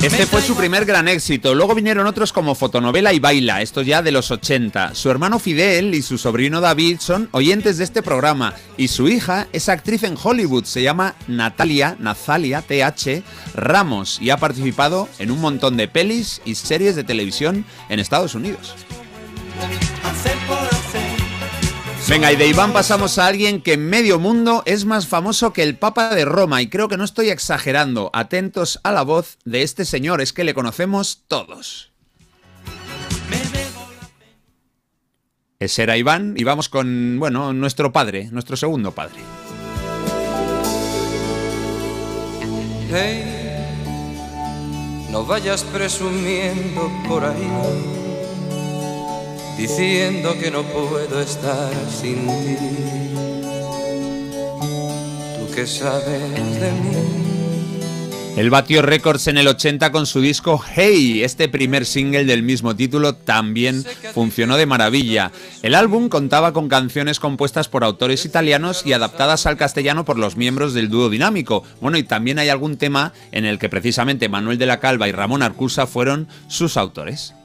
[SPEAKER 3] Este fue su primer gran éxito. Luego vinieron otros como Fotonovela y Baila, estos ya de los 80. Su hermano Fidel y su sobrino David son oyentes de este programa y su hija es actriz en Hollywood. Se llama Natalia, Nazalia, TH Ramos y ha participado en un montón de pelis y series de televisión en Estados Unidos. Venga, y de Iván pasamos a alguien que en medio mundo es más famoso que el Papa de Roma y creo que no estoy exagerando. Atentos a la voz de este señor, es que le conocemos todos. Ese era Iván y vamos con, bueno, nuestro padre, nuestro segundo padre.
[SPEAKER 23] Hey, no vayas presumiendo por ahí, diciendo que no puedo estar sin ti.
[SPEAKER 24] que sabes de mí.
[SPEAKER 3] Él batió récords en el 80 con su disco Hey, este primer single del mismo título también funcionó de maravilla. El álbum contaba con canciones compuestas por autores italianos y adaptadas al castellano por los miembros del dúo dinámico. Bueno, y también hay algún tema en el que precisamente Manuel de la Calva y Ramón Arcusa fueron sus autores.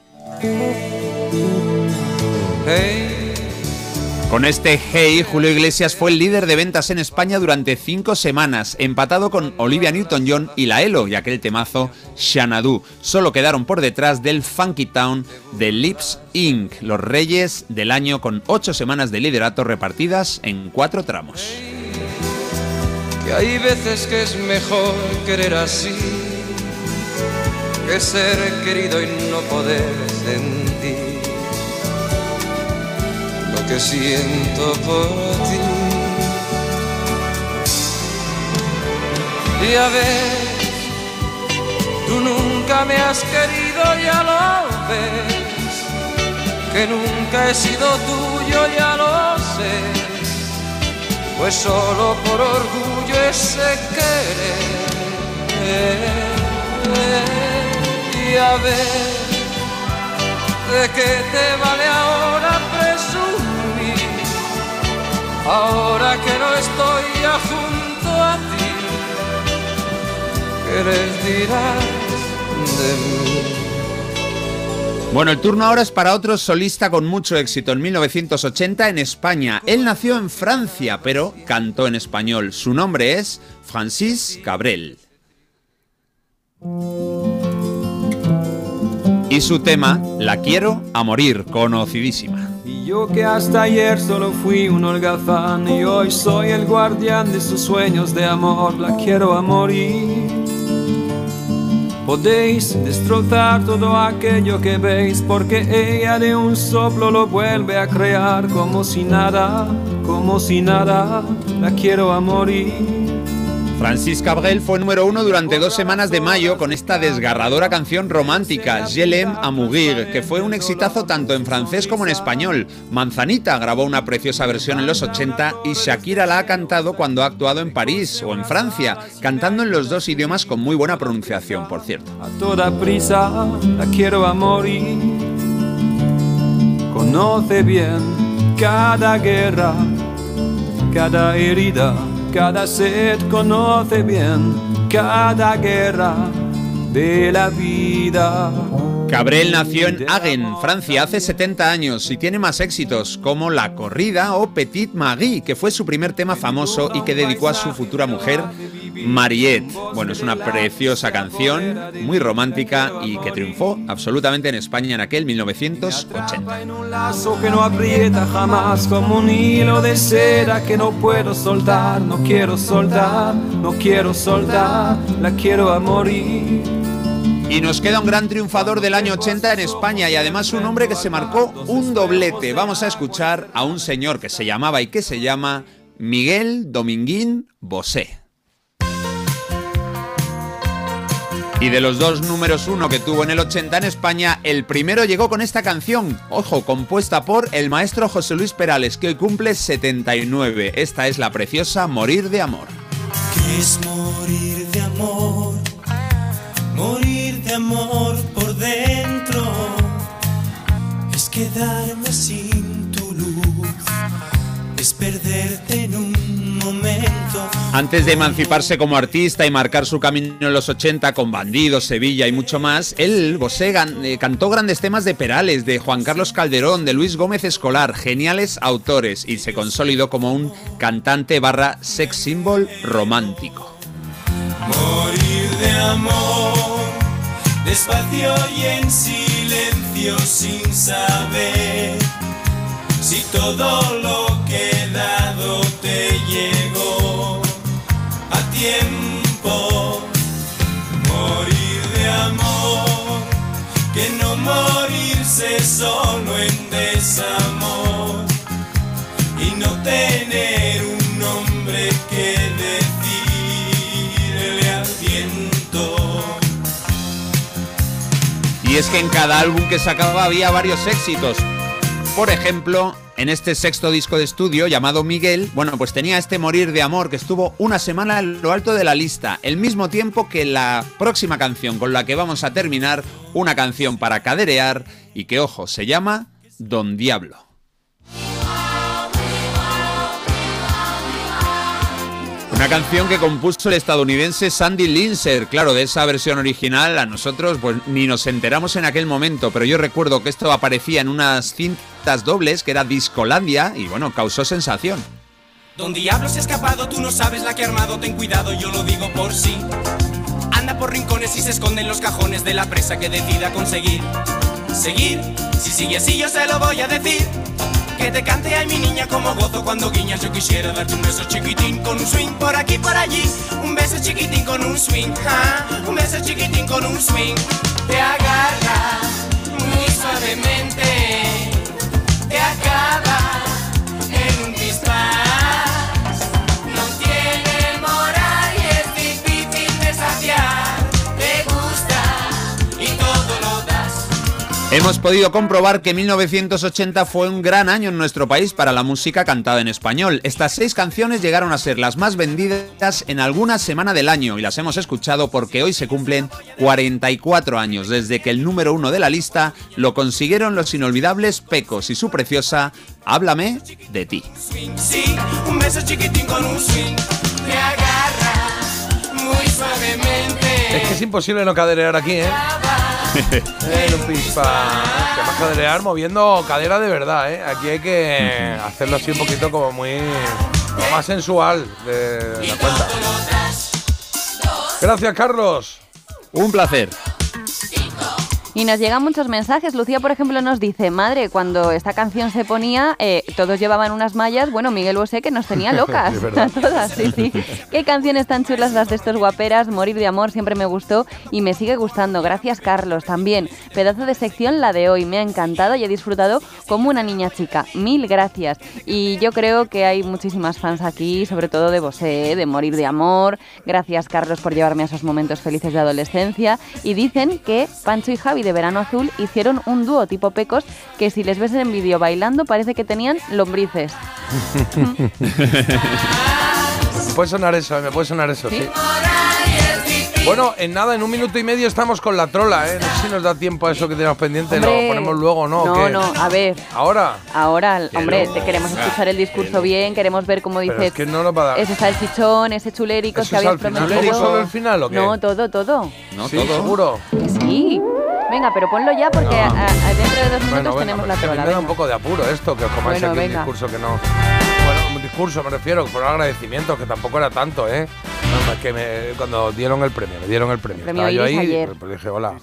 [SPEAKER 3] Con este Hey, Julio Iglesias fue el líder de ventas en España durante cinco semanas, empatado con Olivia Newton-John y La Elo y aquel temazo Xanadu. Solo quedaron por detrás del Funky Town de Lips Inc., los reyes del año con ocho semanas de liderato repartidas en cuatro tramos.
[SPEAKER 24] Que hay veces que es mejor querer así que ser querido y no poder sentir que siento por ti. Y a ver, tú nunca me has querido, ya lo ves, que nunca he sido tuyo, ya lo sé, pues solo por orgullo ese querer. Y a ver, ¿de qué te vale ahora Ahora que no estoy ya junto a ti, ¿qué les dirás de mí?
[SPEAKER 3] Bueno, el turno ahora es para otro solista con mucho éxito en 1980 en España. Él nació en Francia, pero cantó en español. Su nombre es Francis Cabrel. Y su tema, La quiero a morir, conocidísima.
[SPEAKER 25] Y yo que hasta ayer solo fui un holgazán y hoy soy el guardián de sus sueños de amor, la quiero a morir. Podéis destrozar todo aquello que veis porque ella de un soplo lo vuelve a crear como si nada, como si nada, la quiero a morir.
[SPEAKER 3] Francis Cabrel fue número uno durante dos semanas de mayo con esta desgarradora canción romántica, Je l'aime à mourir, que fue un exitazo tanto en francés como en español. Manzanita grabó una preciosa versión en los 80 y Shakira la ha cantado cuando ha actuado en París o en Francia, cantando en los dos idiomas con muy buena pronunciación, por cierto.
[SPEAKER 25] A toda prisa la quiero a morir. Conoce bien cada guerra, cada herida, cada sed. Conoce bien cada guerra de la vida.
[SPEAKER 3] Cabrel nació en Hagen, Francia, hace 70 años y tiene más éxitos como La Corrida o Petite Marie, que fue su primer tema famoso y que dedicó a su futura mujer, Mariette. Bueno, es una preciosa canción, muy romántica y que triunfó absolutamente en España en aquel 1980.
[SPEAKER 25] En un lazo que no aprieta jamás como un hilo de seda que no puedo soltar, no quiero soltar, no quiero soltar, la quiero a morir.
[SPEAKER 3] Y nos queda un gran triunfador del año 80 en España y además un hombre que se marcó un doblete. Vamos a escuchar a un señor que se llamaba y que se llama Miguel Dominguín Bosé. Y de los dos números uno que tuvo en el 80 en España, el primero llegó con esta canción, ojo, compuesta por el maestro José Luis Perales, que hoy cumple 79. Esta es la preciosa Morir de Amor.
[SPEAKER 4] ¿Qué es morir de amor? Morir de amor por dentro es quedarme sin tu luz, es perderte en un momento.
[SPEAKER 3] Antes de emanciparse como artista y marcar su camino en los 80 con Bandidos, Sevilla y mucho más, él, Bosé, eh, cantó grandes temas de Perales, de Juan Carlos Calderón, de Luis Gómez Escolar, geniales autores, y se consolidó como un cantante barra sex symbol romántico.
[SPEAKER 4] Morir de amor, despacio y en silencio sin saber si todo lo que he dado te llegó a tiempo. Morir de amor, que no morirse solo en desamor y no tener un nombre que decirle al viento.
[SPEAKER 3] Y es que en cada álbum que sacaba había varios éxitos. Por ejemplo, en este sexto disco de estudio llamado Miguel, bueno, pues tenía este Morir de Amor que estuvo una semana en lo alto de la lista, el mismo tiempo que la próxima canción con la que vamos a terminar, una canción para caderear y que, ojo, se llama Don Diablo. Una canción que compuso el estadounidense Sandy Linzer. Claro, de esa versión original a nosotros pues ni nos enteramos en aquel momento, pero yo recuerdo que esto aparecía en unas cintas dobles que era Discolandia y bueno, causó sensación.
[SPEAKER 26] Don Diablo se escapado, tú no sabes la que ha armado, ten cuidado, yo lo digo por sí. Anda por rincones y se esconde en los cajones de la presa que decida conseguir. Seguir, si sigue así yo se lo voy a decir. Que te cante ay mi niña como gozo cuando guiñas. Yo quisiera darte un beso chiquitín con un swing por aquí por allí. Un beso chiquitín con un swing, ah, un beso chiquitín con un swing. Te agarra muy suavemente
[SPEAKER 3] Hemos podido comprobar que 1980 fue un gran año en nuestro país para la música cantada en español. Estas seis canciones llegaron a ser las más vendidas en alguna semana del año y las hemos escuchado porque hoy se cumplen 44 años desde que el número uno de la lista lo consiguieron los inolvidables Pecos y su preciosa Háblame de ti.
[SPEAKER 26] sí, un beso chiquitín con un swing. Te agarra muy suavemente.
[SPEAKER 1] Es que es imposible no caderear aquí, ¿eh? En un pispa. A caderear moviendo cadera de verdad, ¿eh? Aquí hay que hacerlo así un poquito como muy. más sensual de la cuenta. Gracias, Carlos.
[SPEAKER 3] Un placer.
[SPEAKER 2] Y nos llegan muchos mensajes. Lucía, por ejemplo, nos dice, madre, cuando esta canción se ponía, eh, todos llevaban unas mallas. Bueno, Miguel Bosé que nos tenía locas. A todas, sí, sí. Qué canciones tan chulas las de estos guaperas. Morir de amor siempre me gustó y me sigue gustando. Gracias, Carlos. También, pedazo de sección la de hoy. Me ha encantado y he disfrutado como una niña chica. Mil gracias. Y yo creo que hay muchísimas fans aquí, sobre todo de Bosé, de Morir de amor. Gracias, Carlos, por llevarme a esos momentos felices de adolescencia. Y dicen que Pancho y Javi de Verano Azul hicieron un dúo tipo pecos que si les ves en vídeo bailando parece que tenían lombrices.
[SPEAKER 1] Me puede sonar eso, me puede sonar eso, sí. Bueno, en nada, en un minuto y medio estamos con la trola, ¿eh? No sé si nos da tiempo a eso que tenemos pendiente,
[SPEAKER 2] Hombre,
[SPEAKER 1] lo ponemos luego, ¿no? ¿O
[SPEAKER 2] No, no, a ver.
[SPEAKER 1] ¿Ahora?
[SPEAKER 2] Ahora, hombre, te queremos escuchar el discurso bien, queremos ver cómo
[SPEAKER 1] Pero
[SPEAKER 2] dices
[SPEAKER 1] es que no nos va a dar.
[SPEAKER 2] ese salchichón, ese chuléricos
[SPEAKER 1] ¿Eso
[SPEAKER 2] que habías prometido.
[SPEAKER 1] ¿Solo- el final o qué?
[SPEAKER 2] No, todo, todo.
[SPEAKER 3] No,
[SPEAKER 1] Sí,
[SPEAKER 3] todo.
[SPEAKER 1] seguro.
[SPEAKER 2] Sí. Venga, pero ponlo ya porque a- a- dentro de dos minutos
[SPEAKER 1] Bueno, venga,
[SPEAKER 2] tenemos la trola.
[SPEAKER 1] me da un poco de apuro esto, que os comáis
[SPEAKER 2] Bueno,
[SPEAKER 1] aquí
[SPEAKER 2] venga.
[SPEAKER 1] un discurso que no. Discurso me refiero, por agradecimiento, que tampoco era tanto, ¿eh? No, es que me- cuando dieron el premio, me dieron el premio.
[SPEAKER 2] Premio
[SPEAKER 1] Estaba yo ahí,
[SPEAKER 2] ayer.
[SPEAKER 1] pues, dije, hola.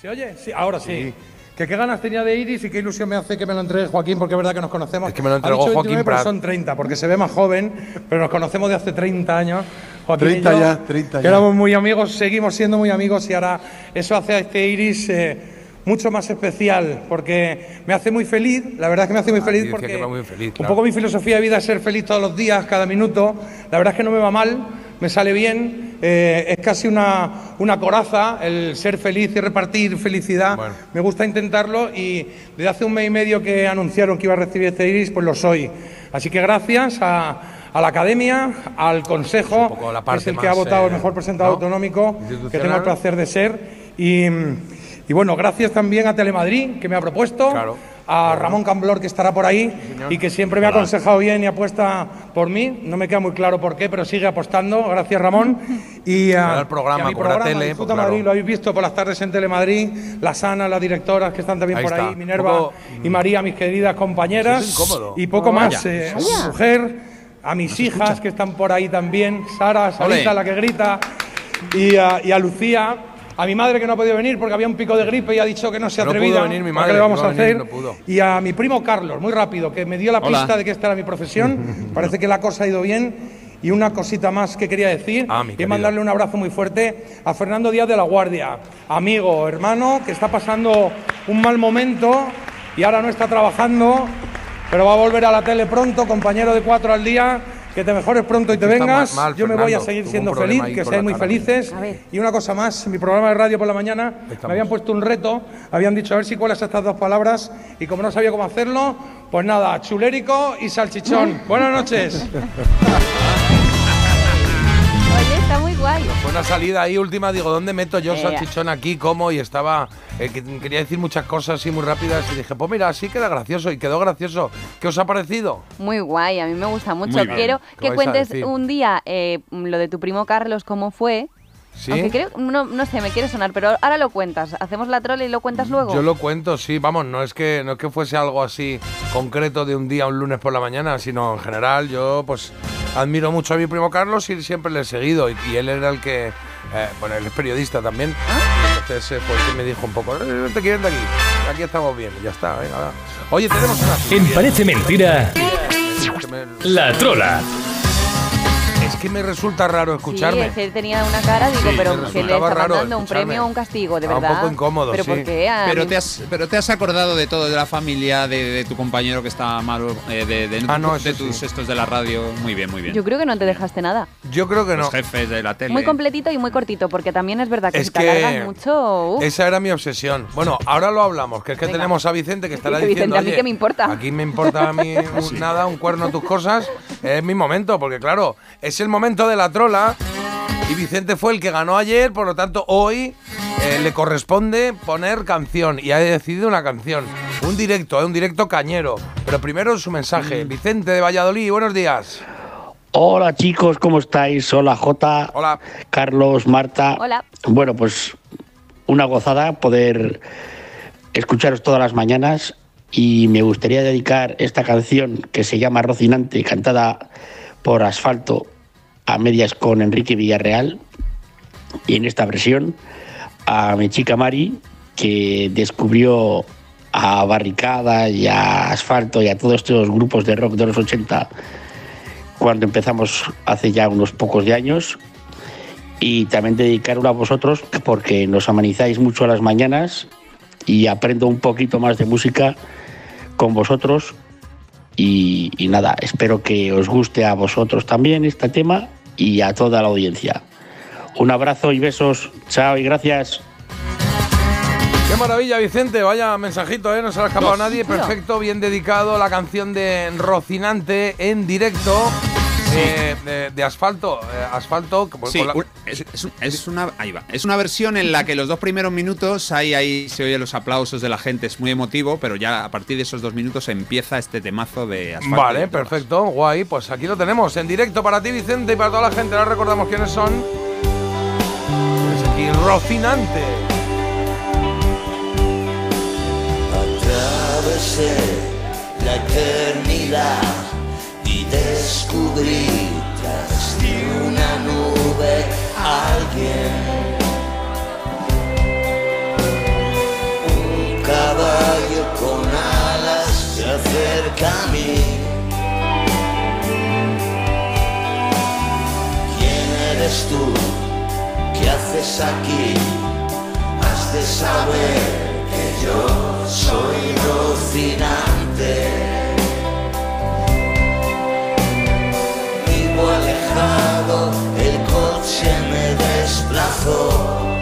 [SPEAKER 27] ¿Se oye? Sí, ahora sí. Que qué ganas tenía de Iris y qué ilusión me hace que me lo entregue Joaquín, porque es verdad que nos conocemos.
[SPEAKER 1] Es que me lo entregó Joaquín
[SPEAKER 27] 29, pero
[SPEAKER 1] Prat.
[SPEAKER 27] son 30, porque se ve más joven, pero nos conocemos de hace 30 años. Joaquín y
[SPEAKER 28] 30
[SPEAKER 27] yo,
[SPEAKER 28] ya, 30
[SPEAKER 27] que
[SPEAKER 28] ya.
[SPEAKER 27] Éramos muy amigos, seguimos siendo muy amigos y ahora eso hace a este Iris eh, mucho más especial, porque me hace muy feliz, la verdad es que me hace muy
[SPEAKER 1] Ah,
[SPEAKER 27] feliz porque
[SPEAKER 1] que muy feliz,
[SPEAKER 27] un
[SPEAKER 1] claro.
[SPEAKER 27] poco mi filosofía de vida es ser feliz todos los días, cada minuto. La verdad es que no me va mal, me sale bien. eh, es casi una, una coraza el ser feliz y repartir felicidad. Me gusta intentarlo y desde hace un mes y medio que anunciaron que iba a recibir este Iris, pues lo soy. Así que gracias a, a la academia, al consejo,
[SPEAKER 1] la
[SPEAKER 27] que
[SPEAKER 1] parte
[SPEAKER 27] es el que ha votado el
[SPEAKER 1] eh,
[SPEAKER 27] mejor presentador
[SPEAKER 1] ¿no?
[SPEAKER 27] autonómico, que tengo el placer de ser. Y, y bueno, gracias también a Telemadrid, que me ha propuesto. A Ramón Camblor, que estará por ahí y que siempre me ha aconsejado bien y apuesta por mí. No me queda muy claro por qué, pero sigue apostando. Gracias, Ramón. Y a,
[SPEAKER 1] Para el programa,
[SPEAKER 27] y a
[SPEAKER 1] la
[SPEAKER 27] programa,
[SPEAKER 1] tele, pues claro.
[SPEAKER 27] Madrid, lo habéis visto por las tardes en Telemadrid. Las Ana, las directoras que están también
[SPEAKER 1] Ahí
[SPEAKER 27] por
[SPEAKER 1] está.
[SPEAKER 27] ahí, Minerva
[SPEAKER 1] poco,
[SPEAKER 27] y María, mis queridas compañeras.
[SPEAKER 1] Es incómodo.
[SPEAKER 27] Y poco
[SPEAKER 1] Oh,
[SPEAKER 27] más. eh, a mujer, a mis hijas que están por ahí también. Sara, Sarita,
[SPEAKER 1] Ole.
[SPEAKER 27] la que grita. Y a, y a Lucía. A mi madre que no ha podido venir porque había un pico de gripe y ha dicho que no se
[SPEAKER 1] No pudo
[SPEAKER 27] atrevida.
[SPEAKER 1] venir mi
[SPEAKER 27] ¿Para
[SPEAKER 1] madre,
[SPEAKER 27] ¿Qué le vamos a
[SPEAKER 1] venir,
[SPEAKER 27] hacer?
[SPEAKER 1] no pudo.
[SPEAKER 27] Y a mi primo Carlos, muy rápido, que me dio la
[SPEAKER 1] Hola.
[SPEAKER 27] pista de que esta era mi profesión. Parece que la cosa ha ido bien. Y una cosita más que quería decir,
[SPEAKER 1] Ah,
[SPEAKER 27] y mandarle un abrazo muy fuerte a Fernando Díaz de la Guardia, amigo, hermano, que está pasando un mal momento y ahora no está trabajando, pero va a volver a la tele pronto, compañero de cuatro al día. Que te mejores pronto y te
[SPEAKER 1] está
[SPEAKER 27] vengas.
[SPEAKER 1] mal,
[SPEAKER 27] Yo me voy a seguir siendo feliz, que seáis muy
[SPEAKER 1] cara.
[SPEAKER 27] felices. Y una cosa más, en mi programa de radio por la mañana me habían puesto un reto, habían dicho a ver si cuelas estas dos palabras y como no sabía cómo hacerlo, Pues nada, chulérico y salchichón. Buenas noches.
[SPEAKER 1] una salida ahí última, digo, ¿dónde meto yo
[SPEAKER 2] Eh.
[SPEAKER 1] salchichón aquí? ¿Cómo? Y estaba, eh, que- quería decir muchas cosas así muy rápidas y dije, pues mira, así queda gracioso y quedó gracioso. ¿Qué os ha parecido?
[SPEAKER 2] Muy guay, a mí me gusta mucho.
[SPEAKER 1] Muy.
[SPEAKER 2] Quiero
[SPEAKER 1] ¿Qué
[SPEAKER 2] que cuentes un día eh, lo de tu primo Carlos, cómo fue.
[SPEAKER 1] ¿Sí?
[SPEAKER 2] Aunque creo, no, no sé, me quiere sonar, pero ahora lo cuentas. Hacemos la trola y lo cuentas luego.
[SPEAKER 1] Yo lo cuento, sí, vamos, no es que no es que fuese algo así concreto de un día, un lunes por la mañana, sino en general yo pues admiro mucho a mi primo Carlos y siempre le he seguido y, y él era el que, eh, bueno, él es periodista también, entonces eh, fue el que me dijo un poco, "Eh, te quieren de aquí, aquí estamos bien, y ya está, venga, va. Oye, tenemos una...
[SPEAKER 5] En Parece Mentira, La Trola.
[SPEAKER 1] Que me resulta raro
[SPEAKER 2] Sí,
[SPEAKER 1] escucharme.
[SPEAKER 2] es que él tenía una cara, digo,
[SPEAKER 1] Sí,
[SPEAKER 2] pero que le
[SPEAKER 1] raro
[SPEAKER 2] dando un
[SPEAKER 1] escucharme.
[SPEAKER 2] premio o un castigo, de
[SPEAKER 1] Estaba un
[SPEAKER 2] verdad.
[SPEAKER 1] poco incómodo,
[SPEAKER 2] pero
[SPEAKER 1] sí.
[SPEAKER 2] ¿por qué? A
[SPEAKER 3] Pero
[SPEAKER 2] mí-
[SPEAKER 3] te, has, pero te has acordado de todo, de la familia, de, de tu compañero que está malo, eh, de, de-
[SPEAKER 1] Ah, no,
[SPEAKER 3] de tus
[SPEAKER 1] sí.
[SPEAKER 3] estos de la radio. Muy bien, muy bien.
[SPEAKER 2] Yo creo que no te dejaste nada.
[SPEAKER 1] Yo creo que no.
[SPEAKER 3] Los jefes de la tele.
[SPEAKER 2] Muy completito y muy cortito, porque también es verdad que
[SPEAKER 1] Es
[SPEAKER 2] si te
[SPEAKER 1] que
[SPEAKER 2] alargas mucho... uf.
[SPEAKER 1] Esa era mi obsesión. Bueno, ahora lo hablamos, que es que
[SPEAKER 2] Venga.
[SPEAKER 1] tenemos a Vicente que estará
[SPEAKER 2] Que Vicente,
[SPEAKER 1] diciendo,
[SPEAKER 2] ¿a mí
[SPEAKER 1] "Oye,
[SPEAKER 2] qué me importa?".
[SPEAKER 1] Aquí me importa a mí un- nada, un cuerno tus cosas. Es mi momento, porque claro, es el momento de la trola y Vicente fue el que ganó ayer, por lo tanto hoy eh, le corresponde poner canción y ha decidido una canción. Un directo, eh, un directo cañero. Pero primero su
[SPEAKER 2] Mm.
[SPEAKER 1] mensaje. Vicente de Valladolid, buenos días.
[SPEAKER 28] Hola chicos, ¿cómo estáis? Hola Jota.
[SPEAKER 1] Hola.
[SPEAKER 28] Carlos, Marta.
[SPEAKER 2] Hola.
[SPEAKER 28] Bueno, pues una gozada poder escucharos todas las mañanas y me gustaría dedicar esta canción que se llama Rocinante, cantada por Asfalto a medias con Enrique Villarreal y en esta versión a mi chica Mari que descubrió a Barricada y a Asfalto y a todos estos grupos de rock de los 80 cuando empezamos hace ya unos pocos de años. Y también dedicarlo a vosotros porque nos amenizáis mucho a las mañanas y aprendo un poquito más de música con vosotros y, y nada, espero que os guste a vosotros también este tema y a toda la audiencia. Un abrazo y besos, chao y gracias.
[SPEAKER 1] Qué maravilla, Vicente. Vaya mensajito, ¿eh? No se le ha escapado a
[SPEAKER 3] Dios.
[SPEAKER 1] nadie. Perfecto, bien dedicado. La canción de Rocinante en directo eh, de, de asfalto. eh, asfalto.
[SPEAKER 3] Sí,
[SPEAKER 1] con la-
[SPEAKER 3] es, es es una, ahí va. Es una versión en la que los dos primeros minutos ahí, ahí se oyen los aplausos de la gente, es muy emotivo, pero ya a partir de esos dos minutos empieza este temazo de asfalto.
[SPEAKER 1] Vale, perfecto, guay. Pues aquí lo tenemos en directo para ti, Vicente, y para toda la gente. Ahora recordamos quiénes son. Tienes aquí Rocinante.
[SPEAKER 29] Atravesé la eternidad descubrí tras de una nube alguien. Un caballo con alas se acerca a mí. ¿Quién eres tú? ¿Qué haces aquí? Has de saber que yo soy Rocinante. El coche me desplazó.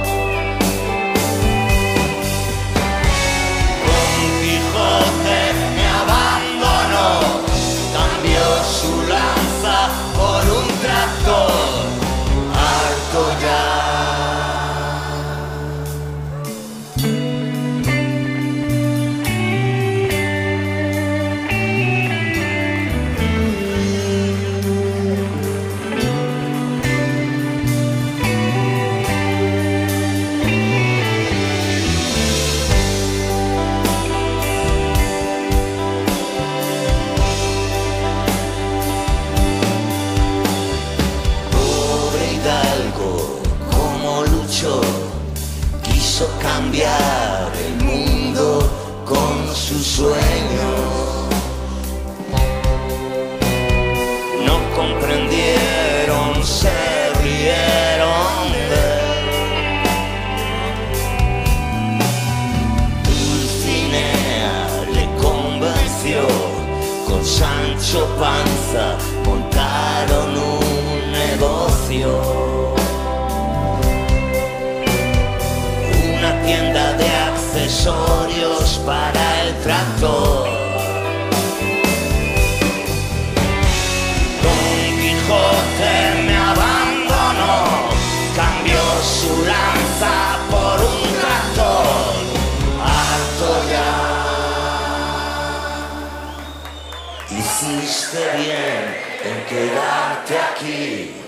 [SPEAKER 29] Sueños. No comprendieron, se rieron de. Dulcinea le convenció, con Sancho Panza montaron un negocio. Una tienda de accesorios para tractor. Don Quijote me abandonó, cambió su lanza por un tractor. Harto ya. Hiciste bien en quedarte aquí.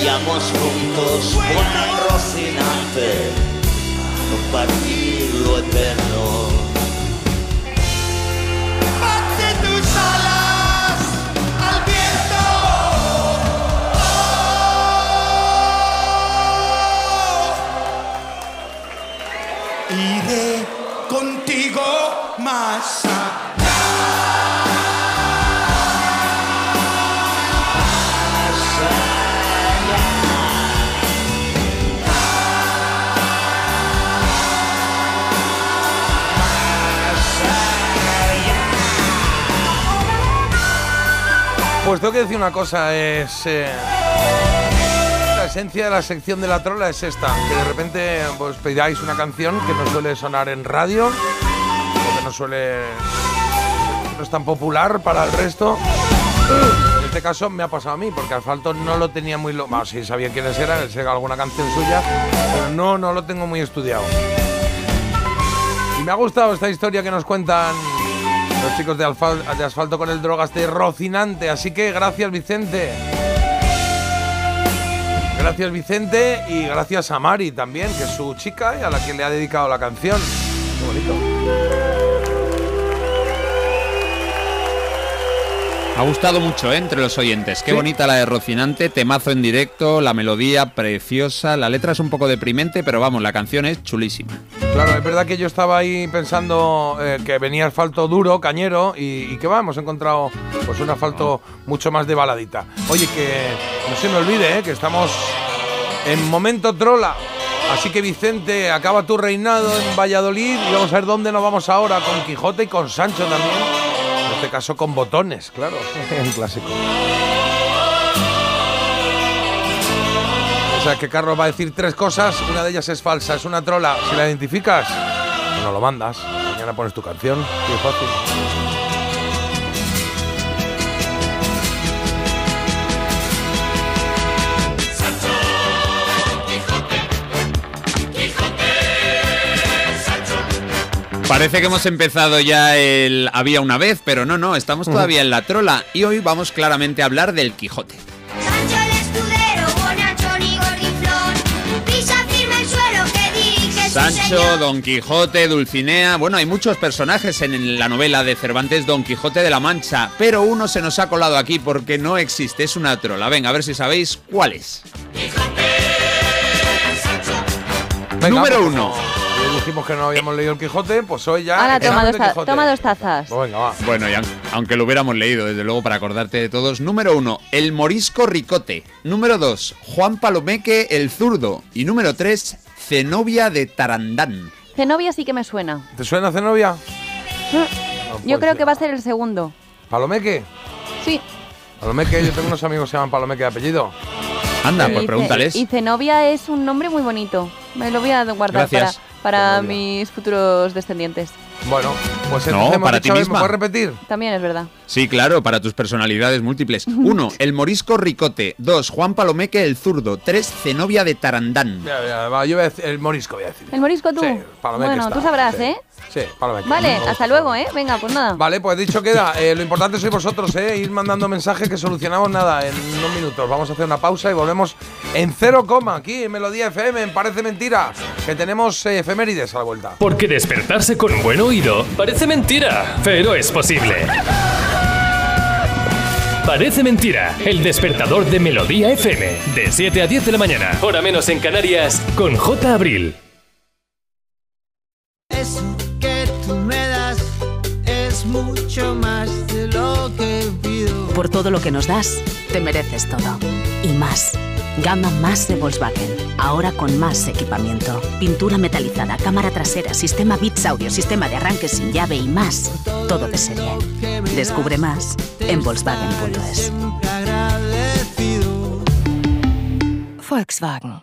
[SPEAKER 29] Vayamos juntos el Rocinante a compartir lo
[SPEAKER 1] Pues tengo que decir una cosa, es... eh, la esencia de la sección de la trola es esta, que de repente pues pidáis una canción que no suele sonar en radio, o que no suele... no es tan popular para el resto. En este caso me ha pasado a mí, porque Asfalto no lo tenía muy... Lo... Bueno, sí sabía quiénes eran, sé alguna canción suya, pero no, no lo tengo muy estudiado. Y me ha gustado esta historia que nos cuentan los chicos de, de asfalto con el drogas de Rocinante. Así que gracias, Vicente. Gracias, Vicente. Y gracias a Mari también, que es su chica y a la que le ha dedicado la canción. Qué bonito.
[SPEAKER 3] Ha gustado mucho ¿eh? entre los oyentes. Qué
[SPEAKER 1] Sí.
[SPEAKER 3] bonita la de Rocinante, temazo en directo, la melodía preciosa, la letra es un poco deprimente, pero vamos, la canción es chulísima.
[SPEAKER 1] Claro, es verdad que yo estaba ahí pensando eh, que venía asfalto duro, cañero, y, y que va, hemos encontrado pues un asfalto mucho más de baladita. Oye, que no se me olvide, eh, que estamos en momento trola. Así que Vicente, acaba tu reinado en Valladolid y vamos a ver dónde nos vamos ahora, con Quijote y con Sancho también. En este caso con botones, claro, el clásico. O sea que Carlos va a decir tres cosas, una de ellas es falsa, es una trola. Si la identificas, no lo mandas. Mañana pones tu canción. Qué fácil.
[SPEAKER 3] Parece que hemos empezado ya el Había una vez, pero no, no, estamos todavía en la trola y hoy vamos claramente a hablar del Quijote.
[SPEAKER 21] Sancho.
[SPEAKER 3] Don Quijote, Dulcinea. Bueno, hay muchos personajes en la novela de Cervantes Don Quijote de la Mancha, pero uno se nos ha colado aquí porque no existe, es una trola. Venga, a ver si sabéis cuál es.
[SPEAKER 1] Venga,
[SPEAKER 3] Número uno.
[SPEAKER 1] Dijimos que no habíamos leído el Quijote, pues hoy ya.
[SPEAKER 2] Ahora, toma dos,
[SPEAKER 1] de
[SPEAKER 2] ta-
[SPEAKER 1] Quijote.
[SPEAKER 2] toma dos tazas.
[SPEAKER 1] Pues venga, va.
[SPEAKER 3] Bueno, y aun- aunque lo hubiéramos leído, desde luego, para acordarte de todos. Número uno, el morisco ricote. Número dos, Juan Palomeque el zurdo. Y número tres, Zenobia de Tarandán.
[SPEAKER 2] Zenobia sí que me suena.
[SPEAKER 1] ¿Te suena Zenobia?
[SPEAKER 2] Yo creo que va a ser el segundo.
[SPEAKER 1] ¿Palomeque?
[SPEAKER 2] Sí.
[SPEAKER 1] Palomeque, yo tengo unos amigos que se llaman Palomeque de apellido.
[SPEAKER 3] Anda,
[SPEAKER 2] Y
[SPEAKER 3] pues pregúntales.
[SPEAKER 2] Y Zenobia es un nombre muy bonito. Me lo voy a guardar
[SPEAKER 3] Gracias.
[SPEAKER 2] para mis futuros descendientes.
[SPEAKER 1] Bueno, pues
[SPEAKER 3] No,
[SPEAKER 1] entonces hemos
[SPEAKER 3] para ti misma.
[SPEAKER 1] ¿me puedes repetir?
[SPEAKER 2] También es verdad.
[SPEAKER 3] Sí, claro, para tus personalidades múltiples. Uno, el morisco ricote. Dos, Juan Palomeque el zurdo. Tres, Zenobia de Tarandán.
[SPEAKER 1] Ya, ya, va, yo voy a decir, el morisco voy a decir.
[SPEAKER 2] ¿El morisco tú?
[SPEAKER 1] Sí, Palomeque
[SPEAKER 2] bueno,
[SPEAKER 1] está,
[SPEAKER 2] tú sabrás,
[SPEAKER 1] sí.
[SPEAKER 2] ¿eh?
[SPEAKER 1] Sí, Palomeque.
[SPEAKER 2] Vale, hasta luego, ¿eh? Venga, pues nada.
[SPEAKER 1] Vale, pues dicho queda. Eh, lo importante sois vosotros, ¿eh? Ir mandando mensajes que solucionamos nada en unos minutos. Vamos a hacer una pausa y volvemos en cero coma aquí en Melodía FM, en Parece Mentira, que tenemos eh, efemérides a la vuelta.
[SPEAKER 5] Porque despertarse con un buen oído parece mentira, pero es posible. Parece mentira, el despertador de Melodía FM, de 7 a 10 de la mañana, hora menos en Canarias, con J. Abril.
[SPEAKER 4] Eso que tú me das
[SPEAKER 30] mucho más de lo que pido.
[SPEAKER 12] Por todo lo que nos das, te mereces todo. Y más. Gama más de Volkswagen. Ahora con más equipamiento. Pintura metalizada, cámara trasera, sistema Bits Audio, sistema de arranque sin llave y más. Todo de serie. Descubre más en Volkswagen.es.
[SPEAKER 15] Volkswagen.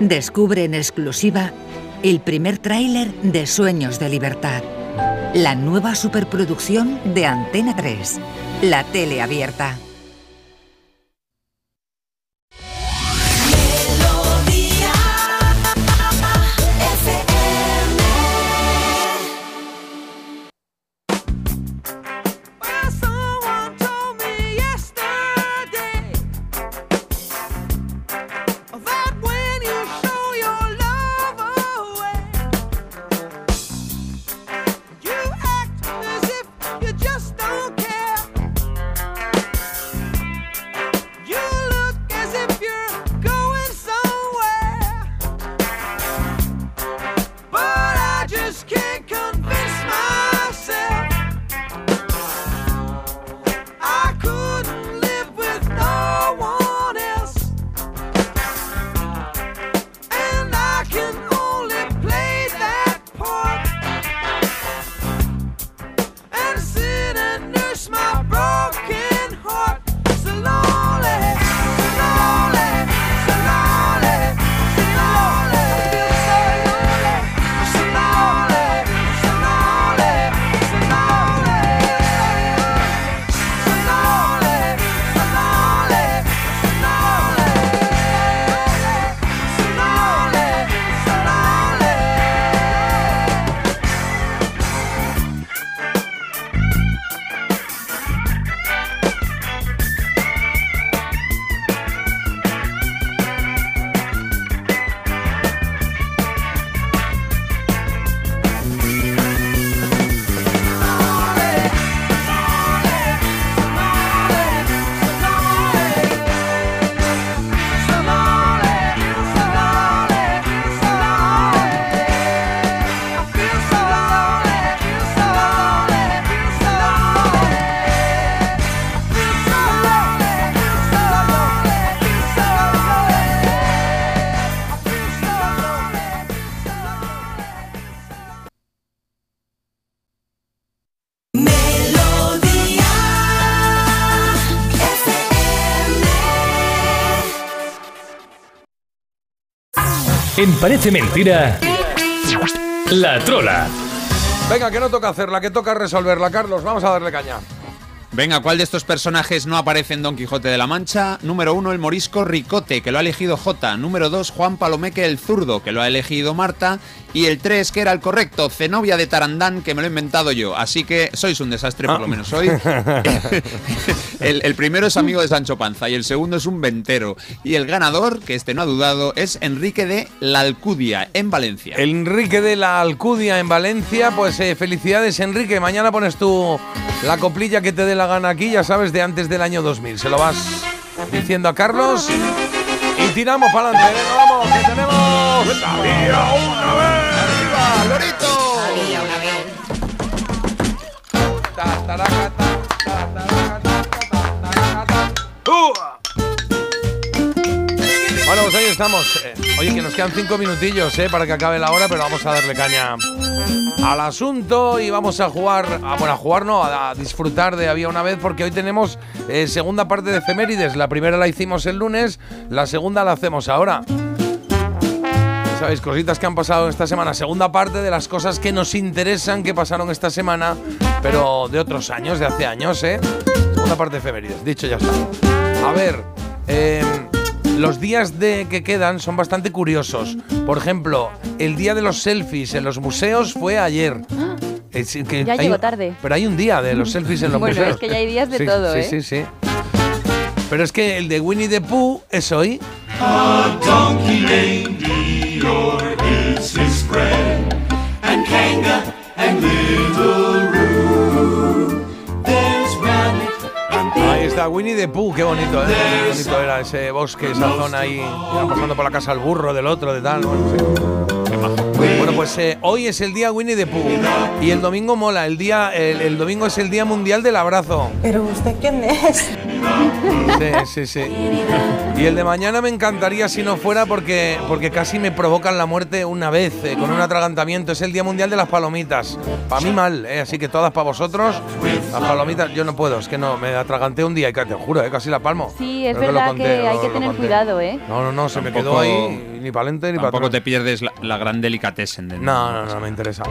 [SPEAKER 23] descubre en exclusiva el primer tráiler de Sueños de Libertad. La nueva superproducción de Antena 3, la tele abierta.
[SPEAKER 5] En Parece Mentira, La Trola.
[SPEAKER 1] Venga, que no toca hacerla, que toca resolverla, Carlos. Vamos a darle caña.
[SPEAKER 3] Venga, ¿cuál de estos personajes no aparece en Don Quijote de la Mancha? Número uno, el morisco Ricote, que lo ha elegido J. Número dos, Juan Palomeque el zurdo, que lo ha elegido Marta. Y el tres, que era el correcto, Zenobia de Tarandán, que me lo he inventado yo. Así que sois un desastre, por lo menos hoy. el, el primero es amigo de Sancho Panza y el segundo es un ventero. Y el ganador, que este no ha dudado, es Enrique de la Alcudia, en Valencia.
[SPEAKER 1] Enrique de la Alcudia en Valencia, pues eh, felicidades Enrique, mañana pones tú la coplilla que te dé la gana aquí, ya sabes, de antes del año 2000. Se lo vas diciendo a Carlos y tiramos para adelante. Venga, vamos, que tenemos... ¡Sabía una vez! ¡Arriba, Lorito!
[SPEAKER 31] Había una vez.
[SPEAKER 1] Pues ahí estamos. Eh, Oye, que nos quedan cinco minutillos eh, para que acabe la hora, pero vamos a darle caña al asunto y vamos a jugar, a, bueno, a jugar no, a, disfrutar de Había una vez porque hoy tenemos eh, segunda parte de efemérides. La primera la hicimos el lunes, la segunda la hacemos ahora. Sabéis, cositas que han pasado esta semana. Segunda parte de las cosas que nos interesan que pasaron esta semana, pero de otros años, de hace años, ¿eh? Segunda parte de efemérides. Dicho ya está. A ver, eh, los días de que quedan son bastante curiosos. Por ejemplo, el día de los selfies en los museos fue ayer. Es que
[SPEAKER 2] Ya
[SPEAKER 1] hay-
[SPEAKER 2] llegó tarde.
[SPEAKER 1] Pero hay un día de los selfies en los
[SPEAKER 2] Bueno,
[SPEAKER 1] museos.
[SPEAKER 2] es que ya hay días de
[SPEAKER 1] Sí,
[SPEAKER 2] todo,
[SPEAKER 1] sí,
[SPEAKER 2] ¿eh?
[SPEAKER 1] Sí, sí, Pero es que el de Winnie the Pooh es hoy.
[SPEAKER 32] A donkey named Eeyore is his friend, and Kanga and Little Roo.
[SPEAKER 1] Está, Winnie the Pooh, qué bonito, ¿eh? Qué bonito era ese bosque, esa zona ahí, pasando por la casa al burro del otro, de tal, bueno, sí. Bueno, pues eh, hoy es el día Winnie the Pooh y el domingo mola, el día, el domingo es el día mundial del abrazo.
[SPEAKER 33] ¿Pero usted quién es?
[SPEAKER 1] Sí, sí, sí. Y el de mañana me encantaría si no fuera porque, porque casi me provocan la muerte una vez eh, con un atragantamiento. Es el Día Mundial de las Palomitas. Para mí mal, eh, así que todas para vosotros. Las palomitas, yo no puedo, es que no, me atraganté un día y te juro, eh, casi la palmo.
[SPEAKER 2] Sí, es
[SPEAKER 1] Creo que lo
[SPEAKER 2] verdad
[SPEAKER 1] conté,
[SPEAKER 2] que
[SPEAKER 1] lo-
[SPEAKER 2] hay que tener
[SPEAKER 1] conté.
[SPEAKER 2] cuidado, ¿eh?
[SPEAKER 1] No, no, no, se me quedó ahí ni para lente ni para
[SPEAKER 3] Tampoco te pierdes la, la gran delicatessen. de-
[SPEAKER 1] No, no, no me interesa.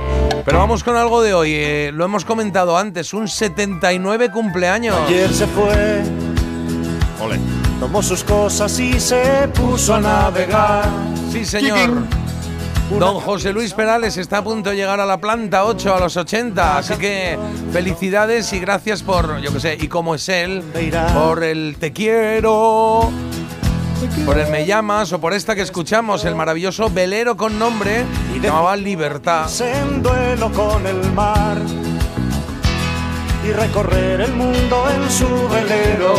[SPEAKER 1] Pero vamos con algo de hoy. eh, lo hemos comentado antes, un 79 cumpleaños.
[SPEAKER 34] Ayer se fue,
[SPEAKER 3] Ole.
[SPEAKER 34] tomó sus cosas y se puso a navegar.
[SPEAKER 1] Sí, señor. Don José Luis Perales está a punto de llegar a la planta 8 a los 80, así que felicidades y gracias por, yo qué sé, y como es él, por el te quiero, por el me llamas o por esta que escuchamos, el maravilloso velero con nombre, llamaba Libertad.
[SPEAKER 34] En duelo con el mar y recorrer el mundo en su velero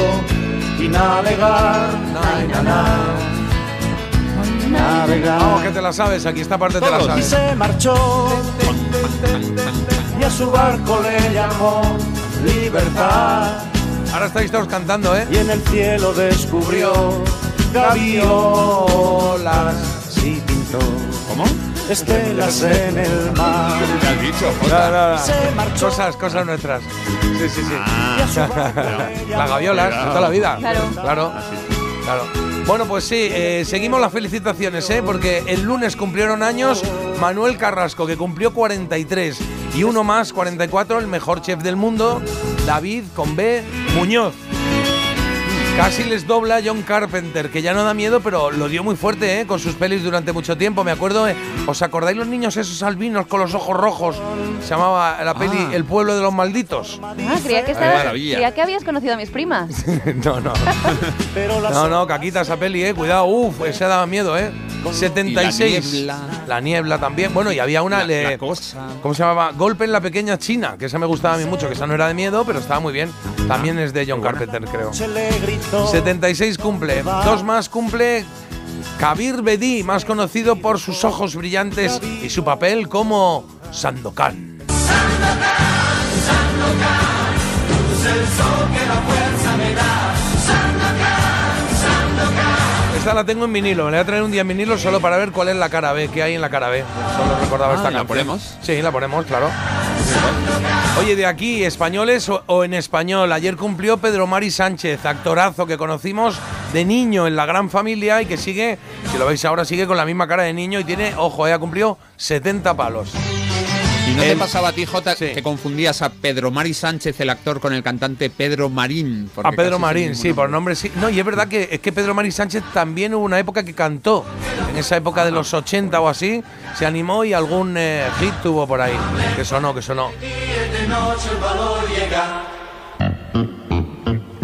[SPEAKER 34] y navegar. Na, na, na. Navegar.
[SPEAKER 1] Vamos, que te la sabes, aquí esta parte te la
[SPEAKER 34] Y
[SPEAKER 1] sabes.
[SPEAKER 34] se marchó y a su barco le llamó libertad.
[SPEAKER 1] Ahora estáis todos cantando, ¿eh?
[SPEAKER 34] Y en el cielo descubrió gaviolas. Sí pintó.
[SPEAKER 3] ¿Cómo?
[SPEAKER 34] Estelas en el mar.
[SPEAKER 3] ¿Qué has dicho,
[SPEAKER 1] No, no, no.
[SPEAKER 34] Se marchó.
[SPEAKER 1] Cosas, cosas nuestras. Sí, sí, sí.
[SPEAKER 34] Y a su barco le
[SPEAKER 1] Las gaviolas, de toda la vida.
[SPEAKER 2] Claro.
[SPEAKER 1] Claro. Claro. Bueno, pues sí, eh, seguimos las felicitaciones, ¿eh? Porque el lunes cumplieron años Manuel Carrasco, que cumplió 43. Y uno más, 44, el mejor chef del mundo, David con B. Muñoz. Casi les dobla John Carpenter, que ya no da miedo, pero lo dio muy fuerte ¿eh? con sus pelis durante mucho tiempo. Me acuerdo, eh, ¿os acordáis los niños esos albinos con los ojos rojos? Se llamaba la peli
[SPEAKER 3] Ah.
[SPEAKER 1] El pueblo de los malditos.
[SPEAKER 2] Ah, creía que,
[SPEAKER 1] Qué
[SPEAKER 2] estabas-
[SPEAKER 1] maravilla.
[SPEAKER 2] creía que habías conocido a mis primas.
[SPEAKER 1] no, no. No, no, caquita esa peli, eh. Cuidado, uff, ese daba miedo, eh. 76.
[SPEAKER 3] Y la niebla.
[SPEAKER 1] La niebla también. Bueno, y había una.
[SPEAKER 3] La-
[SPEAKER 1] le-
[SPEAKER 3] la cosa.
[SPEAKER 1] ¿Cómo se llamaba? Golpe en la pequeña China, que esa me gustaba a mí mucho, que esa no era de miedo, pero estaba muy bien. También es de John Carpenter, creo.
[SPEAKER 34] Se le gritó.
[SPEAKER 1] 76 cumple. Dos más cumple. Kabir Bedi, más conocido por sus ojos brillantes y su papel como Sandokan. Esta la tengo en vinilo, me la voy a traer un día en vinilo solo para ver cuál es la cara B, qué hay en la cara B. Solo recordaba
[SPEAKER 3] Ah,
[SPEAKER 1] esta
[SPEAKER 3] ¿la
[SPEAKER 1] canción.
[SPEAKER 3] ponemos?
[SPEAKER 1] Sí, la ponemos, claro. Oye, de aquí, españoles o, en español, ayer cumplió Pedro Mari Sánchez, actorazo que conocimos de niño en la gran familia y que sigue, si lo veis ahora, sigue con la misma cara de niño y tiene, ojo, eh, ha cumplido 70 palos.
[SPEAKER 3] ¿Y no te pasaba a ti, Jota, que confundías a Pedro Mari Sánchez, el actor, con el cantante Pedro Marín?
[SPEAKER 1] A Pedro Marín, sí, por
[SPEAKER 3] nombre.
[SPEAKER 1] sí. No, y es verdad que es que Pedro Marín Sánchez también hubo una época que cantó. En esa época de los 80 o así, se animó y algún eh, hit tuvo por ahí. Que sonó, que sonó.
[SPEAKER 32] de noche el valor llega.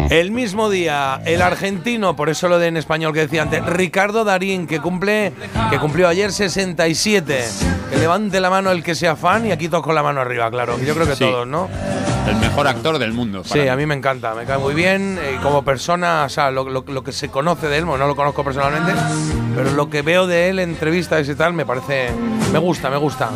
[SPEAKER 1] El mismo día, el argentino, por eso lo de en español que decía antes, Ricardo Darín, que cumple, que cumplió ayer 67. Que levante la mano el que sea fan y aquí todos con la mano arriba, claro. Yo creo que
[SPEAKER 3] Sí.
[SPEAKER 1] todos, ¿no?
[SPEAKER 3] El mejor actor del mundo.
[SPEAKER 1] Sí, a mí me encanta, me cae muy bien. eh, como persona, o sea, lo, lo- lo que se conoce de él, bueno, no lo conozco personalmente, pero lo que veo de él en entrevistas y tal, me parece. Me gusta, me gusta.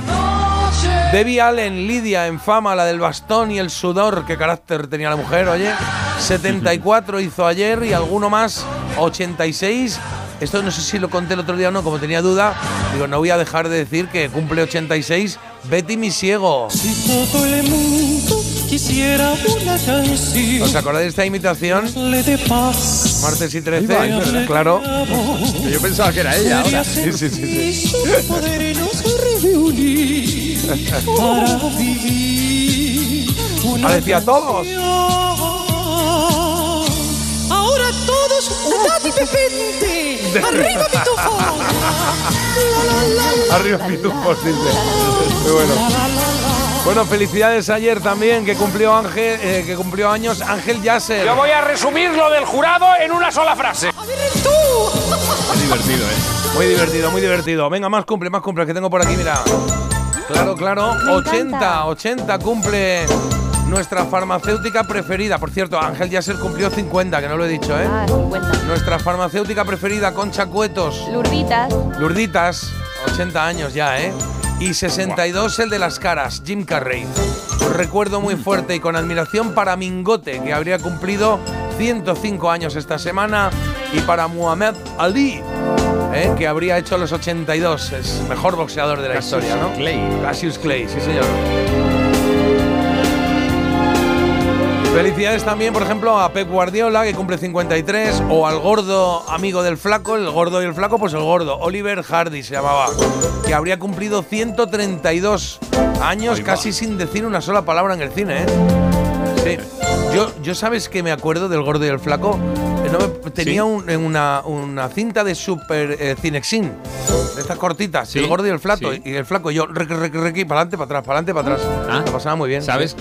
[SPEAKER 1] Debbie Allen, Lidia, en fama, la del bastón y el sudor, qué carácter tenía la mujer, oye. 74 hizo ayer y alguno más, 86. Esto no sé si lo conté el otro día o no, como tenía duda, digo, no voy a dejar de decir que cumple 86 Betty Misiego.
[SPEAKER 32] Todo el mundo quisiera una canción.
[SPEAKER 1] ¿Os acordáis de esta imitación?
[SPEAKER 32] de paz.
[SPEAKER 1] Martes y 13,
[SPEAKER 32] Ahí va,
[SPEAKER 1] claro.
[SPEAKER 3] Que yo pensaba que era ella ahora.
[SPEAKER 1] Sí, sí, sí. sí.
[SPEAKER 32] Para vivir una
[SPEAKER 1] decía todos.
[SPEAKER 32] Ahora todos, date pepente. Arriba pitufo.
[SPEAKER 1] Arriba pitufos, dice. Muy bueno. Bueno, felicidades ayer también, que cumplió Ángel, eh, que cumplió años Ángel Yasser.
[SPEAKER 35] Yo voy a resumir lo del jurado en una sola frase.
[SPEAKER 1] Muy divertido, ¿eh? Muy divertido, muy divertido. Venga, más cumple, más cumple, que tengo por aquí, mira. Claro, claro. 80, 80 cumple nuestra farmacéutica preferida. Por cierto, Ángel Yasser cumplió 50, que no lo he dicho, ¿eh?
[SPEAKER 2] Ah, 50.
[SPEAKER 1] Nuestra farmacéutica preferida, Concha Cuetos.
[SPEAKER 2] Lurditas.
[SPEAKER 1] Lurditas, 80 años ya, ¿eh? Y 62 el de las caras, Jim Carrey. Un recuerdo muy fuerte y con admiración para Mingote, que habría cumplido 105 años esta semana, y para Muhammad Ali, ¿eh? que habría hecho los 82. Es mejor boxeador de la
[SPEAKER 3] Cassius
[SPEAKER 1] historia, ¿no?
[SPEAKER 3] Clay.
[SPEAKER 1] Cassius Clay, sí señor. Felicidades también, por ejemplo, a Pep Guardiola, que cumple 53, o al gordo amigo del flaco, el gordo y el flaco, pues el gordo, Oliver Hardy se llamaba, que habría cumplido 132 años casi sin decir una sola palabra en el cine, ¿eh? Sí. Yo, yo sabes que me acuerdo del gordo y el flaco. Eh, no me- tenía un- en una, una cinta de Super eh, Cinexin, de estas cortitas,
[SPEAKER 3] Sí,
[SPEAKER 1] el gordo y el flaco,
[SPEAKER 3] sí.
[SPEAKER 1] y el flaco, yo, requi, requi, requi, para adelante, para atrás, para adelante, para atrás.
[SPEAKER 3] Ah.
[SPEAKER 1] Lo pasaba muy bien.
[SPEAKER 3] ¿Sabes?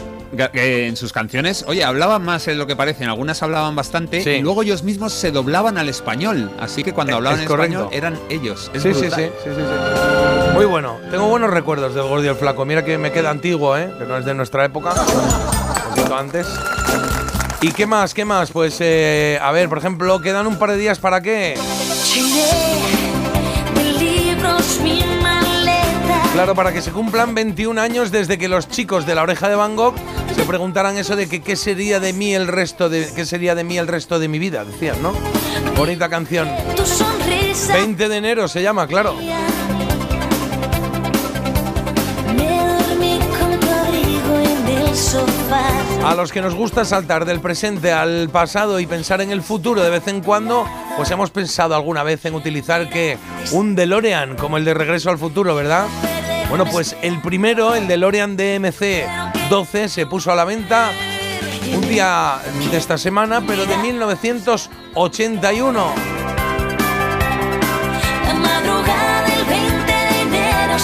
[SPEAKER 3] que en sus canciones, oye, hablaban más en lo que parece, en algunas hablaban bastante
[SPEAKER 1] Sí.
[SPEAKER 3] y luego ellos mismos se doblaban al español, así que cuando
[SPEAKER 1] Eh,
[SPEAKER 3] hablaban
[SPEAKER 1] es
[SPEAKER 3] en
[SPEAKER 1] correcto.
[SPEAKER 3] español eran ellos. Es
[SPEAKER 1] Sí, sí,
[SPEAKER 3] brutal.
[SPEAKER 1] sí, sí, sí, sí. Muy bueno. Tengo buenos recuerdos del gordo y el flaco. Mira que me queda antiguo, ¿eh? Que no es de nuestra época. Un poquito antes. ¿Y qué más? ¿Qué más? Pues, eh, a ver, por ejemplo, quedan un par de días para qué. Claro, para que se cumplan 21 años desde que los chicos de la oreja de Van Gogh se preguntaran eso de que qué sería de mí el resto de qué sería de mí el resto de mi vida, decían, ¿no? Bonita canción.
[SPEAKER 21] Tu sonrisa
[SPEAKER 1] 20 de enero se llama, claro. A los que nos gusta saltar del presente al pasado y pensar en el futuro de vez en cuando, pues hemos pensado alguna vez en utilizar que un DeLorean como el de Regreso al Futuro, ¿verdad? Bueno, pues el primero, el DeLorean DMC 12, se puso a la venta un día de esta semana, pero de 1981.
[SPEAKER 21] La madrugada del 20 de enero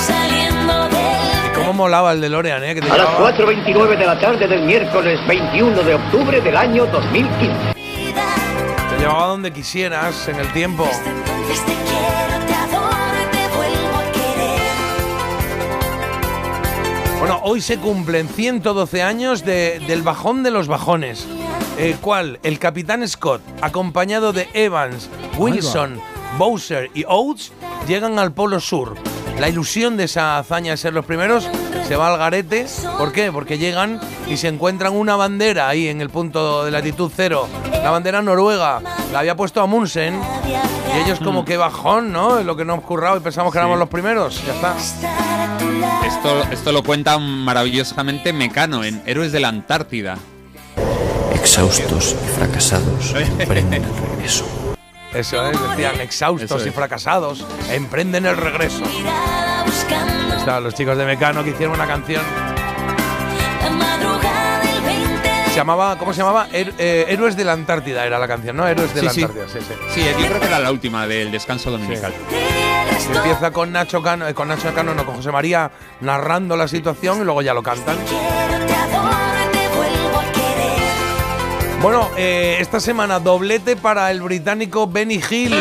[SPEAKER 1] ¿Cómo molaba el DeLorean, eh? Que te
[SPEAKER 36] A las
[SPEAKER 1] llevaba-
[SPEAKER 36] 4.29 de la tarde del miércoles 21 de octubre del año 2015.
[SPEAKER 1] te llevaba donde quisieras en el tiempo.
[SPEAKER 21] Entonces te quiero, te adoro y te vuelvo a querer.
[SPEAKER 1] Bueno, hoy se cumplen 112 años de- del bajón de los bajones. Eh, ¿Cuál? El Capitán Scott, acompañado de Evans, Wilson, Bowser y Oates, llegan al Polo Sur. La ilusión de esa hazaña de ser los primeros se va al garete. ¿Por qué? Porque llegan y se encuentran una bandera ahí en el punto de latitud cero. La bandera noruega. La había puesto Amundsen. Y ellos como que bajón, ¿no? Es lo que nos hemos currado y pensamos que éramos los primeros. Ya está.
[SPEAKER 3] Esto, esto lo cuenta maravillosamente Mecano en Héroes de la Antártida.
[SPEAKER 37] Exhaustos y fracasados, prenden el regreso.
[SPEAKER 1] Eso es, decían exhaustos y fracasados, emprenden el regreso. Estaban los chicos de Mecano que hicieron una canción.
[SPEAKER 21] la madrugada del 20
[SPEAKER 1] Se llamaba, ¿cómo se llamaba? Her- eh, Héroes de la Antártida era la canción, ¿no? Héroes de
[SPEAKER 3] Sí,
[SPEAKER 1] la
[SPEAKER 3] sí.
[SPEAKER 1] Antártida, sí, sí.
[SPEAKER 3] Sí, yo creo que era la última del descanso dominical.
[SPEAKER 1] Empieza con Nacho Cano, eh, con Nacho Cano, no, con José María narrando la situación y luego ya lo cantan. Bueno, eh, esta semana doblete para el británico Benny Hill.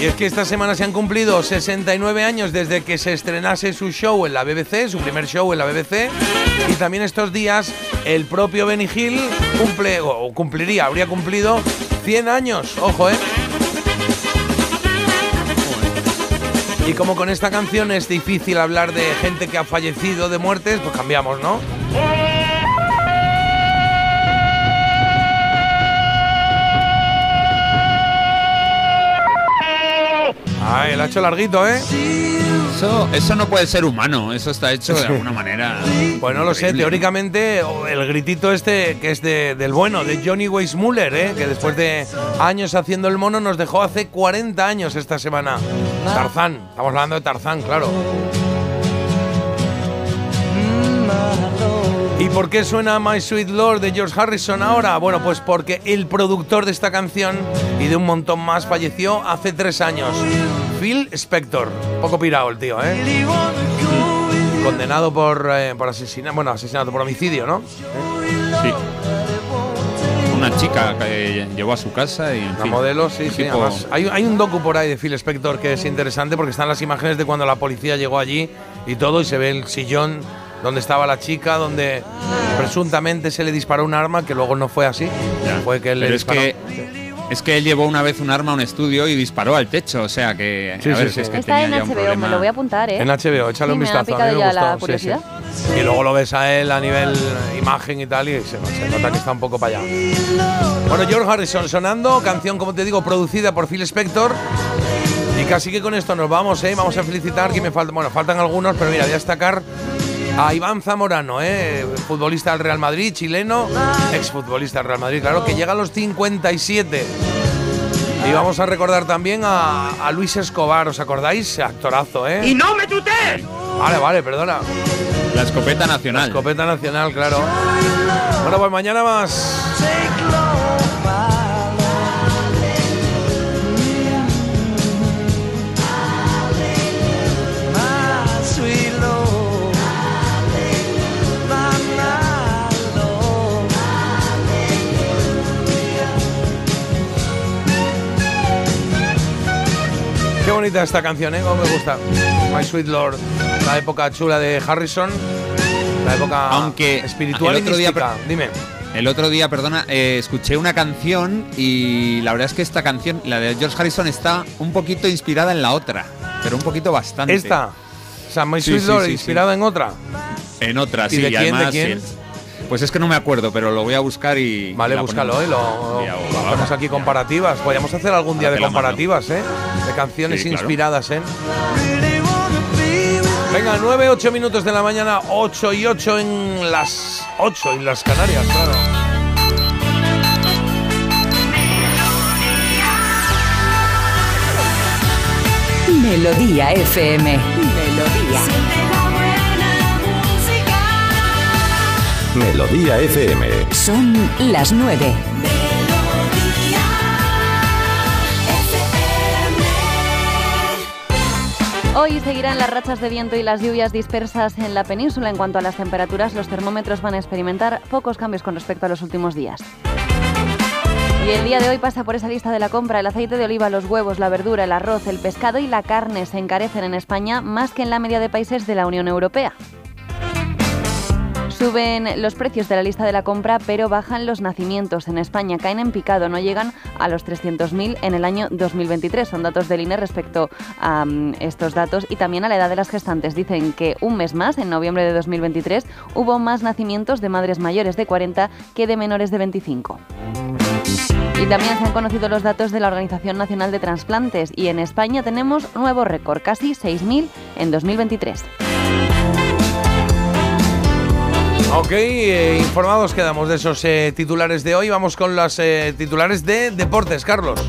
[SPEAKER 1] Y es que esta semana se han cumplido 69 años desde que se estrenase su show en la BBC, su primer show en la BBC. Y también estos días el propio Benny Hill cumple, o cumpliría, habría cumplido 100 años. Ojo, ¿eh? Y como con esta canción es difícil hablar de gente que ha fallecido, de muertes, pues cambiamos, ¿no? Ah, el ha hecho larguito, ¿eh?
[SPEAKER 3] Eso, eso no puede ser humano, eso está hecho de alguna manera.
[SPEAKER 1] Pues no lo sé, teóricamente o el gritito este que es de- del bueno, de Johnny Weissmuller, ¿eh? que después de años haciendo el mono nos dejó hace 40 años esta semana. Tarzán, estamos hablando de Tarzán, claro. ¿Y por qué suena My Sweet Lord de George Harrison ahora? Bueno, pues porque el productor de esta canción y de un montón más falleció hace tres años. Phil Spector. Poco pirado el tío, ¿eh? Condenado por, eh, por asesinato, bueno, asesinato por homicidio, ¿no?
[SPEAKER 3] Sí. Una chica que llevó a su casa y. En
[SPEAKER 1] La modelo, sí, sí. además, hay, hay un docu por ahí de Phil Spector que es interesante porque están las imágenes de cuando la policía llegó allí y todo, y se ve el sillón donde estaba la chica, donde presuntamente se le disparó un arma, que luego no fue así. Fue que él le
[SPEAKER 3] Pero es
[SPEAKER 1] disparó.
[SPEAKER 3] que, es que él llevó una vez un arma a un estudio y disparó al techo, o sea que.
[SPEAKER 1] Sí,
[SPEAKER 3] a ver,
[SPEAKER 1] sí,
[SPEAKER 3] si es que
[SPEAKER 2] Está en
[SPEAKER 3] tenía ya un
[SPEAKER 2] HBO, me
[SPEAKER 3] problema.
[SPEAKER 2] lo voy a apuntar, ¿eh?
[SPEAKER 1] En HBO, échale
[SPEAKER 2] Sí,
[SPEAKER 1] un
[SPEAKER 2] me ha
[SPEAKER 1] vistazo. a mí me
[SPEAKER 2] ya
[SPEAKER 1] gustó,
[SPEAKER 2] la
[SPEAKER 1] sí, sí.
[SPEAKER 2] curiosidad.
[SPEAKER 1] Y luego lo ves a él a nivel imagen y tal, y se, se nota que está un poco para allá. Bueno, George Harrison sonando, canción, como te digo, producida por Phil Spector. Y casi que con esto nos vamos, ¿eh? Vamos a felicitar, que me faltan, bueno, faltan algunos, pero mira, voy a destacar a Iván Zamorano, ¿eh? futbolista del Real Madrid, chileno, exfutbolista del Real Madrid, claro, que llega a los 57. Y vamos a recordar también a, a Luis Escobar, ¿os acordáis? Actorazo, ¿eh?
[SPEAKER 35] ¡Y no me tutees!
[SPEAKER 1] Vale, vale, perdona.
[SPEAKER 3] La escopeta nacional.
[SPEAKER 1] La escopeta nacional, claro. Bueno, pues mañana más. Qué bonita esta canción, ¿eh? Cómo me gusta. My Sweet Lord. La época chula de Harrison. La época
[SPEAKER 3] Aunque
[SPEAKER 1] espiritual
[SPEAKER 3] el
[SPEAKER 1] y
[SPEAKER 3] otro día,
[SPEAKER 1] mística.
[SPEAKER 3] per-
[SPEAKER 1] Dime.
[SPEAKER 3] El otro día, perdona, eh, escuché una canción y la verdad es que esta canción, la de George Harrison, está un poquito inspirada en la otra, pero un poquito bastante.
[SPEAKER 1] Esta. O sea, My
[SPEAKER 3] Sí,
[SPEAKER 1] Sweet
[SPEAKER 3] sí,
[SPEAKER 1] Lord,
[SPEAKER 3] sí,
[SPEAKER 1] inspirada en otra.
[SPEAKER 3] En otra,
[SPEAKER 1] ¿Y
[SPEAKER 3] sí.
[SPEAKER 1] de quién, de
[SPEAKER 3] además,
[SPEAKER 1] quién?
[SPEAKER 3] Pues es que no me acuerdo, pero lo voy a buscar y.
[SPEAKER 1] Vale,
[SPEAKER 3] y
[SPEAKER 1] búscalo. ¿eh? Lo, hacemos aquí comparativas. Podríamos hacer algún día de comparativas, ¿eh? De canciones
[SPEAKER 3] Sí, claro.
[SPEAKER 1] inspiradas, ¿eh? Venga, 9, 8 minutos de la mañana, 8 y 8 en las 8 en las Canarias, claro.
[SPEAKER 38] Melodía FM. Melodía.
[SPEAKER 39] Melodía FM.
[SPEAKER 38] Son las nueve.
[SPEAKER 2] Hoy seguirán las rachas de viento y las lluvias dispersas en la península. En cuanto a las temperaturas, los termómetros van a experimentar pocos cambios con respecto a los últimos días. Y el día de hoy pasa por esa lista de la compra. El aceite de oliva, los huevos, la verdura, el arroz, el pescado y la carne se encarecen en España más que en la media de países de la Unión Europea. Suben los precios de la lista de la compra, pero bajan los nacimientos. En España caen en picado, no llegan a los 300.000 en el año 2023. Son datos del INE respecto a mm, estos datos y también a la edad de las gestantes. Dicen que un mes más, en noviembre de 2023, hubo más nacimientos de madres mayores de 40 que de menores de 25. Y también se han conocido los datos de la Organización Nacional de Transplantes y en España tenemos nuevo récord, casi 6.000 en 2023.
[SPEAKER 1] Ok, eh, informados quedamos de esos eh, titulares de hoy. Vamos con los eh, titulares de deportes, Carlos.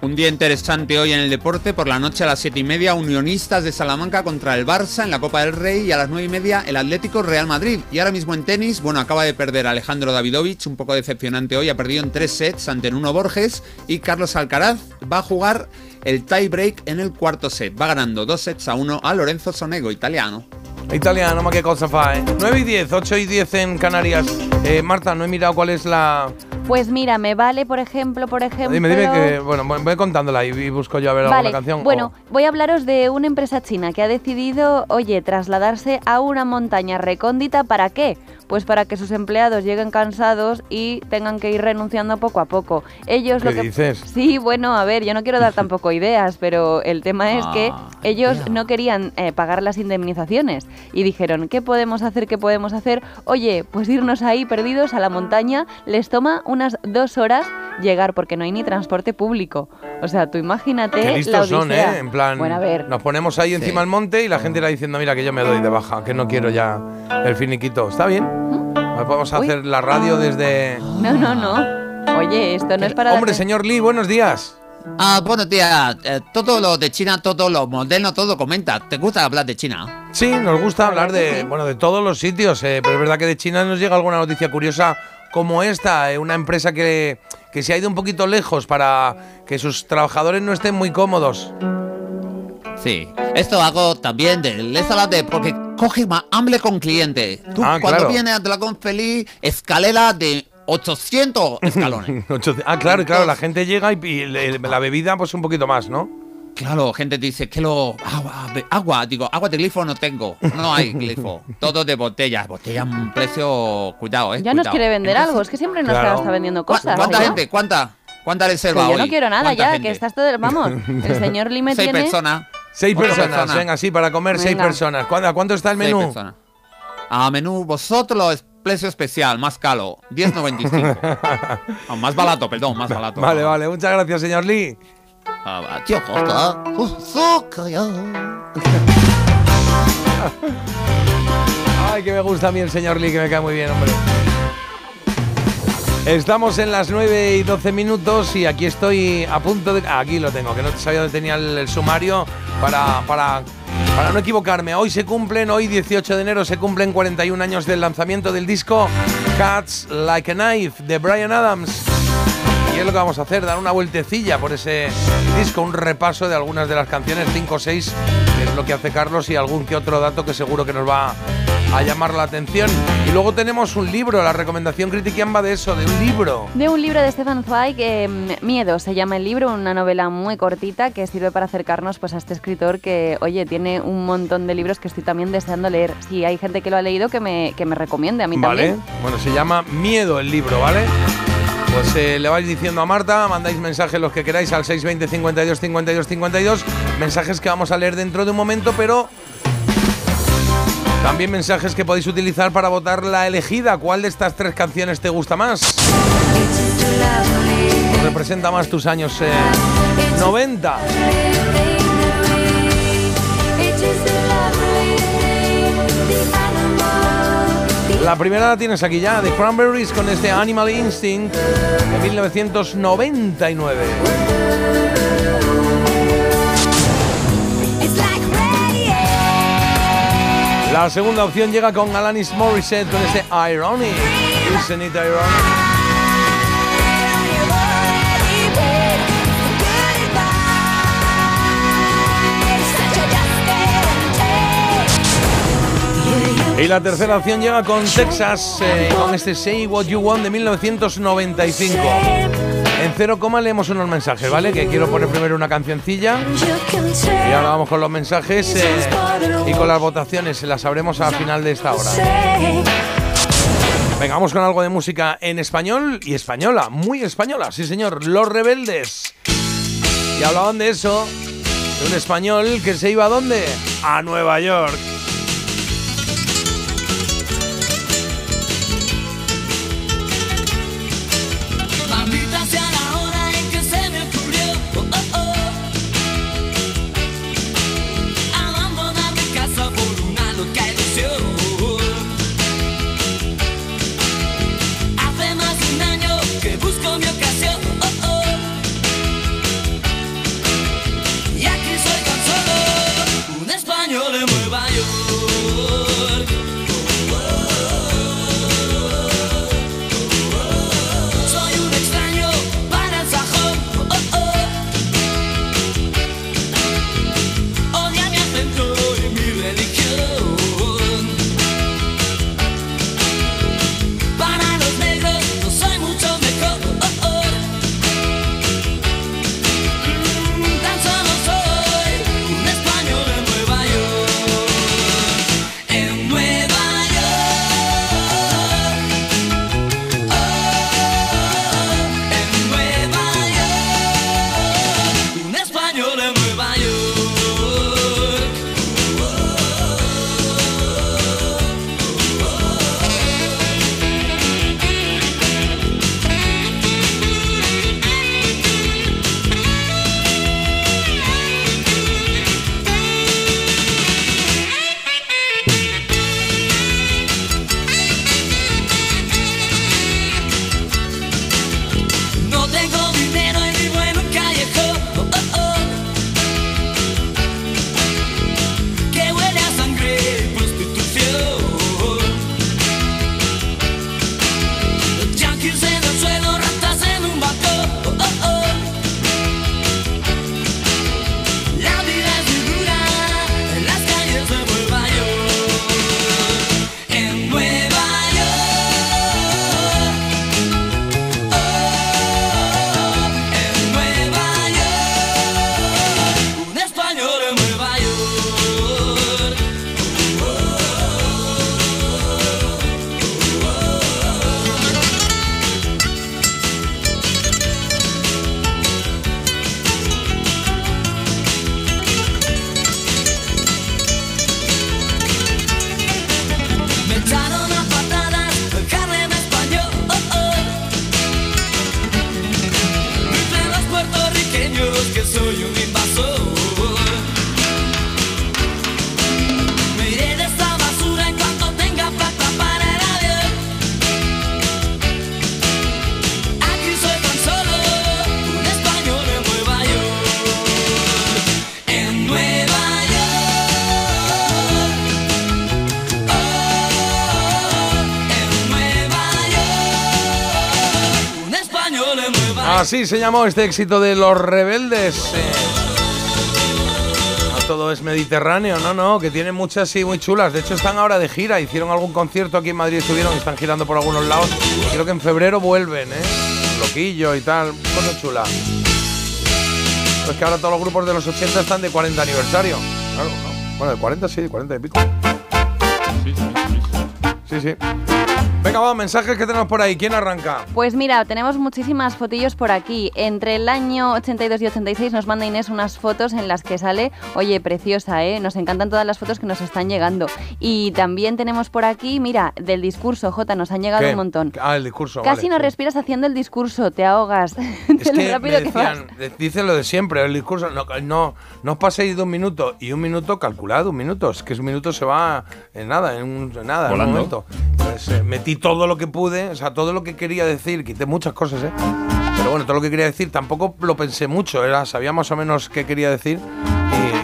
[SPEAKER 3] Un día interesante hoy en el deporte. Por la noche a las 7 y media, Unionistas de Salamanca contra el Barça en la Copa del Rey. Y a las 9 y media, el Atlético Real Madrid. Y ahora mismo en tenis, bueno, acaba de perder Alejandro Davidovich, un poco decepcionante hoy. Ha perdido en tres sets ante Nuno Borges. Y Carlos Alcaraz va a jugar el tie break en el cuarto set. Va ganando dos sets a uno a Lorenzo Sonego, italiano.
[SPEAKER 1] Italiano, ma qué cosa fa, ¿eh? 9 y 10, 8 y 10 en Canarias. Eh, Marta, no he mirado cuál es la...
[SPEAKER 2] Pues mira, me vale, por ejemplo, por ejemplo...
[SPEAKER 1] Dime, dime que... Bueno, voy contándola y, y busco yo a ver
[SPEAKER 2] Vale,
[SPEAKER 1] alguna canción.
[SPEAKER 2] bueno, voy a hablaros de una empresa china que ha decidido, oye, trasladarse a una montaña recóndita. ¿Para qué? Pues para que sus empleados lleguen cansados y tengan que ir renunciando poco a poco. Ellos
[SPEAKER 1] ¿Qué
[SPEAKER 2] lo que
[SPEAKER 1] dices?
[SPEAKER 2] Sí, bueno, a ver, yo no quiero dar tampoco ideas, pero el tema es que
[SPEAKER 1] Ah,
[SPEAKER 2] ellos no querían eh, pagar las indemnizaciones y dijeron, ¿qué podemos hacer? ¿Qué podemos hacer? Oye, pues irnos ahí perdidos a la montaña les toma unas dos horas llegar porque no hay ni transporte público. O sea, tú imagínate
[SPEAKER 1] Qué
[SPEAKER 2] la
[SPEAKER 1] listos son,
[SPEAKER 2] odisea.
[SPEAKER 1] ¿eh? En plan,
[SPEAKER 2] Bueno, a ver.
[SPEAKER 1] nos ponemos ahí encima del monte y la gente irá diciendo, mira, que yo me doy de baja, que no quiero ya el finiquito. ¿Está bien? Vamos a
[SPEAKER 2] Uy.
[SPEAKER 1] hacer la radio desde...
[SPEAKER 2] No, no, no. Oye, esto no es para...
[SPEAKER 1] Hombre,
[SPEAKER 2] darte-
[SPEAKER 1] señor Lee, buenos días.
[SPEAKER 3] Ah, buenos días. Eh, todo lo de China, todo lo moderno, todo comenta. ¿Te gusta hablar de China?
[SPEAKER 1] Sí, nos gusta hablar de, bueno, de todos los sitios, eh, pero es verdad que de China nos llega alguna noticia curiosa como esta, eh, una empresa que, que se ha ido un poquito lejos para que sus trabajadores no estén muy cómodos.
[SPEAKER 3] Sí. Esto hago también del de porque coge más hambre con cliente. Tú,
[SPEAKER 1] Ah,
[SPEAKER 3] cuando
[SPEAKER 1] claro.
[SPEAKER 3] viene a Dragón Feliz, escalera de 800 escalones.
[SPEAKER 1] Ah, claro, claro, la gente llega y, y le- la bebida pues un poquito más, ¿no?
[SPEAKER 3] Claro, gente dice que lo agua, agua, digo, agua de glifo no tengo, no hay glifo, todo de botellas, botella a un precio, cuidado, eh.
[SPEAKER 2] Ya nos
[SPEAKER 3] cuidado.
[SPEAKER 2] quiere vender
[SPEAKER 3] Entonces,
[SPEAKER 2] algo, es que siempre nos
[SPEAKER 3] Claro.
[SPEAKER 2] está vendiendo
[SPEAKER 3] ¿cu-
[SPEAKER 2] cosas.
[SPEAKER 3] ¿Cuánta gente? ¿Cuánta? ¿Cuánta
[SPEAKER 2] Que
[SPEAKER 3] reserva
[SPEAKER 2] yo
[SPEAKER 3] hoy?
[SPEAKER 2] no quiero nada
[SPEAKER 3] ¿Cuánta
[SPEAKER 2] ya,
[SPEAKER 3] gente?
[SPEAKER 2] que estás todo... Vamos, el señor Lee me
[SPEAKER 3] Seis
[SPEAKER 2] tiene...
[SPEAKER 3] personas.
[SPEAKER 1] Seis personas,
[SPEAKER 3] persona.
[SPEAKER 1] venga, sí, para comer seis
[SPEAKER 2] Venga.
[SPEAKER 1] personas. ¿Cuánto, cuánto está el
[SPEAKER 3] Seis
[SPEAKER 1] menú?
[SPEAKER 3] personas. A menú, vosotros es precio especial, más caro, 10.95. Ah, más barato, perdón, más barato.
[SPEAKER 1] Vale, vale, muchas gracias, señor Lee.
[SPEAKER 3] Ah, va, tío, Costa.
[SPEAKER 1] Ay, que me gusta a mí el señor Lee, que me cae muy bien, hombre. Estamos en las 9 y 12 minutos y aquí estoy a punto de... Aquí lo tengo, que no sabía dónde tenía el, sumario para, para, para no equivocarme. Hoy se cumplen, hoy 18 de enero se cumplen 41 años del lanzamiento del disco Cuts Like a Knife de Brian Adams. Y es lo que vamos a hacer, dar una vueltecilla por ese disco, un repaso de algunas de las canciones, 5 o 6, que es lo que hace Carlos, y algún que otro dato que seguro que nos va a llamar la atención. Y luego tenemos un libro, la recomendación Critiquian va de eso, de un libro.
[SPEAKER 2] De un libro de Stefan Zweig, eh, Miedo se llama el libro, una novela muy cortita que sirve para acercarnos pues, a este escritor que, oye, tiene un montón de libros que estoy también deseando leer. Si hay gente que lo ha leído, que me, que me recomiende a mí
[SPEAKER 1] ¿Vale?
[SPEAKER 2] también.
[SPEAKER 1] Bueno, se llama Miedo el libro, ¿vale? Pues eh, le vais diciendo a Marta, mandáis mensajes los que queráis al 620 52 52 52, mensajes que vamos a leer dentro de un momento, pero también mensajes que podéis utilizar para votar la elegida. ¿Cuál de estas tres canciones te gusta más? ¿O representa más tus años eh, 90? La primera la tienes aquí ya, de Cranberries con este Animal Instinct de 1999. La segunda opción llega con Alanis Morissette con este Ironic. Isn't it ironic? Y la tercera opción llega con Texas, eh, con este Say What You Want de 1995. En cero coma leemos unos mensajes, ¿vale? Que quiero poner primero una cancioncilla. Y ahora vamos con los mensajes eh, y con las votaciones. Las sabremos al final de esta hora. Venga, vamos con algo de música en español y española, muy española, sí señor, Los Rebeldes. Y hablaban de eso, de un español que se iba a dónde? A
[SPEAKER 4] Nueva York.
[SPEAKER 1] Así se llamó este éxito de Los Rebeldes. No todo es mediterráneo, no, no, que tienen muchas y muy chulas. De hecho, están ahora de gira. Hicieron algún concierto aquí en Madrid, estuvieron y están girando por algunos lados. Creo que en febrero vuelven, ¿eh? Loquillo y tal, cosa chula. Pues que ahora todos los grupos de los 80 están de 40 aniversario. Claro, ¿no? Bueno, de 40 sí, de 40 y pico. Sí, sí. Venga, vamos, mensajes que tenemos por ahí. ¿Quién arranca?
[SPEAKER 2] Pues mira, tenemos muchísimas fotillos por aquí. Entre el año 82 y 86 nos manda Inés unas fotos en las que sale, oye, preciosa, ¿eh? Nos encantan todas las fotos que nos están llegando. Y también tenemos por aquí, mira, del discurso, J, nos han llegado
[SPEAKER 1] ¿Qué?
[SPEAKER 2] un montón.
[SPEAKER 1] Ah, el discurso.
[SPEAKER 2] Casi
[SPEAKER 1] vale,
[SPEAKER 2] no
[SPEAKER 1] sí.
[SPEAKER 2] respiras haciendo el discurso, te ahogas.
[SPEAKER 1] Es que
[SPEAKER 2] rápido
[SPEAKER 1] me
[SPEAKER 2] que vas.
[SPEAKER 1] decían, de- dicen lo de siempre, el discurso, no, no, no os paséis de un minuto y un minuto calculado, un minuto, es que un minuto se va en nada, en, un, en nada, en un momento. Pues eh, metí todo lo que pude, o sea, todo lo que quería decir, quité muchas cosas, ¿eh? Pero bueno, todo lo que quería decir tampoco lo pensé mucho, era, sabía más o menos qué quería decir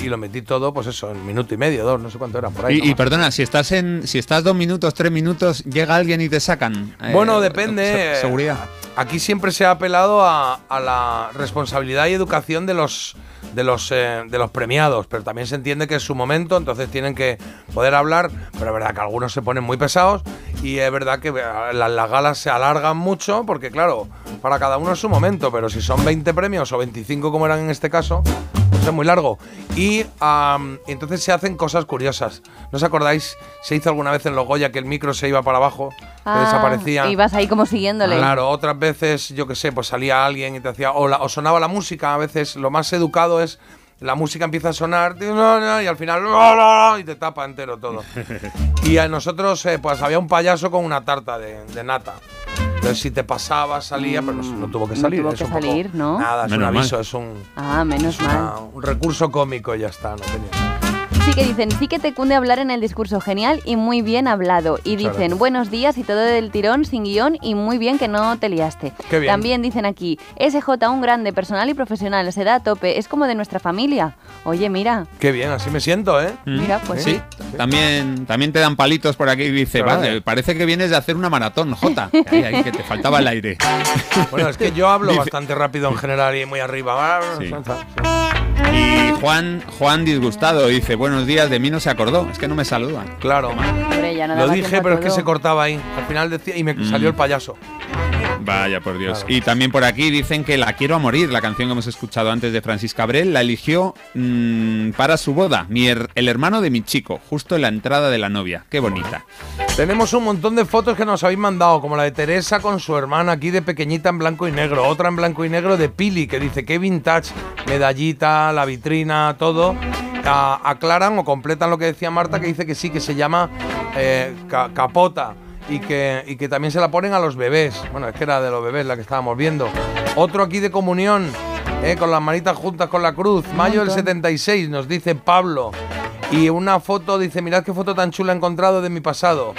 [SPEAKER 1] y, lo metí todo, pues eso, en minuto y medio, dos, no sé cuánto era, por ahí.
[SPEAKER 3] Y, perdona, si estás en, si estás dos minutos, tres minutos, llega alguien y te sacan. eh,
[SPEAKER 1] Bueno, depende.
[SPEAKER 3] se-
[SPEAKER 1] eh,
[SPEAKER 3] seguridad.
[SPEAKER 1] Aquí siempre se ha apelado a, a la responsabilidad y educación de los de los eh, de los premiados, pero también se entiende que es su momento, entonces tienen que poder hablar, pero es verdad que algunos se ponen muy pesados y es verdad que las, las galas se alargan mucho porque claro, para cada uno es su momento, pero si son 20 premios o 25 como eran en este caso, pues es muy largo. Y entonces se hacen cosas curiosas. ¿No os acordáis? Se hizo alguna vez en los Goya que el micro se iba para abajo, que
[SPEAKER 2] Ah,
[SPEAKER 1] desaparecía.
[SPEAKER 2] Y vas ahí como siguiéndole.
[SPEAKER 1] Claro, otras veces, yo qué sé, pues salía alguien y te hacía. O, la- o sonaba la música, a veces lo más educado es. La música empieza a sonar y al final y te tapa entero todo. Y a nosotros, eh, pues había un payaso con una tarta de, de nata. Entonces, si te pasaba, salía, pero no, no tuvo que
[SPEAKER 2] No
[SPEAKER 1] salir.
[SPEAKER 2] tuvo que
[SPEAKER 1] poco-
[SPEAKER 2] ¿no?
[SPEAKER 1] Nada, es
[SPEAKER 3] Menos
[SPEAKER 1] un
[SPEAKER 3] mal.
[SPEAKER 1] aviso, es un,
[SPEAKER 2] Ah, menos mal.
[SPEAKER 1] una- un recurso cómico y ya está. No tenía.
[SPEAKER 2] Sí que dicen, sí que te cunde hablar en el discurso, genial y muy bien hablado. Y
[SPEAKER 1] Muchas
[SPEAKER 2] dicen,
[SPEAKER 1] gracias.
[SPEAKER 2] buenos días y todo del tirón, sin guion y muy bien que no te liaste.
[SPEAKER 1] Qué bien.
[SPEAKER 2] También dicen aquí, SJ, un grande, personal y profesional, se da a tope, es como de nuestra familia. Oye, mira,
[SPEAKER 1] Qué bien, así me siento, ¿eh?
[SPEAKER 2] mira, pues
[SPEAKER 3] Sí, también, también te dan palitos por aquí y dice,
[SPEAKER 1] Claro.
[SPEAKER 3] vale, parece que vienes de hacer una maratón, Jota. Ahí, ahí, que te faltaba el aire.
[SPEAKER 1] Bueno, es que yo hablo
[SPEAKER 3] Dice-
[SPEAKER 1] bastante rápido en general y muy arriba.
[SPEAKER 3] Sí. Y Juan, Juan disgustado dice, buenos días, de mí no se acordó, es que no me saludan.
[SPEAKER 1] Claro.
[SPEAKER 2] hombre, ya no
[SPEAKER 1] Lo dije, pero es que se cortaba ahí. Al final decía y me
[SPEAKER 3] Mm.
[SPEAKER 1] salió el payaso.
[SPEAKER 3] Vaya por Dios.
[SPEAKER 1] Claro.
[SPEAKER 3] Y también por aquí dicen que La Quiero a Morir, la canción que hemos escuchado antes de Francis Cabrel, la eligió mm, para su boda, mi el hermano de mi chico, justo en la entrada de la novia. Qué bonita.
[SPEAKER 1] Tenemos un montón de fotos que nos habéis mandado, como la de Teresa con su hermana aquí de pequeñita en blanco y negro, otra en blanco y negro de Pili, que dice que vintage, medallita, la vitrina, todo. A- aclaran o completan lo que decía Marta, que dice que sí, que se llama eh, ca- capota. Y que, y que también se la ponen a los bebés. Bueno, es que era de los bebés la que estábamos viendo. Otro aquí de comunión, eh, con las manitas juntas con la cruz. Mayo del 76, nos dice Pablo. Y una foto, dice, mirad qué foto tan chula he encontrado de mi pasado.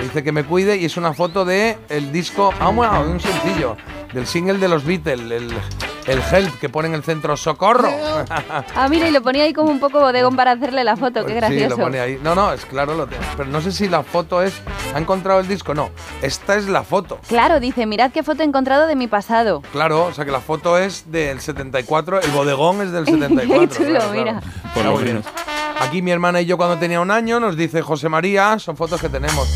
[SPEAKER 1] Dice que me cuide y es una foto de el disco, ah, bueno, de un sencillo, del single de los Beatles, el, el Help que pone en el centro Socorro.
[SPEAKER 2] Ah, mira, y lo ponía ahí como un poco bodegón para hacerle la foto, qué
[SPEAKER 1] Sí,
[SPEAKER 2] gracioso.
[SPEAKER 1] lo pone ahí. No, no, es claro, lo tengo. Pero no sé si la foto es, ¿ha encontrado el disco? No, esta es la foto.
[SPEAKER 2] Claro, dice, mirad qué foto he encontrado de mi pasado.
[SPEAKER 1] Claro, o sea que la foto es del 74, el bodegón es del 74.
[SPEAKER 2] Qué chulo,
[SPEAKER 1] claro, claro.
[SPEAKER 2] mira.
[SPEAKER 3] Por.
[SPEAKER 1] Aquí mi hermana y yo cuando tenía un año, nos dice José María, son fotos que tenemos.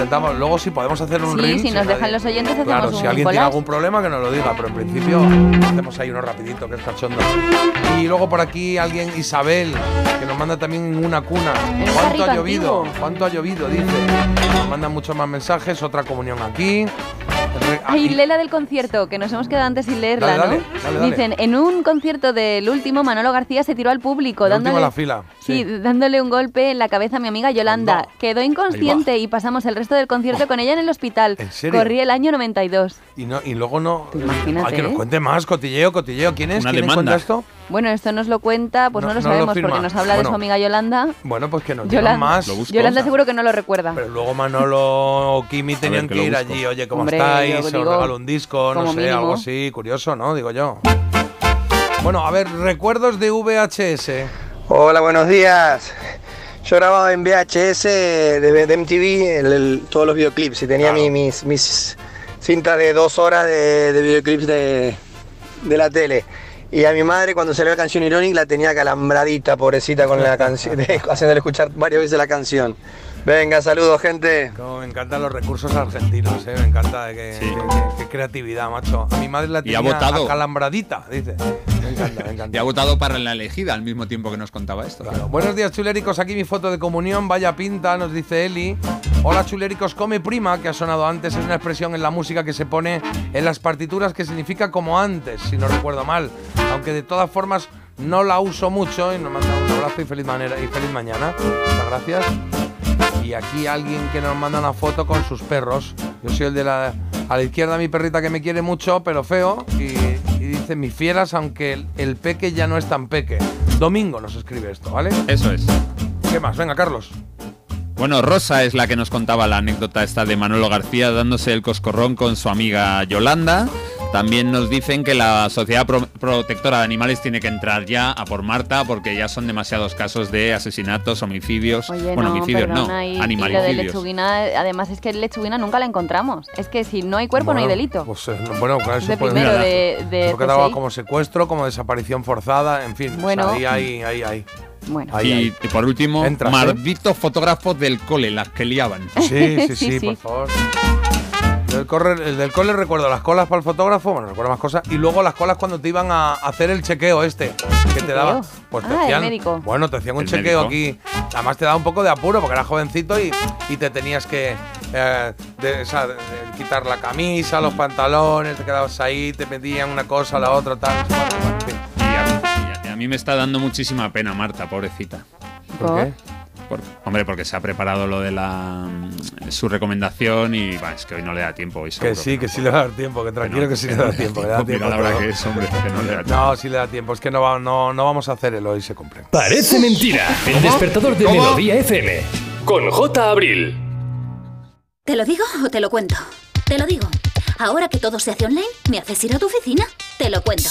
[SPEAKER 1] Intentamos, luego si podemos hacer un
[SPEAKER 2] Sí,
[SPEAKER 1] reel.
[SPEAKER 2] si nos
[SPEAKER 1] nadie-
[SPEAKER 2] dejan los oyentes, hacemos
[SPEAKER 1] Claro,
[SPEAKER 2] un
[SPEAKER 1] si alguien tiene algún problema que nos lo diga, pero en principio hacemos ahí uno rapidito, que es cachondo. Y luego por aquí alguien, Isabel, que nos manda también una cuna.
[SPEAKER 2] un
[SPEAKER 1] ¿Cuánto ha llovido?
[SPEAKER 2] antiguo.
[SPEAKER 1] ¿Cuánto ha llovido? Dice. Nos mandan muchos más mensajes, otra comunión aquí. Re-
[SPEAKER 2] Ay, Lela del concierto, que nos hemos quedado antes sin leerla,
[SPEAKER 1] Dale,
[SPEAKER 2] ¿no?
[SPEAKER 1] dale, dale, dale.
[SPEAKER 2] Dicen, en un concierto del último, Manolo García se tiró al público,
[SPEAKER 1] el
[SPEAKER 2] dándole,
[SPEAKER 1] la fila.
[SPEAKER 2] sí, dándole un golpe en la golpe a mi amiga Yolanda.
[SPEAKER 1] Anda.
[SPEAKER 2] Quedó inconsciente y pasamos el resto del concierto con ella en el hospital.
[SPEAKER 1] ¿En serio?
[SPEAKER 2] Corrí el año 92.
[SPEAKER 1] Y, no, y luego no.
[SPEAKER 2] imagínate,
[SPEAKER 1] Ay, que nos
[SPEAKER 2] ¿eh?
[SPEAKER 1] cuente más, cotilleo, cotilleo. ¿Quién es?
[SPEAKER 3] Una
[SPEAKER 1] ¿Quién
[SPEAKER 3] demanda.
[SPEAKER 1] cuenta esto?
[SPEAKER 2] Bueno, esto nos lo cuenta, pues no,
[SPEAKER 1] No-
[SPEAKER 2] lo
[SPEAKER 1] no lo
[SPEAKER 2] sabemos porque nos habla de su amiga Yolanda.
[SPEAKER 1] Bueno, pues que nos digan
[SPEAKER 2] Yolanda,
[SPEAKER 1] más.
[SPEAKER 2] Yolanda seguro que no lo recuerda.
[SPEAKER 1] Pero luego Manolo o Kimi tenían
[SPEAKER 3] que
[SPEAKER 1] ir allí. Oye, ¿cómo
[SPEAKER 2] Hombre,
[SPEAKER 1] estáis? Os regalo un disco, no sé,
[SPEAKER 2] mínimo.
[SPEAKER 1] algo así. Curioso, ¿no? Digo yo. Bueno, a ver, recuerdos de VHS.
[SPEAKER 39] Hola, buenos días. Yo grababa en VHS de, de MTV el- el- todos los videoclips y tenía mi- mis, mis cintas de dos horas de, de videoclips de, de la tele. Y a mi madre cuando salió la canción Ironic la tenía calambradita, pobrecita, con la canción, haciéndole escuchar varias veces la canción. Venga, saludos, gente.
[SPEAKER 1] Como me encantan los recursos argentinos, ¿eh? me encanta que creatividad, macho. A mi madre la tenía
[SPEAKER 3] votado.
[SPEAKER 1] acalambradita, dice. Me encanta, me encanta.
[SPEAKER 3] Y ha votado para la elegida al mismo tiempo que nos contaba esto.
[SPEAKER 1] Buenos días, chuléricos. Aquí mi foto de comunión. Vaya pinta, nos dice Eli. Hola, chuléricos. Come prima, que ha sonado antes. Es una expresión en la música que se pone en las partituras que significa como antes, si no recuerdo mal. Aunque de todas formas no la uso mucho. Y nos manda un abrazo y feliz, manera, y feliz mañana. Muchas gracias. Y aquí alguien que nos manda una foto con sus perros. Yo soy el de la. A la izquierda mi perrita que me quiere mucho, pero feo. Y, y dice mis fieras, aunque el, el peque ya no es tan peque. Domingo nos escribe esto, ¿vale?
[SPEAKER 3] Eso es.
[SPEAKER 1] ¿Qué más? Venga, Carlos.
[SPEAKER 3] Bueno, Rosa es la que nos contaba la anécdota esta de Manolo García dándose el coscorrón con su amiga Yolanda. También nos dicen que la Sociedad Pro- Protectora de Animales tiene que entrar ya a por Marta porque ya son demasiados casos de asesinatos, homicidios.
[SPEAKER 2] Oye,
[SPEAKER 3] bueno,
[SPEAKER 2] no,
[SPEAKER 3] homicidios no,
[SPEAKER 2] y, y lo de
[SPEAKER 3] animalicidios.
[SPEAKER 2] lechuguina, además es que lechuguina nunca la encontramos. Es que si no hay cuerpo no hay delito.
[SPEAKER 1] Pues, eh, no, bueno, claro, eso
[SPEAKER 2] de
[SPEAKER 1] puede-
[SPEAKER 2] primero de, de
[SPEAKER 1] Porque daba
[SPEAKER 2] CSI.
[SPEAKER 1] como secuestro, como desaparición forzada, en fin.
[SPEAKER 2] Bueno.
[SPEAKER 1] Ahí, ahí, ahí, ahí.
[SPEAKER 2] Bueno.
[SPEAKER 1] Ahí,
[SPEAKER 3] y,
[SPEAKER 1] ahí.
[SPEAKER 3] y por último,
[SPEAKER 1] Entras, ¿eh?
[SPEAKER 3] malditos fotógrafos del cole, las que liaban.
[SPEAKER 1] Sí, sí, sí, por favor. El, corre- el del cole recuerdo las colas para el fotógrafo, bueno, recuerdo más cosas. Y luego las colas cuando te iban a hacer el chequeo este, que te daba. Pues te
[SPEAKER 2] Ah, el
[SPEAKER 1] hacían.
[SPEAKER 2] médico.
[SPEAKER 1] Bueno, te hacían un
[SPEAKER 3] El
[SPEAKER 1] chequeo
[SPEAKER 3] médico.
[SPEAKER 1] aquí. Además te daba un poco de apuro porque eras jovencito y, y te tenías que eh, de- o sea, de- de quitar la camisa, los pantalones, te quedabas ahí, te pedían una cosa, la otra, tal.
[SPEAKER 3] a, y a- y a mí me está dando muchísima pena Marta, pobrecita.
[SPEAKER 1] ¿Por qué?
[SPEAKER 3] Por- hombre, porque se ha preparado lo de la mm, su recomendación y es que hoy no le da tiempo. Hoy
[SPEAKER 1] Que sí, que sí le va a dar tiempo, que tranquilo que sí le da tiempo. le da
[SPEAKER 3] Mira
[SPEAKER 1] tiempo
[SPEAKER 3] la
[SPEAKER 1] todo.
[SPEAKER 3] que es, hombre, que no le da tiempo.
[SPEAKER 1] No, sí le da tiempo. Es que no, va- no, no vamos a hacer el hoy se cumple.
[SPEAKER 5] Parece mentira. El despertador de
[SPEAKER 1] ¿Cómo?
[SPEAKER 5] Melodía FM. Con J. Abril.
[SPEAKER 40] ¿Te lo digo o te lo cuento? Te lo digo. Ahora que todo se hace online, ¿me haces ir a tu oficina? Te lo cuento.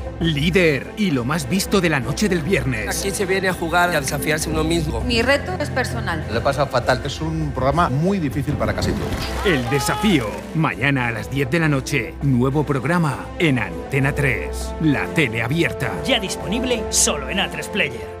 [SPEAKER 7] Líder y lo más visto de la noche del viernes.
[SPEAKER 41] Aquí se viene a jugar y a desafiarse uno mismo.
[SPEAKER 10] Mi reto es personal.
[SPEAKER 41] Le pasa fatal. Es un programa muy difícil para casi todos.
[SPEAKER 7] El desafío. Mañana a las 10 de la noche. Nuevo programa en Antena 3. La tele abierta.
[SPEAKER 42] Ya disponible solo en A3 Player.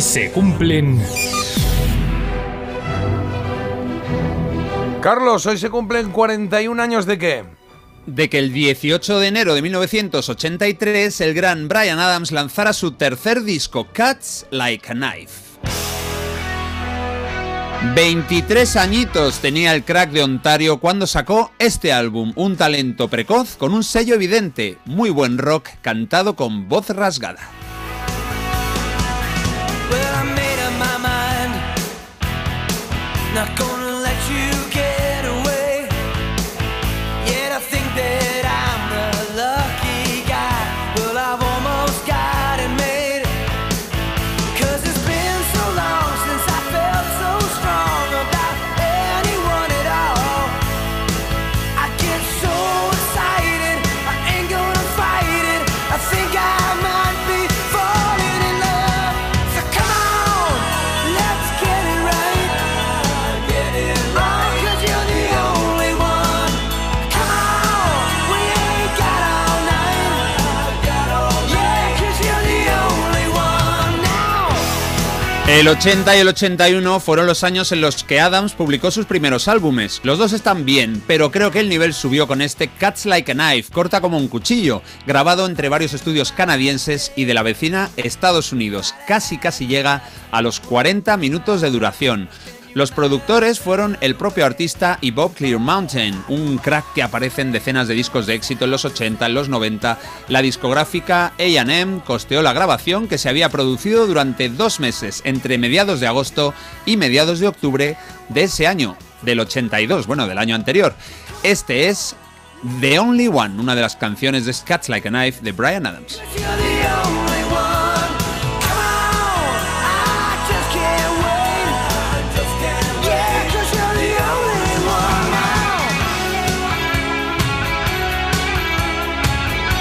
[SPEAKER 5] Hoy se cumplen...
[SPEAKER 1] Carlos, hoy se cumplen 41 años de qué?
[SPEAKER 3] de que el 18 de enero de 1983 el gran Brian Adams lanzara su tercer disco, Cuts Like a Knife. 23 añitos tenía el crack de Ontario cuando sacó este álbum, un talento precoz con un sello evidente, muy buen rock cantado con voz rasgada.
[SPEAKER 23] not gonna.
[SPEAKER 3] El 80 y el 81 fueron los años en los que Adams publicó sus primeros álbumes. Los dos están bien, pero creo que el nivel subió con este Cuts Like a Knife, corta como un cuchillo, grabado entre varios estudios canadienses y de la vecina Estados Unidos. Casi casi llega a los 40 minutos de duración. Los productores fueron el propio artista y Bob Clear Mountain, un crack que aparece en decenas de discos de éxito en los 80, en los 90. La discográfica AM costeó la grabación que se había producido durante dos meses, entre mediados de agosto y mediados de octubre de ese año, del 82, bueno, del año anterior. Este es The Only One, una de las canciones de Cuts Like a Knife de Brian Adams.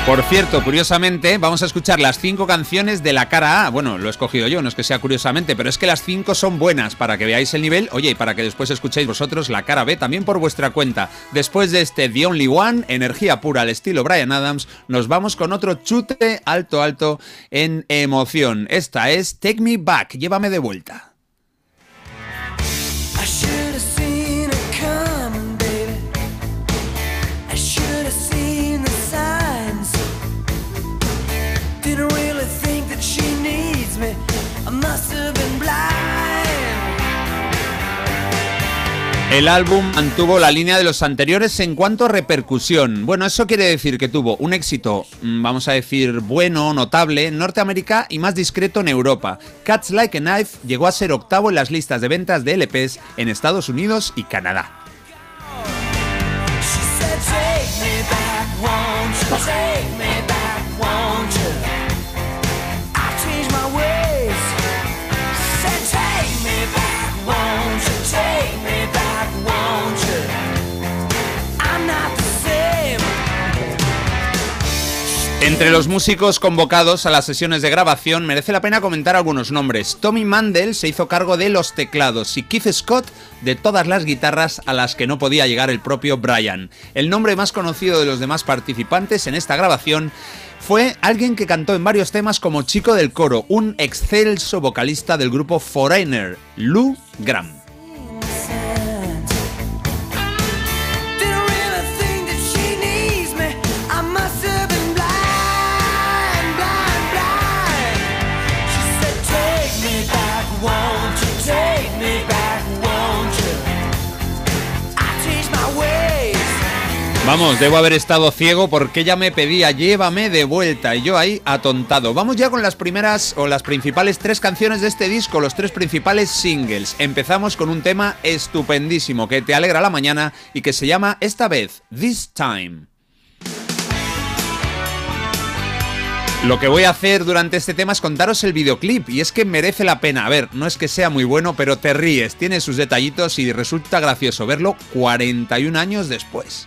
[SPEAKER 3] Por cierto, curiosamente, vamos a escuchar las cinco canciones de la cara A. Bueno, lo he escogido yo, no es que sea curiosamente, pero es que las cinco son buenas para que veáis el nivel, oye, y para que después escuchéis vosotros la cara B también por vuestra cuenta. Después de este The Only One, energía pura al estilo Brian Adams, nos vamos con otro chute alto, alto en emoción. Esta es Take Me Back, llévame de vuelta. El álbum mantuvo la línea de los anteriores en cuanto a repercusión. Bueno, eso quiere decir que tuvo un éxito, mm, vamos a decir, bueno, notable en Norteamérica y más discreto en Europa. Cuts Like a Knife llegó a ser octavo en las listas de ventas de LPs en Estados Unidos y Canadá. Entre los músicos convocados a las sesiones de grabación merece la pena comentar algunos nombres. Tommy Mandel se hizo cargo de los teclados y Keith Scott de todas las guitarras a las que no podía llegar el propio Brian. El nombre más conocido de los demás participantes en esta grabación fue alguien que cantó en varios temas como chico del coro, un excelso vocalista del grupo Foreigner, Lou Graham. Vamos, debo haber estado ciego porque ella me pedía llévame de vuelta y yo ahí atontado. Vamos ya con las primeras o las principales tres canciones de este disco, los tres principales singles. Empezamos con un tema estupendísimo que te alegra la mañana y que se llama esta vez This Time. Lo que voy a hacer durante este tema es contaros el videoclip y es que merece la pena. A ver, no es que sea muy bueno, pero te ríes, tiene sus detallitos y resulta gracioso verlo 41 años después.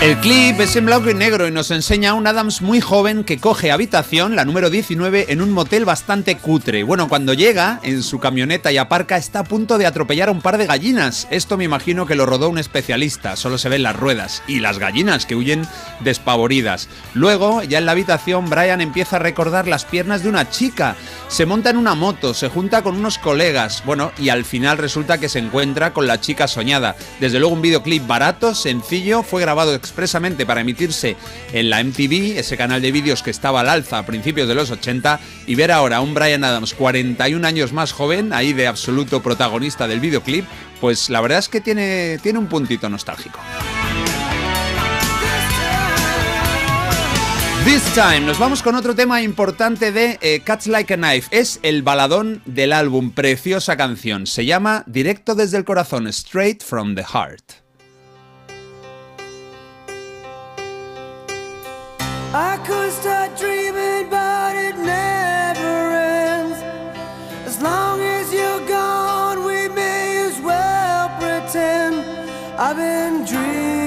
[SPEAKER 3] El clip es en blanco y negro y nos enseña a un Adams muy joven que coge habitación, la número 19, en un motel bastante cutre. Bueno, cuando llega en su camioneta y aparca está a punto de atropellar a un par de gallinas. Esto me imagino que lo rodó un especialista, solo se ven las ruedas y las gallinas que huyen despavoridas. Luego, ya en la habitación, Brian empieza a recordar las piernas de una chica. Se monta en una moto, se junta con unos colegas, bueno, y al final resulta que se encuentra con la chica soñada. Desde luego un videoclip barato, sencillo, fue grabado expresamente para emitirse en la MTV, ese canal de vídeos que estaba al alza a principios de los 80, y ver ahora a un Brian Adams 41 años más joven, ahí de absoluto protagonista del videoclip, pues la verdad es que tiene, tiene un puntito nostálgico. This time, nos vamos con otro tema importante de eh, Cuts Like a Knife. Es el baladón del álbum, preciosa canción. Se llama Directo desde el corazón, Straight from the Heart.
[SPEAKER 43] Never ends. As long as pretend I've been dreaming.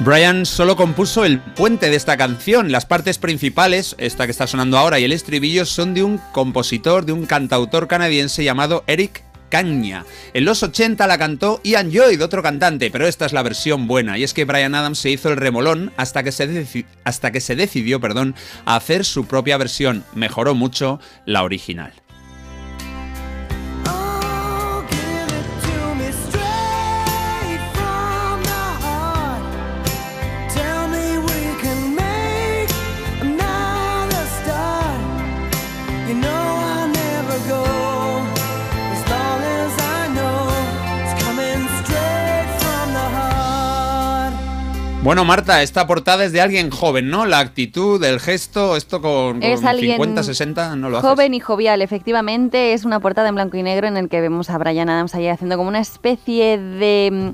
[SPEAKER 3] Brian solo compuso el puente de esta canción. Las partes principales, esta que está sonando ahora y el estribillo, son de un compositor, de un cantautor canadiense llamado Eric Caña. En los 80 la cantó Ian Lloyd, otro cantante, pero esta es la versión buena, y es que Brian Adams se hizo el remolón hasta que se, hasta que se decidió perdón, a hacer su propia versión. Mejoró mucho la original. Bueno, Marta, esta portada es de alguien joven, ¿no? La actitud, el gesto, esto con,
[SPEAKER 2] Es
[SPEAKER 3] con
[SPEAKER 2] alguien
[SPEAKER 3] 50, 60 no lo haces.
[SPEAKER 2] Joven y jovial, efectivamente, es una portada en blanco y negro en el que vemos a Brian Adams ahí haciendo como una especie de,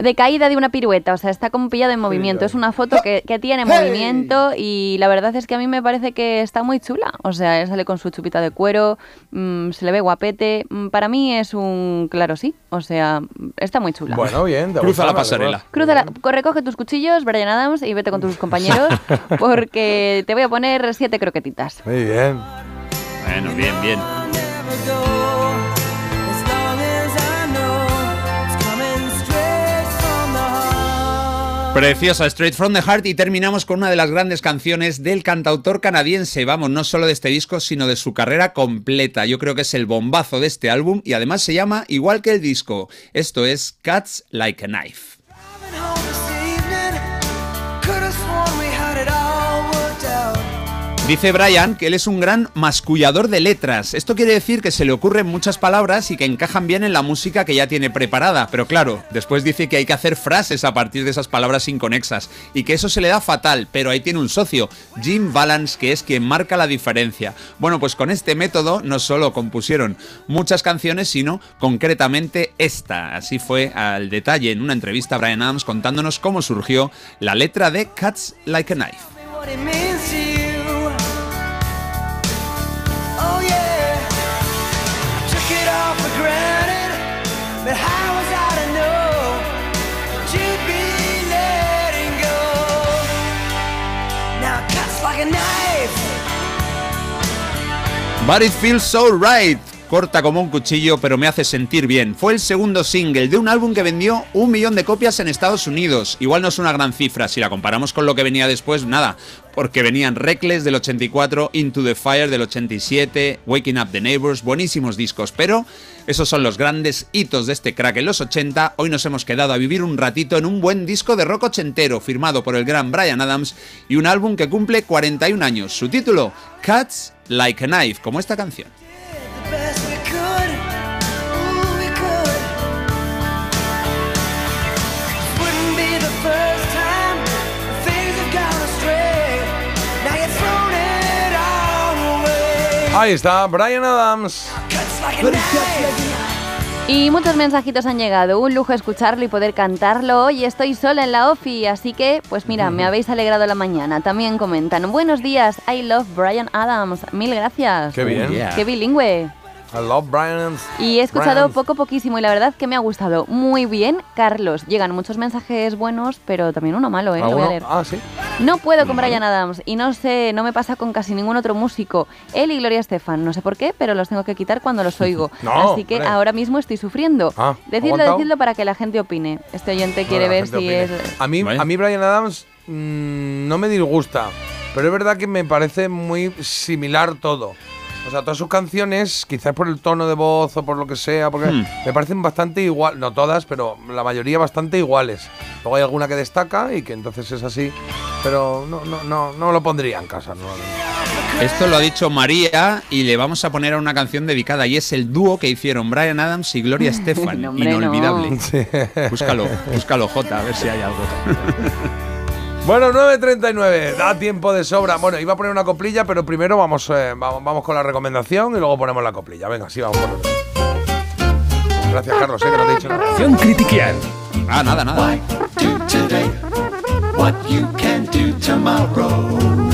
[SPEAKER 2] de caída de una pirueta, o sea, está como pillado en movimiento. Es una foto que, que tiene movimiento y la verdad es que a mí me parece que está muy chula. O sea, él sale con su chupita de cuero, mm, se le ve guapete. Mm, Para mí es un claro sí, o sea, está muy chula.
[SPEAKER 1] Bueno, bien.
[SPEAKER 3] Cruza la pasarela.
[SPEAKER 2] Cruza la- co- recoge tus cuchillos, Brian Adams, y vete con tus compañeros porque te voy a poner siete croquetitas.
[SPEAKER 1] Muy bien.
[SPEAKER 3] Bueno, bien, bien. Preciosa, Straight from the Heart y terminamos con una de las grandes canciones del cantautor canadiense, vamos, no solo de este disco, sino de su carrera completa. Yo creo que es el bombazo de este álbum y además se llama igual que el disco. Esto es Cuts Like a Knife. Dice Brian que él es un gran mascullador de letras. Esto quiere decir que se le ocurren muchas palabras y que encajan bien en la música que ya tiene preparada. Pero claro, después dice que hay que hacer frases a partir de esas palabras inconexas y que eso se le da fatal. Pero ahí tiene un socio, Jim Balance, que es quien marca la diferencia. Bueno, pues con este método no solo compusieron muchas canciones, sino concretamente esta. Así fue al detalle en una entrevista a Brian Adams contándonos cómo surgió la letra de Cuts Like a Knife.
[SPEAKER 43] But it
[SPEAKER 3] feels so right. Corta como un cuchillo, pero me hace sentir bien. Fue el segundo single de un álbum que vendió un millón de copias en Estados Unidos. Igual no es una gran cifra, si la comparamos con lo que venía después, nada. Porque venían Reckless del 84, Into the Fire del 87, Waking Up the Neighbors, buenísimos discos. Pero esos son los grandes hitos de este crack en los 80. Hoy nos hemos quedado a vivir un ratito en un buen disco de rock ochentero, firmado por el gran Brian Adams, y un álbum que cumple 41 años. Su título, Cuts Like a Knife, como esta canción.
[SPEAKER 1] Ahí está, Brian Adams.
[SPEAKER 2] Y muchos mensajitos han llegado, un lujo escucharlo y poder cantarlo. Hoy estoy sola en la OFI, así que, pues mira, me habéis alegrado la mañana. También comentan, buenos días, I love Brian Adams. Mil gracias.
[SPEAKER 1] Qué bien.
[SPEAKER 2] Qué bilingüe.
[SPEAKER 1] I love Brian.
[SPEAKER 2] Y he escuchado
[SPEAKER 1] Brian.
[SPEAKER 2] poco poquísimo y la verdad que me ha gustado muy bien. Carlos, llegan muchos mensajes buenos, pero también uno malo, ¿eh? Lo voy a leer.
[SPEAKER 1] Ah, sí.
[SPEAKER 2] No puedo con Brian Adams y no sé, no me pasa con casi ningún otro músico. Él y Gloria Estefan, no sé por qué, pero los tengo que quitar cuando los oigo.
[SPEAKER 1] No,
[SPEAKER 2] Así que
[SPEAKER 1] hombre.
[SPEAKER 2] ahora mismo estoy sufriendo.
[SPEAKER 1] Ah,
[SPEAKER 2] decidlo,
[SPEAKER 1] ¿aguantado?
[SPEAKER 2] decidlo para que la gente opine. Este oyente quiere
[SPEAKER 1] Bueno,
[SPEAKER 2] ver si
[SPEAKER 1] opine.
[SPEAKER 2] es...
[SPEAKER 1] A mí, a mí Brian Adams mm, no me disgusta, pero es verdad que me parece muy similar todo. O sea, todas sus canciones, quizás por el tono de voz o por lo que sea, porque
[SPEAKER 3] Hmm.
[SPEAKER 1] me parecen bastante igual, no todas, pero la mayoría bastante iguales. Luego hay alguna que destaca y que entonces es así, pero no, no, no, no lo pondría en casa. no.
[SPEAKER 3] Esto lo ha dicho María y le vamos a poner a una canción dedicada y es el dúo que hicieron Brian Adams y Gloria Estefan.
[SPEAKER 2] No.
[SPEAKER 3] Inolvidable. Búscalo, búscalo J, a ver si hay algo.
[SPEAKER 1] Bueno, 9.39, da tiempo de sobra. Bueno, iba a poner una coplilla, pero primero vamos, eh, vamos, vamos con la recomendación y luego ponemos la coplilla. Venga, sí, vamos por. Gracias, Carlos, eh, que no te he dicho nada.
[SPEAKER 5] Acción Critiquial.
[SPEAKER 3] Ah, nada, nada.
[SPEAKER 37] Do today what you can do tomorrow.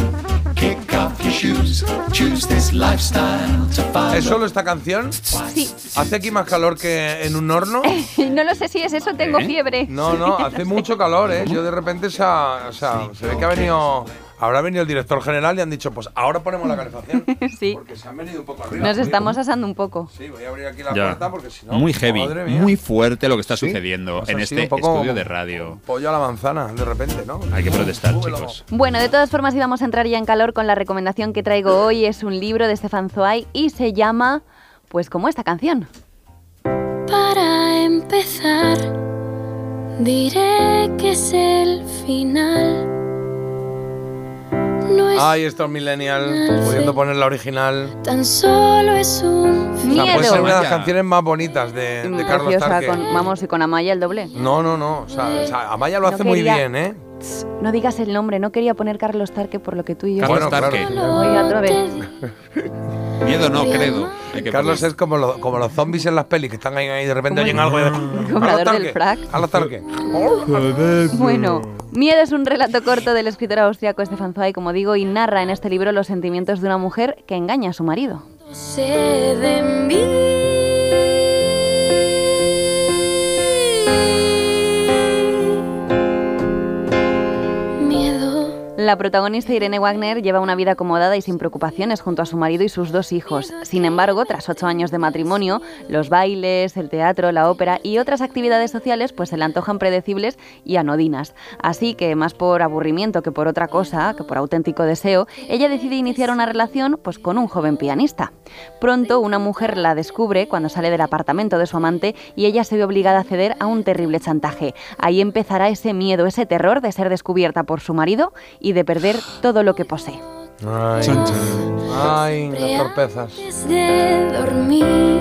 [SPEAKER 1] ¿Es solo esta canción?
[SPEAKER 2] Sí.
[SPEAKER 1] ¿Hace aquí más calor que en un horno?
[SPEAKER 2] no lo sé si es eso, tengo fiebre.
[SPEAKER 1] No, no, hace mucho calor, ¿eh? Yo de repente se, ha- o sea, se ve que ha venido... Habrá venido el director general y han dicho, pues ahora ponemos la calefacción.
[SPEAKER 2] sí.
[SPEAKER 1] Porque se han venido un poco arriba.
[SPEAKER 2] Nos estamos asando un poco.
[SPEAKER 1] Sí, voy a abrir aquí la
[SPEAKER 3] Ya.
[SPEAKER 1] puerta porque si no...
[SPEAKER 3] Muy heavy, muy fuerte lo que está
[SPEAKER 1] Sí,
[SPEAKER 3] sucediendo
[SPEAKER 1] pues
[SPEAKER 3] en este estudio de radio.
[SPEAKER 1] Pollo a la manzana, de repente, ¿no?
[SPEAKER 3] Hay que protestar, chicos.
[SPEAKER 2] Bueno, de todas formas íbamos a entrar ya en calor con la recomendación que traigo hoy. Es un libro de Stefan Zweig y se llama, pues como esta canción.
[SPEAKER 21] Para empezar, diré que es el final. Es
[SPEAKER 1] Ay, estos millennials, pudiendo poner la original.
[SPEAKER 21] tan solo es un
[SPEAKER 1] O sea, puede ser una de las canciones más bonitas de, de Carlos Tarque.
[SPEAKER 2] con, vamos, y con Amaya el doble.
[SPEAKER 1] No, no, no. O sea, o sea, Amaya lo
[SPEAKER 2] No
[SPEAKER 1] hace muy bien, ¿eh?
[SPEAKER 2] No digas el nombre, no quería poner Carlos Tarque por lo que tú y yo...
[SPEAKER 3] Carlos. Tarque.
[SPEAKER 2] Oiga, otra vez.
[SPEAKER 3] Miedo no, credo.
[SPEAKER 1] Carlos
[SPEAKER 3] poner.
[SPEAKER 1] es como, lo- como los zombies en las pelis que están ahí, ahí y de repente oyen algo. y-
[SPEAKER 2] Cobrador del
[SPEAKER 1] Tarque,
[SPEAKER 2] frac.
[SPEAKER 1] Carlos Tarque.
[SPEAKER 2] Bueno, Miedo es un relato corto del escritor austriaco Stefan Zweig, como digo, y narra en este libro los sentimientos de una mujer que engaña a su marido.
[SPEAKER 21] de mí.
[SPEAKER 2] La protagonista Irene Wagner lleva una vida acomodada y sin preocupaciones junto a su marido y sus dos hijos. Sin embargo, tras ocho años de matrimonio, los bailes, el teatro, la ópera y otras actividades sociales pues se le antojan predecibles y anodinas. Así que, más por aburrimiento que por otra cosa, que por auténtico deseo, ella decide iniciar una relación pues con un joven pianista. Pronto, una mujer la descubre cuando sale del apartamento de su amante y ella se ve obligada a ceder a un terrible chantaje. Ahí empezará ese miedo, ese terror de ser descubierta por su marido y de perder todo lo que posee.
[SPEAKER 1] Ay, ay, las torpezas.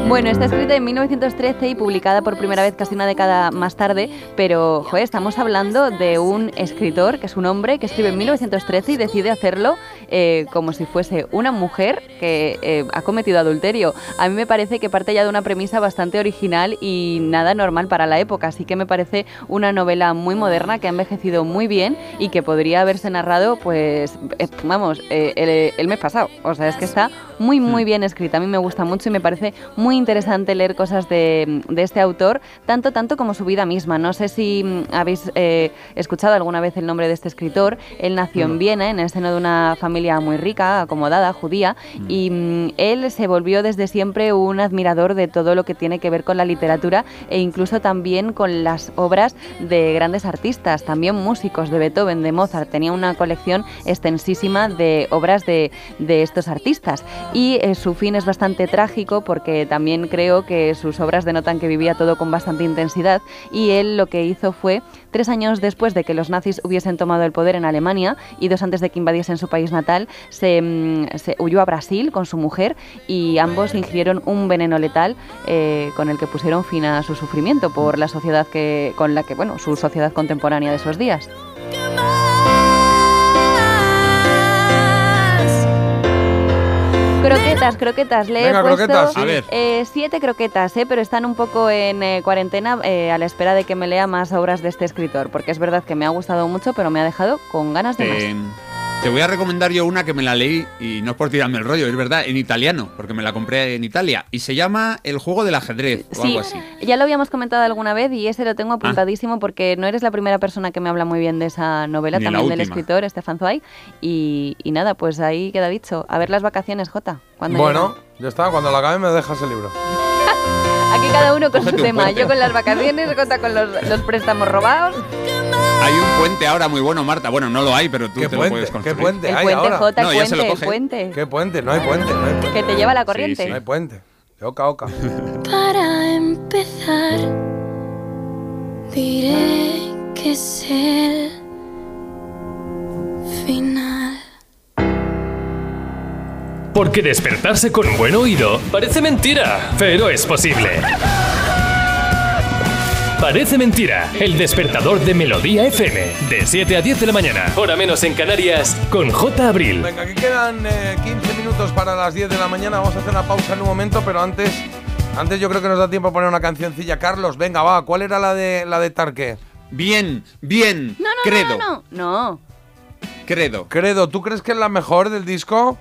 [SPEAKER 2] Bueno, está escrita en 1913 y publicada por primera vez casi una década más tarde, pero joder, estamos hablando de un escritor que es un hombre que escribe en 1913 y decide hacerlo eh, como si fuese una mujer que eh, ha cometido adulterio. A mí me parece que parte ya de una premisa bastante original y nada normal para la época, así que me parece una novela muy moderna que ha envejecido muy bien y que podría haberse narrado, pues, eh, vamos, eh, el, el mes pasado. O sea, es que está muy, muy bien escrita. A mí me gusta mucho y me parece muy interesante leer cosas de, de este autor, tanto, tanto como su vida misma. No sé si mm, habéis eh, escuchado alguna vez el nombre de este escritor. Él nació en Viena, en el seno de una familia muy rica, acomodada, judía, y mm, él se volvió desde siempre un admirador de todo lo que tiene que ver con la literatura e incluso también con las obras de grandes artistas, también músicos de Beethoven, de Mozart. Tenía una colección extensísima de obras de, de estos artistas. Y eh, su fin es bastante trágico porque también creo que sus obras denotan que vivía todo con bastante intensidad y él lo que hizo fue, tres años después de que los nazis hubiesen tomado el poder en Alemania y dos antes de que invadiesen su país natal, se, mm, huyó a Brasil con su mujer y ambos ingirieron un veneno letal eh, con el que pusieron fin a su sufrimiento por la sociedad que, con la que, bueno, su sociedad contemporánea de esos días. Croquetas, croquetas. Le
[SPEAKER 1] Venga,
[SPEAKER 2] he puesto
[SPEAKER 1] croquetas.
[SPEAKER 3] A ver.
[SPEAKER 2] eh, siete croquetas, eh, pero están un poco en eh, cuarentena eh, a la espera de que me lea más obras de este escritor, porque es verdad que me ha gustado mucho, pero me ha dejado con ganas de más.
[SPEAKER 3] Te voy a recomendar yo una que me la leí y no es por tirarme el rollo, es verdad, en italiano, porque me la compré en Italia y se llama El juego del ajedrez o
[SPEAKER 2] Sí,
[SPEAKER 3] algo así.
[SPEAKER 2] ya lo habíamos comentado alguna vez y ese lo
[SPEAKER 3] Ah.
[SPEAKER 2] tengo apuntadísimo porque no eres la primera persona que me habla muy bien de esa novela,
[SPEAKER 3] Ni
[SPEAKER 2] también del escritor Stefan Zweig. Y, y nada, pues ahí queda dicho. A ver las vacaciones, Jota. cuando
[SPEAKER 1] Bueno, ya está, cuando la acabe me dejas el libro.
[SPEAKER 2] llegan. Aquí cada uno con su
[SPEAKER 3] Cógete
[SPEAKER 2] tema. Yo con las vacaciones, Jota con los, los préstamos robados.
[SPEAKER 3] Hay un puente ahora muy bueno, Marta. Bueno, no lo hay, pero tú
[SPEAKER 1] ¿Qué
[SPEAKER 3] te
[SPEAKER 1] puente?
[SPEAKER 3] lo puedes
[SPEAKER 1] ¿Qué
[SPEAKER 3] construir.
[SPEAKER 1] puente
[SPEAKER 2] El
[SPEAKER 1] hay
[SPEAKER 2] puente,
[SPEAKER 1] ahora?
[SPEAKER 2] Jota,
[SPEAKER 3] No, ya se lo
[SPEAKER 2] puente,
[SPEAKER 3] coge.
[SPEAKER 2] puente.
[SPEAKER 1] ¿Qué puente? No hay puente, no hay puente.
[SPEAKER 2] Que te lleva a la corriente.
[SPEAKER 1] No hay puente. De oca oca.
[SPEAKER 21] Para empezar, diré que es el final.
[SPEAKER 5] Porque despertarse con buen oído parece mentira, pero es posible. Parece mentira, el despertador de Melodía FM, de 7 a 10 de la mañana, hora menos en Canarias, con J. Abril.
[SPEAKER 1] Venga, aquí quedan eh, 15 minutos para las 10 de la mañana. Vamos a hacer una pausa en un momento, pero antes, antes yo creo que nos da tiempo a poner una cancioncilla. Carlos, venga, va. ¿Cuál era la de la de Tarque?
[SPEAKER 3] Bien, bien,
[SPEAKER 2] No, no,
[SPEAKER 3] credo,
[SPEAKER 2] no, no, no.
[SPEAKER 3] credo.
[SPEAKER 1] Credo, ¿tú crees que es la mejor del disco?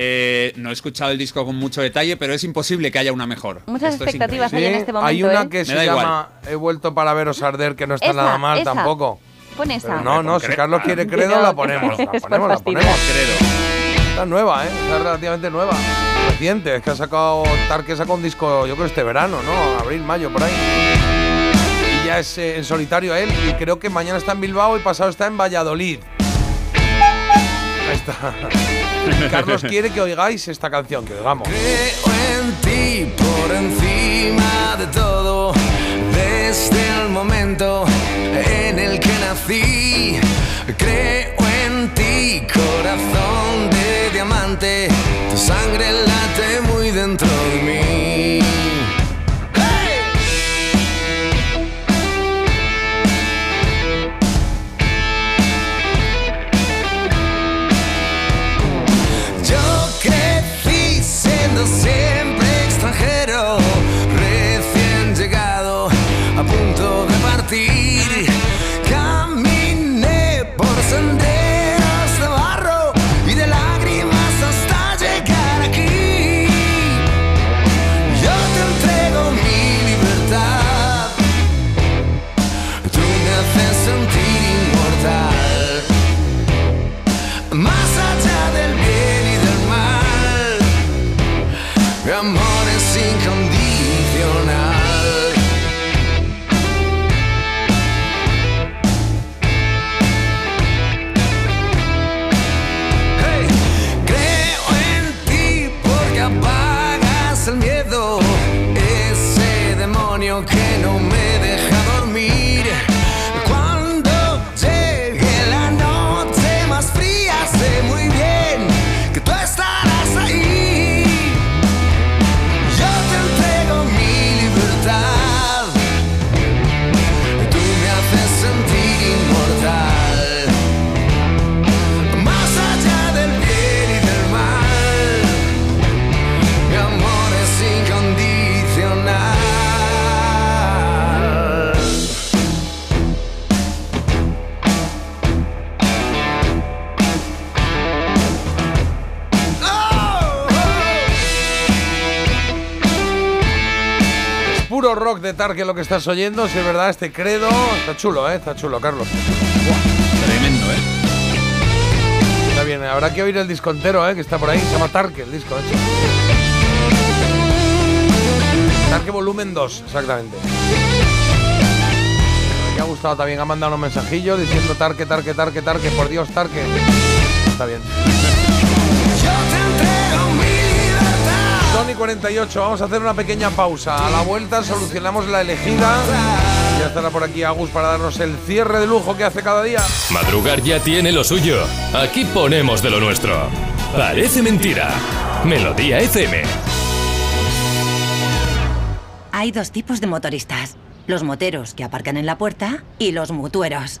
[SPEAKER 3] Eh, no he escuchado el disco con mucho detalle, pero es imposible que haya una mejor.
[SPEAKER 2] Muchas
[SPEAKER 3] Esto
[SPEAKER 2] expectativas hay en este momento.
[SPEAKER 1] Hay una
[SPEAKER 2] ¿eh?
[SPEAKER 1] que se
[SPEAKER 3] igual.
[SPEAKER 1] llama He vuelto para veros arder, que no está
[SPEAKER 2] Esa,
[SPEAKER 1] nada mal
[SPEAKER 2] esa.
[SPEAKER 1] tampoco.
[SPEAKER 2] Pon esa.
[SPEAKER 1] Pero no, no, si Carlos quiere
[SPEAKER 2] Que
[SPEAKER 1] credo,
[SPEAKER 2] no,
[SPEAKER 1] la
[SPEAKER 2] que
[SPEAKER 1] ponemos. La ponemos, la ponemos.
[SPEAKER 3] Credo.
[SPEAKER 1] Está nueva, ¿eh? Está relativamente nueva. Reciente, es que ha sacado Tarque sacó un disco, yo creo este verano, ¿no? Abril, mayo, por ahí. Y ya es eh, en solitario él, y creo que mañana está en Bilbao y pasado está en Valladolid. Ahí está. Carlos quiere que oigáis esta canción, que oigamos.
[SPEAKER 43] Creo en ti por encima de todo, desde el momento en el que nací. Creo en ti, corazón de diamante, tu sangre
[SPEAKER 1] rock de Tarque lo que estás oyendo, si es verdad, este credo. Está chulo, ¿eh? Está chulo, Carlos.
[SPEAKER 3] Tremendo, ¿eh?
[SPEAKER 1] Está bien, habrá que oír el disco entero, ¿eh? Que está por ahí. Se llama Tarque el disco, hecho. Tarque volumen 2, exactamente. Me ha gustado también, ha mandado un mensajillo diciendo Tarque, Tarque, Tarque, Tarque, por Dios, Tarque. Está bien. Sony 48, vamos a hacer una pequeña pausa. A la vuelta solucionamos la elegida. Ya estará por aquí Agus para darnos el cierre de lujo que hace cada día.
[SPEAKER 5] Madrugar ya tiene lo suyo. Aquí ponemos de lo nuestro. Parece mentira. Melodía FM.
[SPEAKER 40] Hay dos tipos de motoristas. Los moteros que aparcan en la puerta y los mutueros,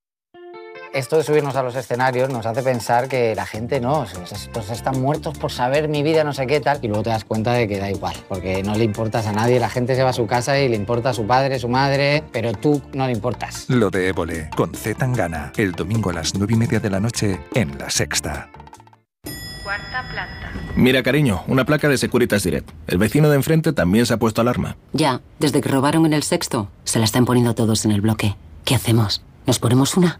[SPEAKER 44] esto de subirnos a los escenarios nos hace pensar que la gente no, estos están muertos por saber mi vida, no sé qué tal, y luego te das cuenta de que da igual, porque no le importas a nadie, la gente se va a su casa y le importa a su padre, su madre, pero tú no le importas.
[SPEAKER 45] Lo de Évole, con Z Tangana, el domingo a las nueve y media de la noche en La Sexta.
[SPEAKER 46] Cuarta planta.
[SPEAKER 47] Mira, cariño, una placa de Securitas Direct. El vecino de enfrente también se ha puesto alarma.
[SPEAKER 48] Ya, desde que robaron en el sexto, se la están poniendo todos en el bloque. ¿Qué hacemos? ¿Nos ponemos una?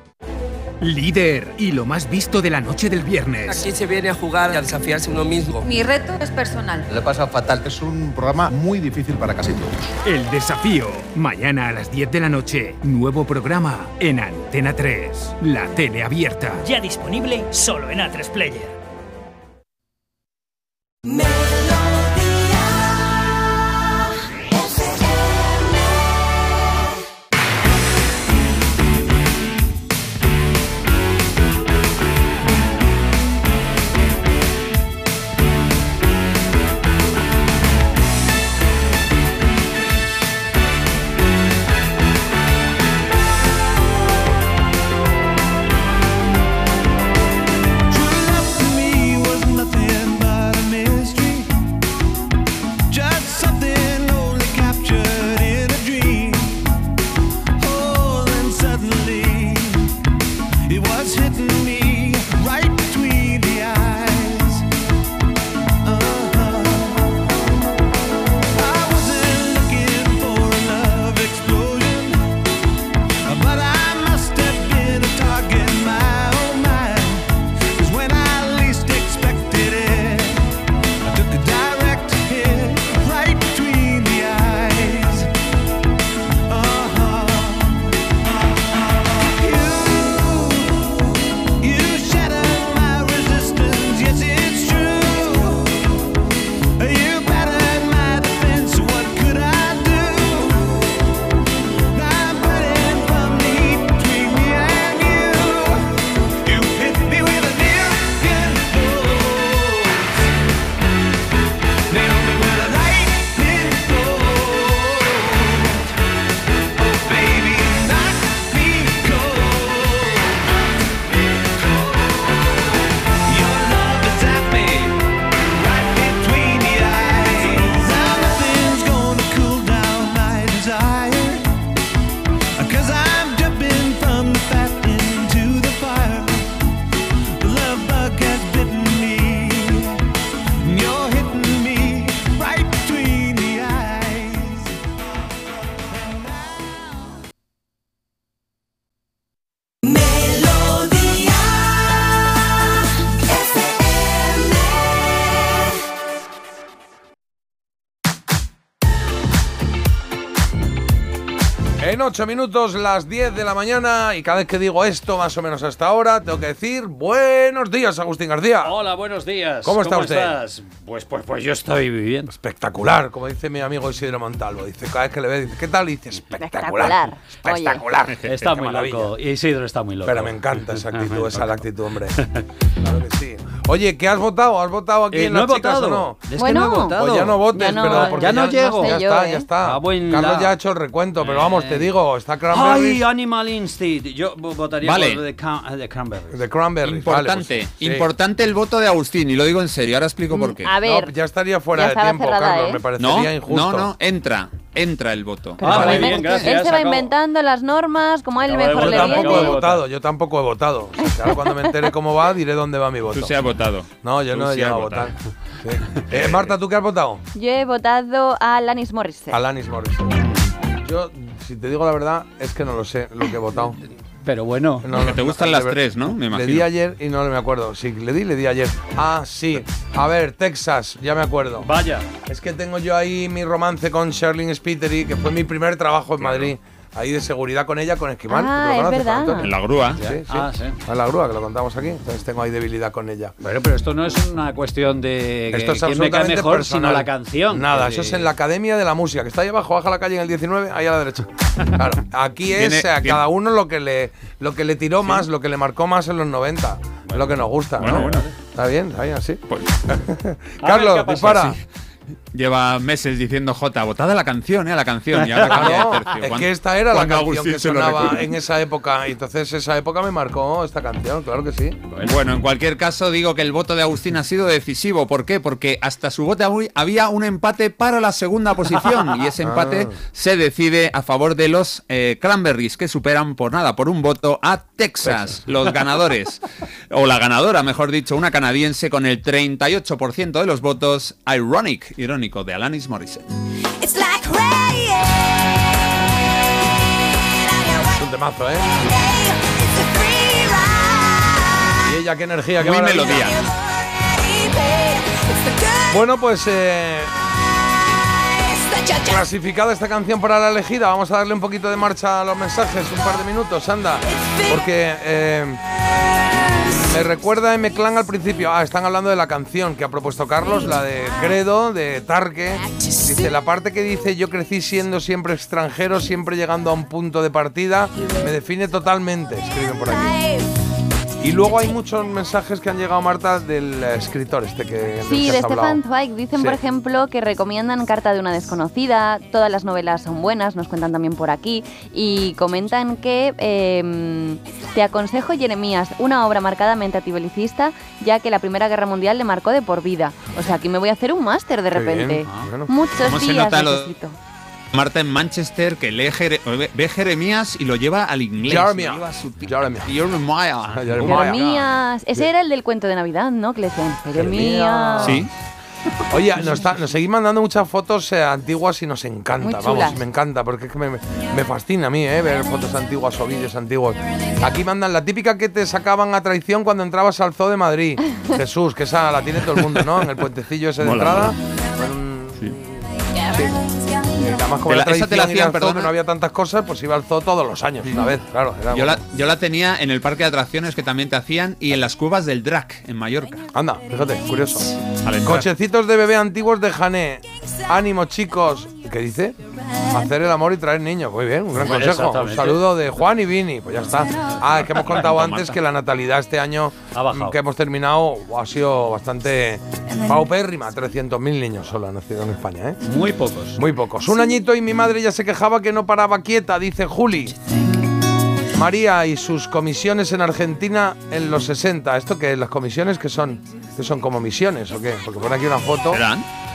[SPEAKER 33] Líder y lo más visto de la noche del viernes.
[SPEAKER 49] Aquí se viene a jugar y a desafiarse uno mismo.
[SPEAKER 50] Mi reto es personal.
[SPEAKER 49] Le he pasado fatal. Es un programa muy difícil para casi todos.
[SPEAKER 33] El desafío. Mañana a las 10 de la noche. Nuevo programa en Antena 3. La tele abierta.
[SPEAKER 23] Ya disponible solo en A3 Player.
[SPEAKER 1] En 8 minutos, las 10 de la mañana, y cada vez que digo esto, más o menos hasta ahora, tengo que decir buenos días, Agustín García.
[SPEAKER 51] Hola, buenos días.
[SPEAKER 1] ¿Cómo está usted?
[SPEAKER 51] estás? Pues, pues, pues yo estoy bien.
[SPEAKER 1] Espectacular, como dice mi amigo Isidro Montalvo. Dice, cada vez que le ve, dice, ¿qué tal? Y dice, espectacular.
[SPEAKER 2] Espectacular.
[SPEAKER 1] Espectacular.
[SPEAKER 51] Está
[SPEAKER 1] Qué
[SPEAKER 51] muy
[SPEAKER 1] maravilla.
[SPEAKER 51] loco. Isidro está muy loco.
[SPEAKER 1] Pero me encanta esa actitud, esa la actitud, hombre. Claro que sí. Oye, ¿qué has votado? ¿Has votado aquí
[SPEAKER 51] Eh,
[SPEAKER 1] en
[SPEAKER 51] no
[SPEAKER 1] las
[SPEAKER 51] he
[SPEAKER 1] chicas
[SPEAKER 51] votado.
[SPEAKER 1] o no?
[SPEAKER 51] Es que Bueno. no he votado.
[SPEAKER 1] Pues ya no votes,
[SPEAKER 51] Ya no-
[SPEAKER 1] pero porque
[SPEAKER 51] ya no llego.
[SPEAKER 1] Ya está,
[SPEAKER 51] ¿eh?
[SPEAKER 1] ya está.
[SPEAKER 51] Ah,
[SPEAKER 1] Carlos ya ha hecho el recuento, pero vamos, te digo, está
[SPEAKER 51] Ay,
[SPEAKER 1] Cranberries.
[SPEAKER 51] Animal Instinct. Yo vo- votaría
[SPEAKER 3] Vale.
[SPEAKER 51] por Cran- The Cranberries.
[SPEAKER 1] De Cranberries.
[SPEAKER 3] Importante,
[SPEAKER 1] vale, pues, sí.
[SPEAKER 3] importante el voto de Agustín, y lo digo en serio, ahora explico por qué.
[SPEAKER 2] A ver.
[SPEAKER 1] No, ya estaría fuera
[SPEAKER 2] ya
[SPEAKER 1] de tiempo,
[SPEAKER 2] cerrada,
[SPEAKER 1] Carlos,
[SPEAKER 2] ¿eh?
[SPEAKER 1] me parecería
[SPEAKER 3] No,
[SPEAKER 1] injusto.
[SPEAKER 3] no, no, entra, entra el voto.
[SPEAKER 51] Ah, muy
[SPEAKER 2] Él-
[SPEAKER 51] bien, gracias.
[SPEAKER 2] Él se va
[SPEAKER 51] acabo.
[SPEAKER 2] inventando las normas, como a él mejor
[SPEAKER 1] Yo
[SPEAKER 2] le
[SPEAKER 1] tampoco
[SPEAKER 51] acabo
[SPEAKER 1] he
[SPEAKER 51] de
[SPEAKER 2] viene.
[SPEAKER 1] votado, yo tampoco he votado. O sea, ahora cuando me entere cómo va, diré dónde va mi voto.
[SPEAKER 3] Tú sí has votado.
[SPEAKER 1] No, yo
[SPEAKER 3] Tú
[SPEAKER 1] no he llegado a votar. Sí. Eh, Marta, ¿tú qué has votado?
[SPEAKER 2] Yo he votado a Alanis Morissette.
[SPEAKER 1] Alanis Morissette. Yo, si te digo la verdad, es que no lo sé lo que he votado.
[SPEAKER 51] Pero bueno.
[SPEAKER 1] No,
[SPEAKER 3] Porque te gustan las
[SPEAKER 1] ver-
[SPEAKER 3] tres, ¿no? Me
[SPEAKER 1] Le
[SPEAKER 3] imagino.
[SPEAKER 1] di ayer y no me acuerdo. Sí, le di, le di ayer. Ah, sí. A ver, Texas, ya me acuerdo.
[SPEAKER 51] Vaya.
[SPEAKER 1] Es que tengo yo ahí mi romance con Sherlyn Spiteri, que fue mi primer trabajo en Madrid. Ahí de seguridad con ella, con Esquimal.
[SPEAKER 2] Ah,
[SPEAKER 1] ¿Tú lo
[SPEAKER 2] es verdad.
[SPEAKER 1] Antonio?
[SPEAKER 3] En la grúa.
[SPEAKER 1] Sí, sí.
[SPEAKER 51] Ah, sí.
[SPEAKER 1] En la grúa, que lo contamos aquí. Entonces tengo ahí debilidad con ella.
[SPEAKER 51] Bueno, pero esto no es una cuestión de que
[SPEAKER 1] Esto es
[SPEAKER 51] quién me cae
[SPEAKER 1] absolutamente
[SPEAKER 51] mejor,
[SPEAKER 1] personal.
[SPEAKER 51] sino la canción.
[SPEAKER 1] Nada,
[SPEAKER 51] Que-
[SPEAKER 1] eso es en la Academia de la Música, que está ahí abajo, baja la calle en el 19, ahí a la derecha. Claro, aquí es
[SPEAKER 3] Tiene-
[SPEAKER 1] a
[SPEAKER 3] tiene-
[SPEAKER 1] cada uno lo que le, lo que le tiró más, lo que le marcó más en los 90. Es lo que nos gusta,
[SPEAKER 3] Bueno,
[SPEAKER 1] ¿no?
[SPEAKER 3] bueno.
[SPEAKER 1] Está bien, está bien así.
[SPEAKER 3] Pues-
[SPEAKER 1] Carlos, dispara.
[SPEAKER 3] Lleva meses diciendo J, votada la canción, ¿eh? La canción. Y ahora cambia de tercio.
[SPEAKER 1] es que esta era la canción que sonaba en esa época. Y entonces esa época me marcó esta canción, claro que sí.
[SPEAKER 3] Bueno, en cualquier caso digo que el voto de Agustín ha sido decisivo. ¿Por qué? Porque hasta su voto había- un empate para la segunda posición y ese empate
[SPEAKER 1] Ah.
[SPEAKER 3] se decide a favor de los eh, Cranberries que superan por nada, por un voto a Texas, los ganadores. o la ganadora, mejor dicho, una canadiense con el 38% de los votos. Ironic, irónico, de Alanis Morissette.
[SPEAKER 21] It's like rain.
[SPEAKER 1] Es un temazo, ¿eh? Y ella, qué energía, qué
[SPEAKER 3] Muy melodía.
[SPEAKER 1] Bueno, pues eh, clasificada esta canción para la elegida. Vamos a darle un poquito de marcha a los mensajes, un par de minutos, anda. Porque eh, me recuerda M-Clan al principio. Ah, están hablando de la canción que ha propuesto Carlos, la de Credo, de Tarque. Dice, la parte que dice yo crecí siendo siempre extranjero, siempre llegando a un punto de partida, me define totalmente, escriben por aquí. Y luego hay muchos mensajes que han llegado, Marta, del eh, escritor este que
[SPEAKER 2] Sí,
[SPEAKER 1] que
[SPEAKER 2] de. Stefan Zweig dicen,
[SPEAKER 1] Sí.
[SPEAKER 2] por ejemplo, que recomiendan Carta de una desconocida, todas las novelas son buenas, nos cuentan también por aquí, y comentan que eh, te aconsejo Jeremías, una obra marcadamente antibelicista, ya que la Primera Guerra Mundial le marcó de por vida. O sea, aquí me voy a hacer un máster de
[SPEAKER 1] bien.
[SPEAKER 2] repente.
[SPEAKER 1] Ah, bueno.
[SPEAKER 2] Muchos
[SPEAKER 3] ¿Cómo se
[SPEAKER 2] días
[SPEAKER 3] lo-. Marta en Manchester que lee Jere- ve Jeremías y lo lleva al inglés.
[SPEAKER 1] Jeremiah.
[SPEAKER 2] Jeremías. Ese era el del cuento de Navidad, ¿no? Que le decían, Jeremías.
[SPEAKER 3] Sí.
[SPEAKER 1] Oye, nos, está- nos seguís mandando muchas fotos eh, antiguas y nos encanta,
[SPEAKER 2] Muy
[SPEAKER 1] vamos, me encanta, porque es que me, me fascina a mí, eh, ver fotos antiguas o vídeos antiguos. Aquí mandan la típica que te sacaban a traición cuando entrabas al Zoo de Madrid. Jesús, que esa la tiene todo el mundo, ¿no? En el puentecillo ese de
[SPEAKER 3] Mola,
[SPEAKER 1] entrada.
[SPEAKER 3] mola.
[SPEAKER 1] un- Sí. Además, como era
[SPEAKER 3] la- esa te la hacían,
[SPEAKER 1] que no había tantas cosas, pues iba al zoo todos los años, una vez, claro. era
[SPEAKER 3] Yo la, yo la tenía en el parque de atracciones que también te hacían y en las cuevas del Drac en Mallorca.
[SPEAKER 1] Anda, fíjate, curioso. Cochecitos de bebé antiguos de Jané. Ánimo, chicos. ¿Qué dice? Hacer el amor y traer niños. Muy bien, un gran consejo. Un saludo de Juan y Vini. Pues ya está. Ah, es que hemos contado antes que la natalidad este año
[SPEAKER 51] Ha bajado.
[SPEAKER 1] que hemos terminado ha sido bastante paupérrima. 300.000 niños solo han nacido en España, ¿eh?
[SPEAKER 51] Muy pocos.
[SPEAKER 1] Muy pocos. Un añito y mi madre ya se quejaba que no paraba quieta, dice Juli. María y sus comisiones en Argentina en los 60. ¿Esto qué es? ¿Las comisiones que son? ¿Que son como misiones o qué? Porque pone aquí una foto.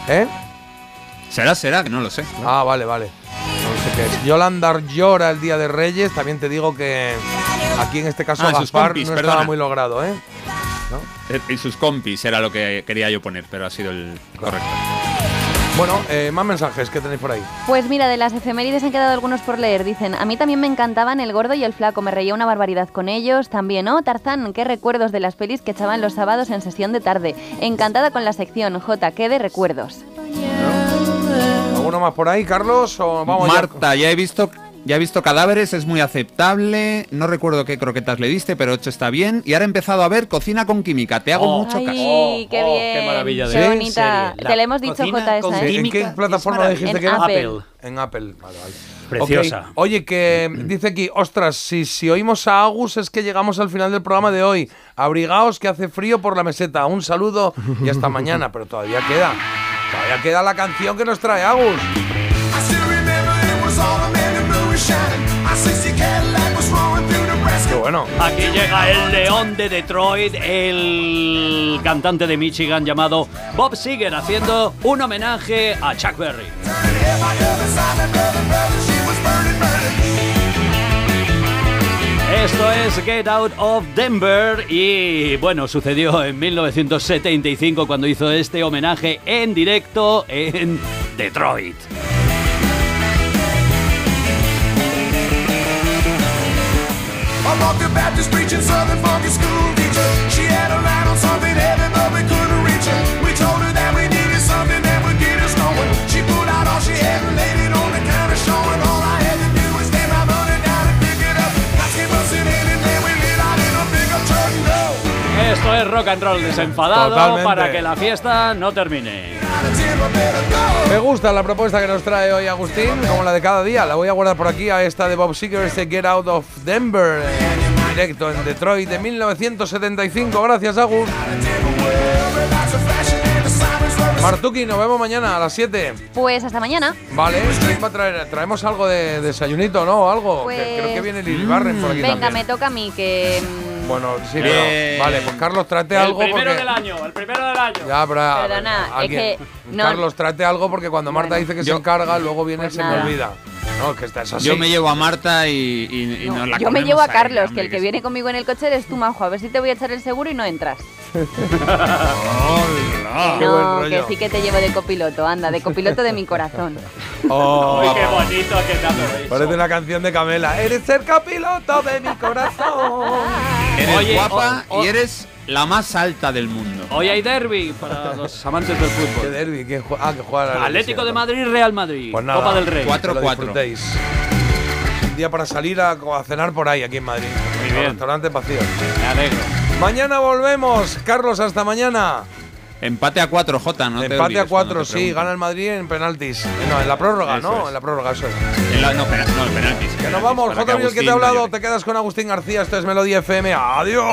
[SPEAKER 1] ¿Eh?
[SPEAKER 3] Será, será, que no lo sé.
[SPEAKER 1] Ah, vale, vale. No sé qué es. Yolanda llora el Día de Reyes. También te digo que aquí en este caso
[SPEAKER 3] Ah, sus
[SPEAKER 1] Gaspar
[SPEAKER 3] compis,
[SPEAKER 1] no
[SPEAKER 3] perdona.
[SPEAKER 1] estaba muy logrado, ¿eh?
[SPEAKER 3] Eh, Y sus compis era lo que quería yo poner, pero ha sido el correcto.
[SPEAKER 1] Bueno, eh, más mensajes que tenéis por ahí.
[SPEAKER 2] Pues mira, de las efemérides han quedado algunos por leer. Dicen, a mí también me encantaban el gordo y el flaco, me reía una barbaridad con ellos. También, oh, Tarzán, qué recuerdos de las pelis que echaban los sábados en sesión de tarde. Encantada con la sección, J, qué de recuerdos.
[SPEAKER 1] ¿Alguno más por ahí, Carlos? ¿O vamos ya?
[SPEAKER 3] Marta, ya he visto ya he visto cadáveres, es muy aceptable. No recuerdo qué croquetas le diste, pero 8 está bien. Y ahora he empezado a ver Cocina con Química. Te hago
[SPEAKER 51] Oh.
[SPEAKER 3] mucho caso.
[SPEAKER 2] Ay, qué
[SPEAKER 51] oh,
[SPEAKER 2] bien.
[SPEAKER 51] qué maravilla de
[SPEAKER 2] Qué bonita. Te la hemos dicho,
[SPEAKER 51] cocina
[SPEAKER 2] J,
[SPEAKER 51] con
[SPEAKER 2] esa, ¿eh?
[SPEAKER 1] ¿En qué plataforma dijiste que era?
[SPEAKER 2] Apple.
[SPEAKER 1] En Apple, vale, vale.
[SPEAKER 51] Preciosa.
[SPEAKER 1] Oye, que dice aquí, ostras, si, si oímos a Agus es que llegamos al final del programa de hoy. Abrigaos que hace frío por la meseta. Un saludo y hasta mañana, pero todavía queda. Todavía queda la canción que nos trae Agus.
[SPEAKER 37] I still remember it was all a man in blue was shining. I 60 Cadillac was rolling through Nebraska.
[SPEAKER 1] Qué bueno.
[SPEAKER 51] Aquí llega el león de Detroit, el cantante de Michigan llamado Bob Seger, haciendo un homenaje a Chuck Berry. Esto es Get Out of Denver y bueno, sucedió en 1975 cuando hizo este homenaje en directo en Detroit. Esto es rock and roll desenfadado
[SPEAKER 1] Totalmente.
[SPEAKER 51] para que la fiesta no termine.
[SPEAKER 1] Me gusta la propuesta que nos trae hoy Agustín, como la de cada día. La voy a guardar por aquí a esta de Bob Seger, este Get Out of Denver, en directo en Detroit de 1975. Gracias, Agus. Martuki, nos vemos mañana a las 7.
[SPEAKER 2] Pues hasta mañana.
[SPEAKER 1] Vale, ¿quién va a traer? Traemos algo de desayunito, ¿no? Algo.
[SPEAKER 2] Pues-
[SPEAKER 1] creo que viene Lili Barren por aquí
[SPEAKER 2] Venga,
[SPEAKER 1] también.
[SPEAKER 2] me toca a mí que.
[SPEAKER 1] Bueno, sí,
[SPEAKER 3] Eh,
[SPEAKER 1] pero. Vale, pues Carlos, trate
[SPEAKER 51] el
[SPEAKER 1] algo
[SPEAKER 51] primero
[SPEAKER 1] porque.
[SPEAKER 51] del año, el primero del año.
[SPEAKER 1] Ya, pero.
[SPEAKER 2] Perdona, es que no-
[SPEAKER 1] Carlos, trate algo porque cuando Marta dice que se encarga, luego viene
[SPEAKER 2] Pues
[SPEAKER 1] y se me
[SPEAKER 2] nada.
[SPEAKER 1] olvida. No, que estás así.
[SPEAKER 3] Yo me llevo a Marta y, y- y nos la
[SPEAKER 2] Yo me llevo a Carlos, que el que viene conmigo en el coche eres tú, Majo. A ver si te voy a echar el seguro y no entras.
[SPEAKER 1] Hola. Buen
[SPEAKER 2] no, que sí que te llevo de copiloto, anda, de copiloto de mi corazón.
[SPEAKER 1] Oh,
[SPEAKER 51] Uy, qué bonito que te
[SPEAKER 1] Parece una canción de Camela. Eres el copiloto de mi corazón.
[SPEAKER 3] Eres
[SPEAKER 51] Oye,
[SPEAKER 3] guapa
[SPEAKER 51] o- o-
[SPEAKER 3] y eres la más alta del mundo.
[SPEAKER 51] Hoy hay derby para los amantes del
[SPEAKER 1] ¿Qué
[SPEAKER 51] fútbol.
[SPEAKER 1] derbi? ¿Quién jue- ah, que juega la
[SPEAKER 51] Atlético de. Madrid, Real Madrid.
[SPEAKER 1] Pues nada,
[SPEAKER 51] Copa del Rey.
[SPEAKER 3] Cuatro.
[SPEAKER 1] que lo
[SPEAKER 3] 4-4.
[SPEAKER 1] disfrutéis. Un día para salir a, a cenar por ahí, aquí en Madrid.
[SPEAKER 51] Muy bien.
[SPEAKER 1] Restaurantes vacíos.
[SPEAKER 51] Me alegro.
[SPEAKER 1] Mañana volvemos. Carlos, hasta mañana.
[SPEAKER 3] Empate a 4, J, no te
[SPEAKER 1] Empate
[SPEAKER 3] olvides
[SPEAKER 1] a cuatro,
[SPEAKER 3] cuando te
[SPEAKER 1] sí.
[SPEAKER 3] pregunten.
[SPEAKER 1] Gana el Madrid en penaltis. Eh, No, en la prórroga,
[SPEAKER 51] Eso
[SPEAKER 1] ¿no?
[SPEAKER 51] es.
[SPEAKER 1] En la prórroga, eso es.
[SPEAKER 3] En la- no, no, el penalti. sí,
[SPEAKER 1] Que nos vamos. J. Abril, que te
[SPEAKER 3] no
[SPEAKER 1] hablado. Te quedas con Agustín García. Esto es Melodía FM. ¡Adiós!